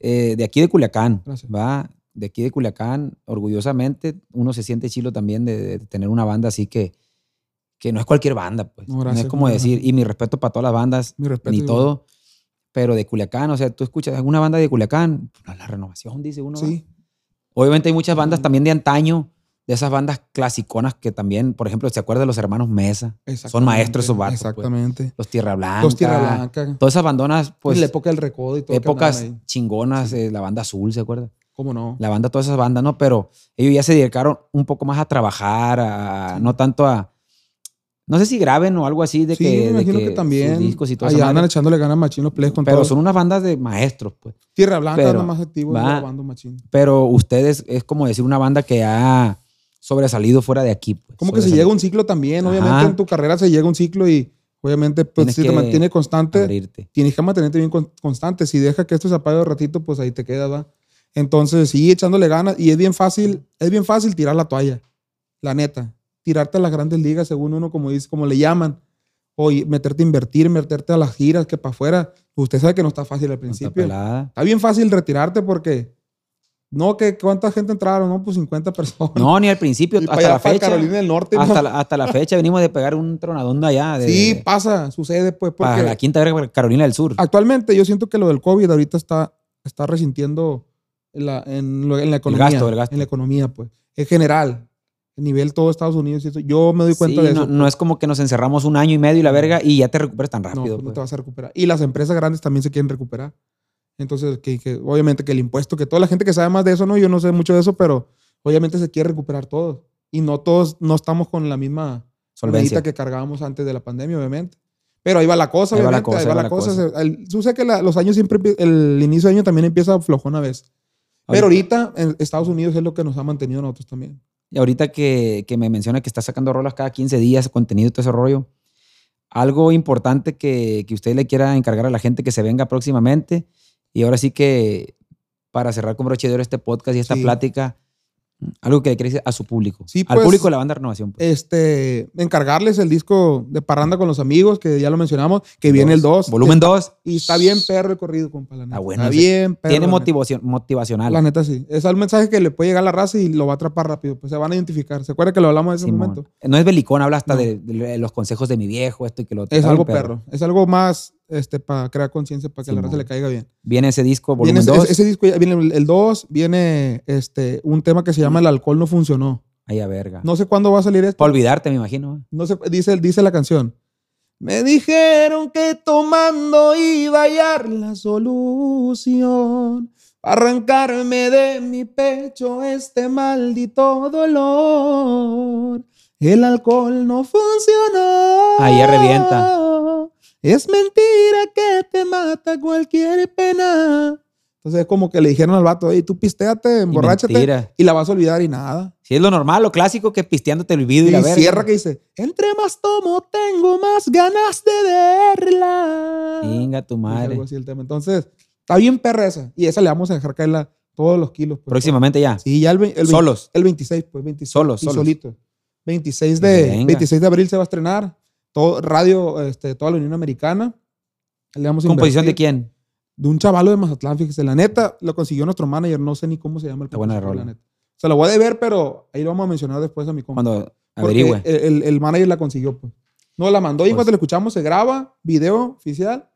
eh, de aquí de Culiacán, Gracias. va, de aquí de Culiacán, orgullosamente, uno se siente chilo también de, de tener una banda así que, que no es cualquier banda, pues. No, es como decir, y mi respeto para todas las bandas, Mi respeto. ni todo, pero de Culiacán, o sea, tú escuchas alguna banda de Culiacán, pues, la renovación, dice uno. ¿va? Sí. Obviamente hay muchas bandas Ujú. también de antaño, de esas bandas clasiconas que también, por ejemplo, se acuerda de los hermanos Mesa, son maestros esos vatos, pues. Exactamente. los Tierra Blanca, Los Tierra Blanca. todas esas bandonas, pues, la época del recodo y todo. épocas chingonas, eh, la banda azul, ¿se acuerda? ¿Cómo no? La banda, todas esas bandas, ¿no? Pero ellos ya se dedicaron un poco más a trabajar, a, Sí. no tanto a, no sé si graben o algo así de sí, que, de imagino que, sus también. discos y todo Allá andan echándole ganas machín los plays con Pero todo. son unas bandas de maestros, pues. Tierra Blanca pero anda más activo va- grabando machín. Pero ustedes es como decir una banda que ha sobresalido fuera de aquí. Pues. Como que se llega un ciclo también. Ajá. Obviamente en tu carrera se llega un ciclo y obviamente pues Tienes si te que mantiene constante, Abrirte. tienes que mantenerte bien con- constante. Si deja que esto se apague un ratito, pues ahí te quedas, ¿va? Entonces, sí, echándole ganas. Y es bien fácil, es bien fácil tirar la toalla. La neta. Tirarte a las grandes ligas, según uno, como dice, como le llaman. O meterte a invertir, meterte a las giras, que para afuera. Usted sabe que no está fácil al está principio. pelada. Está bien fácil retirarte porque. No, que cuánta gente entraron, no, pues 50 personas. No, ni al principio, Y hasta allá, la fecha. Carolina del Norte. Hasta no. la, hasta la fecha venimos de pegar un tronadón de allá. De, sí, pasa, sucede, pues, porque para la quinta verga Carolina del Sur. actualmente yo siento que lo del COVID ahorita está, está resintiendo en la, en, en la economía. gasto, el gasto. En la economía, pues. En general, nivel todo Estados Unidos. y eso, Yo me doy cuenta Sí, de no, eso. no es como que nos encerramos un año y medio y la verga y ya te recuperas tan No, rápido. pues no pues. te vas a recuperar. Y las empresas grandes también se quieren recuperar. Entonces, que, que obviamente que el impuesto, que toda la gente que sabe más de eso, no, yo no sé mucho de eso, pero obviamente se quiere recuperar todo. Y no todos, no estamos con la misma Solvencia. que cargábamos antes de la pandemia, obviamente. Pero ahí va la cosa, Ahí va la cosa, ahí va la cosa. Se- el- sabes que la- los años siempre, el inicio de año también empieza flojón a veces. Pero ahorita en Estados Unidos es lo que nos ha mantenido nosotros también. Y ahorita que, que me menciona que está sacando rolas cada 15 días, contenido y todo ese rollo, algo importante que, que usted le quiera encargar a la gente que se venga próximamente. Y ahora sí que, para cerrar con broche de oro este podcast y esta Sí. plática, algo que le a su público. Sí, al pues, público de la banda Renovación. pues. Este, encargarles el disco de Parranda con los amigos, que ya lo mencionamos, que viene el 2. Volumen 2. Y está bien perro el corrido, compa, la neta. Ah, bueno, está bien perro. Tiene neta. motivación, motivacional. La neta sí. Es un mensaje que le puede llegar a la raza y lo va a atrapar rápido. Pues se van a identificar. ¿Se acuerda que lo hablamos en ese Simón. momento? No es belicón, habla hasta No. de, de los consejos de mi viejo, esto y que lo otro. Es Está algo perro. Es algo más este, para crear conciencia, para que a la raza le caiga bien. Viene ese disco, Viene volumen ese, 2. ese- ese disco, viene el 2, viene este, un tema que se llama El alcohol no funcionó. Ay, a verga. No sé cuándo va a salir esto. Para olvidarte, me imagino. No sé, dice, dice la canción. Me dijeron que tomando iba a hallar la solución. Arrancarme de mi pecho este maldito dolor. El alcohol no funcionó. Ahí revienta. Es mentira que te mata cualquier pena. Entonces es como que le dijeron al vato, hey, tú pistéate, emborráchate mentira. y la vas a olvidar y nada. Si es lo normal, lo clásico, que pisteándote el olvido y, Y la verga. cierra que dice, entre más tomo, tengo más ganas de verla. Venga, tu madre. así el tema. Entonces, está bien perra esa. Y esa le vamos a dejar caerla todos los kilos. pues. Próximamente ya. Sí, ya el, el, Solos. el 26, pues 26. Solos, y solos. solito. 26 de, Venga. 26 de abril se va a estrenar. Todo, radio, este, toda la Unión Americana. Le vamos a ¿Composición de quién? De un chavalo de Mazatlán, fíjese. La neta, lo consiguió nuestro manager. No sé ni cómo se llama el Está buena la rola. neta. Se lo voy a deber, pero ahí lo vamos a mencionar después a mi compa. Cuando averigüe. El, el- manager la consiguió, pues. No la mandó y Pues- cuanto la escuchamos se graba, video oficial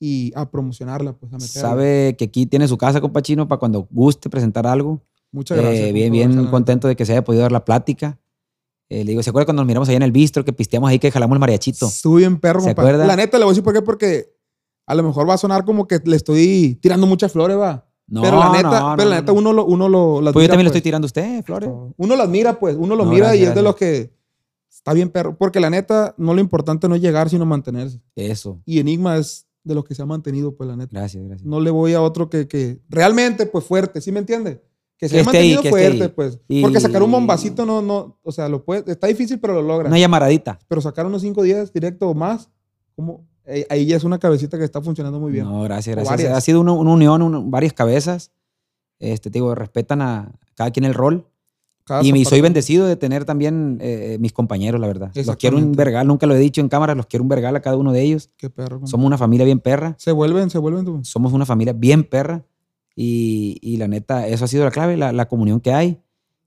y a promocionarla, pues a meterla. Sabe que aquí tiene su casa, compa chino, para cuando guste presentar algo. Muchas Eh, gracias. bien, compa, bien la contento de que se haya podido dar la plática. Eh, le digo, ¿se acuerda cuando nos miramos allá en el bistro que pisteamos ahí que jalamos el mariachito? neta. Estuvo bien perro, ¿Se acuerda? La neta le voy a decir por qué, porque a lo mejor va a sonar como que le estoy tirando muchas flores, va. No, pero la neta, no, pero la neta no. uno lo, uno lo las Pues yo también le pues. estoy tirando a usted, Flores. Uno las mira, pues, uno lo No, mira y gracias, es de los que está bien perro. Porque la neta, no lo importante no es llegar, sino mantenerse. Eso. Y Enigma es de los que se ha mantenido, pues, la neta. Gracias, gracias. No le voy a otro que, que realmente, pues, fuerte, ¿sí me entiende? Que se Que haya esté ahí, mantenido que esté fuerte, ahí. pues. Y- Porque sacar un bombacito no, no, o sea, lo puede, está difícil, pero lo logra. Una llamaradita. Pero sacar unos 5 días directo o más, como, eh, ahí ya es una cabecita que está funcionando muy bien. No, gracias, gracias. Ha sido una, una unión, una- varias cabezas. Este, te digo, respetan a cada quien el rol. Cada Y me- soy bendecido de tener también eh, mis compañeros, la verdad. Los quiero un vergal, nunca lo he dicho en cámara, los quiero un vergal a cada uno de ellos. Qué perro. Somos una familia bien perra. Se vuelven, se vuelven. tú. Somos una familia bien perra. Y, y la neta, eso ha sido la clave, la, la comunión que hay.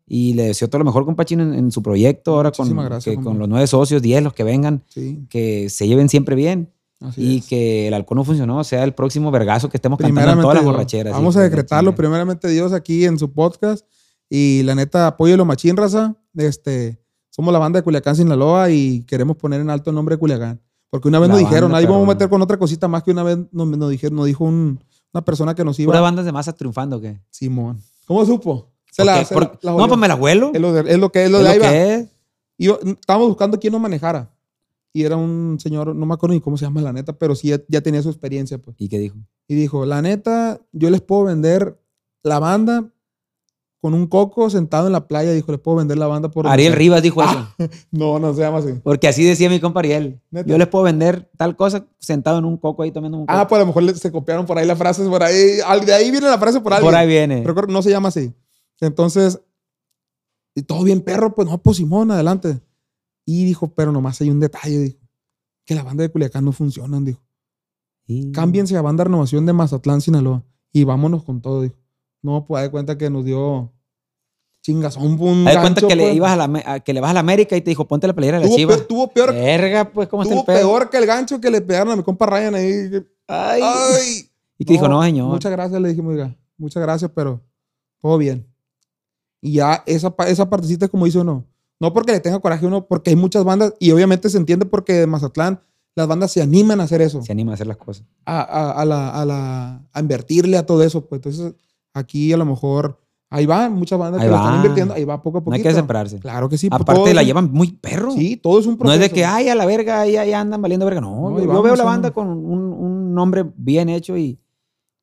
Y le deseo todo lo mejor, compachín, en, en su proyecto. Ahora con, gracias, que con los nueve socios, diez, los que vengan, Sí, que se lleven siempre bien. así y es. que el alcohol no funcionó, sea el próximo vergazo que estemos cantando en todas las borracheras. Vamos hijo a decretarlo, primeramente Dios, aquí en su podcast. Y la neta, apóyelo machín, raza. Este, somos la banda de Culiacán, Sinaloa y queremos poner en alto el nombre de Culiacán. Porque una vez La nos dijeron, ahí vamos a meter con otra cosita más que una vez nos, nos dijeron, nos dijo un- una persona que nos iba. Puras bandas de masa triunfando, ¿o ¿qué? Simón. ¿Cómo supo? Se ¿Por la- se la- la no, pues me la huelo. Es lo, de- es lo que es lo Es de lo ahí va. que es. Y yo- estábamos buscando quién nos manejara. Y era un señor, no me acuerdo ni cómo se llama la neta, pero sí ya, ya tenía su experiencia, pues. ¿Y qué dijo? Y dijo, la neta, yo les puedo vender la banda con un coco sentado en la playa. Dijo, les puedo vender la banda por... Ariel donde sea". Rivas dijo eso. No, no se llama así. Porque así decía mi compa Ariel. ¿Neta? Yo les puedo vender tal cosa sentado en un coco ahí tomando un coco. Ah, pues a lo mejor le- se copiaron por ahí las frases, por ahí. De ahí viene la frase por alguien. Por ahí viene. Pero creo que no se llama así. Entonces, y todo bien perro, pues no, pues Simón, adelante. Y dijo, pero nomás hay un detalle, dijo. Que la banda de Culiacán no funcionan, dijo. Sí. Cámbiense a banda renovación de Mazatlán, Sinaloa. Y vámonos con todo, dijo. No, pues de cuenta que nos dio chingazón. Un Haz de cuenta que, le pues. ibas a la, a- que le vas a la América y te dijo, ponte la playera de la tuvo, chiva. peor, tuvo peor, Verga, pues, ¿cómo está tuvo el pedo? peor que el gancho que le pegaron a mi compa Ryan ahí. Ay. Ay. Y que dijo, no, señor. Muchas gracias, le dijimos, oiga, muchas gracias, pero todo bien. Y ya esa, esa partecita es como dice uno. No porque le tenga coraje a uno, porque hay muchas bandas, y obviamente se entiende porque en Mazatlán las bandas se animan a hacer eso, Se anima a hacer las cosas. a, a- a la, a, la- a invertirle a todo eso. Pues entonces aquí a lo mejor, ahí van muchas bandas Ahí que lo están va. invirtiendo, ahí va poco a No poquito. hay que desesperarse. Claro que sí. pues, Aparte, todo la llevan muy perro. Sí, todo es un No proceso. es de que, ay, a la verga, ahí, ahí andan valiendo verga. No, No, yo, yo veo la banda con un, un nombre bien hecho y,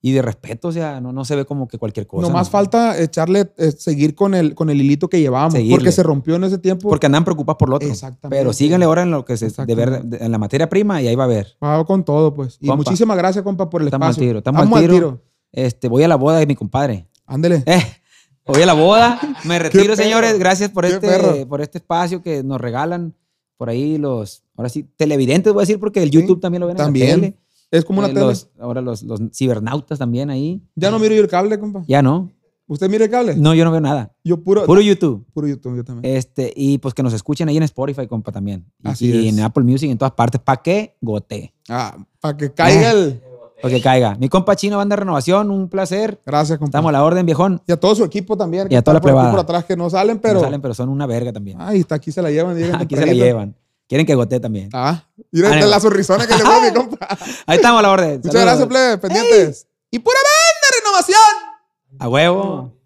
y de respeto, o sea, no, no se ve como que cualquier cosa. Nomás ¿no? falta echarle, eh, seguir con el, con el hilito que llevábamos, Seguirle. porque se rompió en ese tiempo. Porque andan preocupados por lo otro. Exactamente. Pero síganle ahora en lo que se de ver, en la materia prima y ahí va a ver. Va con todo, pues. Y Compa. muchísimas gracias, compa, por el Estamos al espacio. tiro, estamos al tiro. Este, voy a la boda de mi compadre. Ándele. Eh, voy a la boda. Me retiro, señores. Gracias por este, por este espacio que nos regalan. Por ahí los, ahora sí, televidentes voy a decir porque el YouTube también lo ven también. en la tele. Es como una Eh, tele. los- ahora los, los cibernautas también ahí. Ya no miro yo el cable, compa. Ya no. ¿Usted mira el cable? No, yo no veo nada. Yo puro, Puro YouTube. puro YouTube, yo también. Este, y pues que nos escuchen ahí en Spotify, compa, también. Y, Así y es. en Apple Music, en todas partes. ¿Para qué? Gote. Ah, para que caiga el... Para que caiga. Mi compa Chino, banda de renovación, un placer. Gracias, compa. Estamos a la orden, viejón. Y a todo su equipo también. Y a toda la plebada. por atrás que no salen, Pero, pero... salen, pero son una verga también. Ay, está aquí se la llevan. Aquí se la llevan. Quieren que gote también. Ah, mira de la sonrisona que le pone mi compa. Ahí estamos a la orden. Muchas Saludos. gracias, plebe. Pendientes. Y pura banda, renovación. A huevo.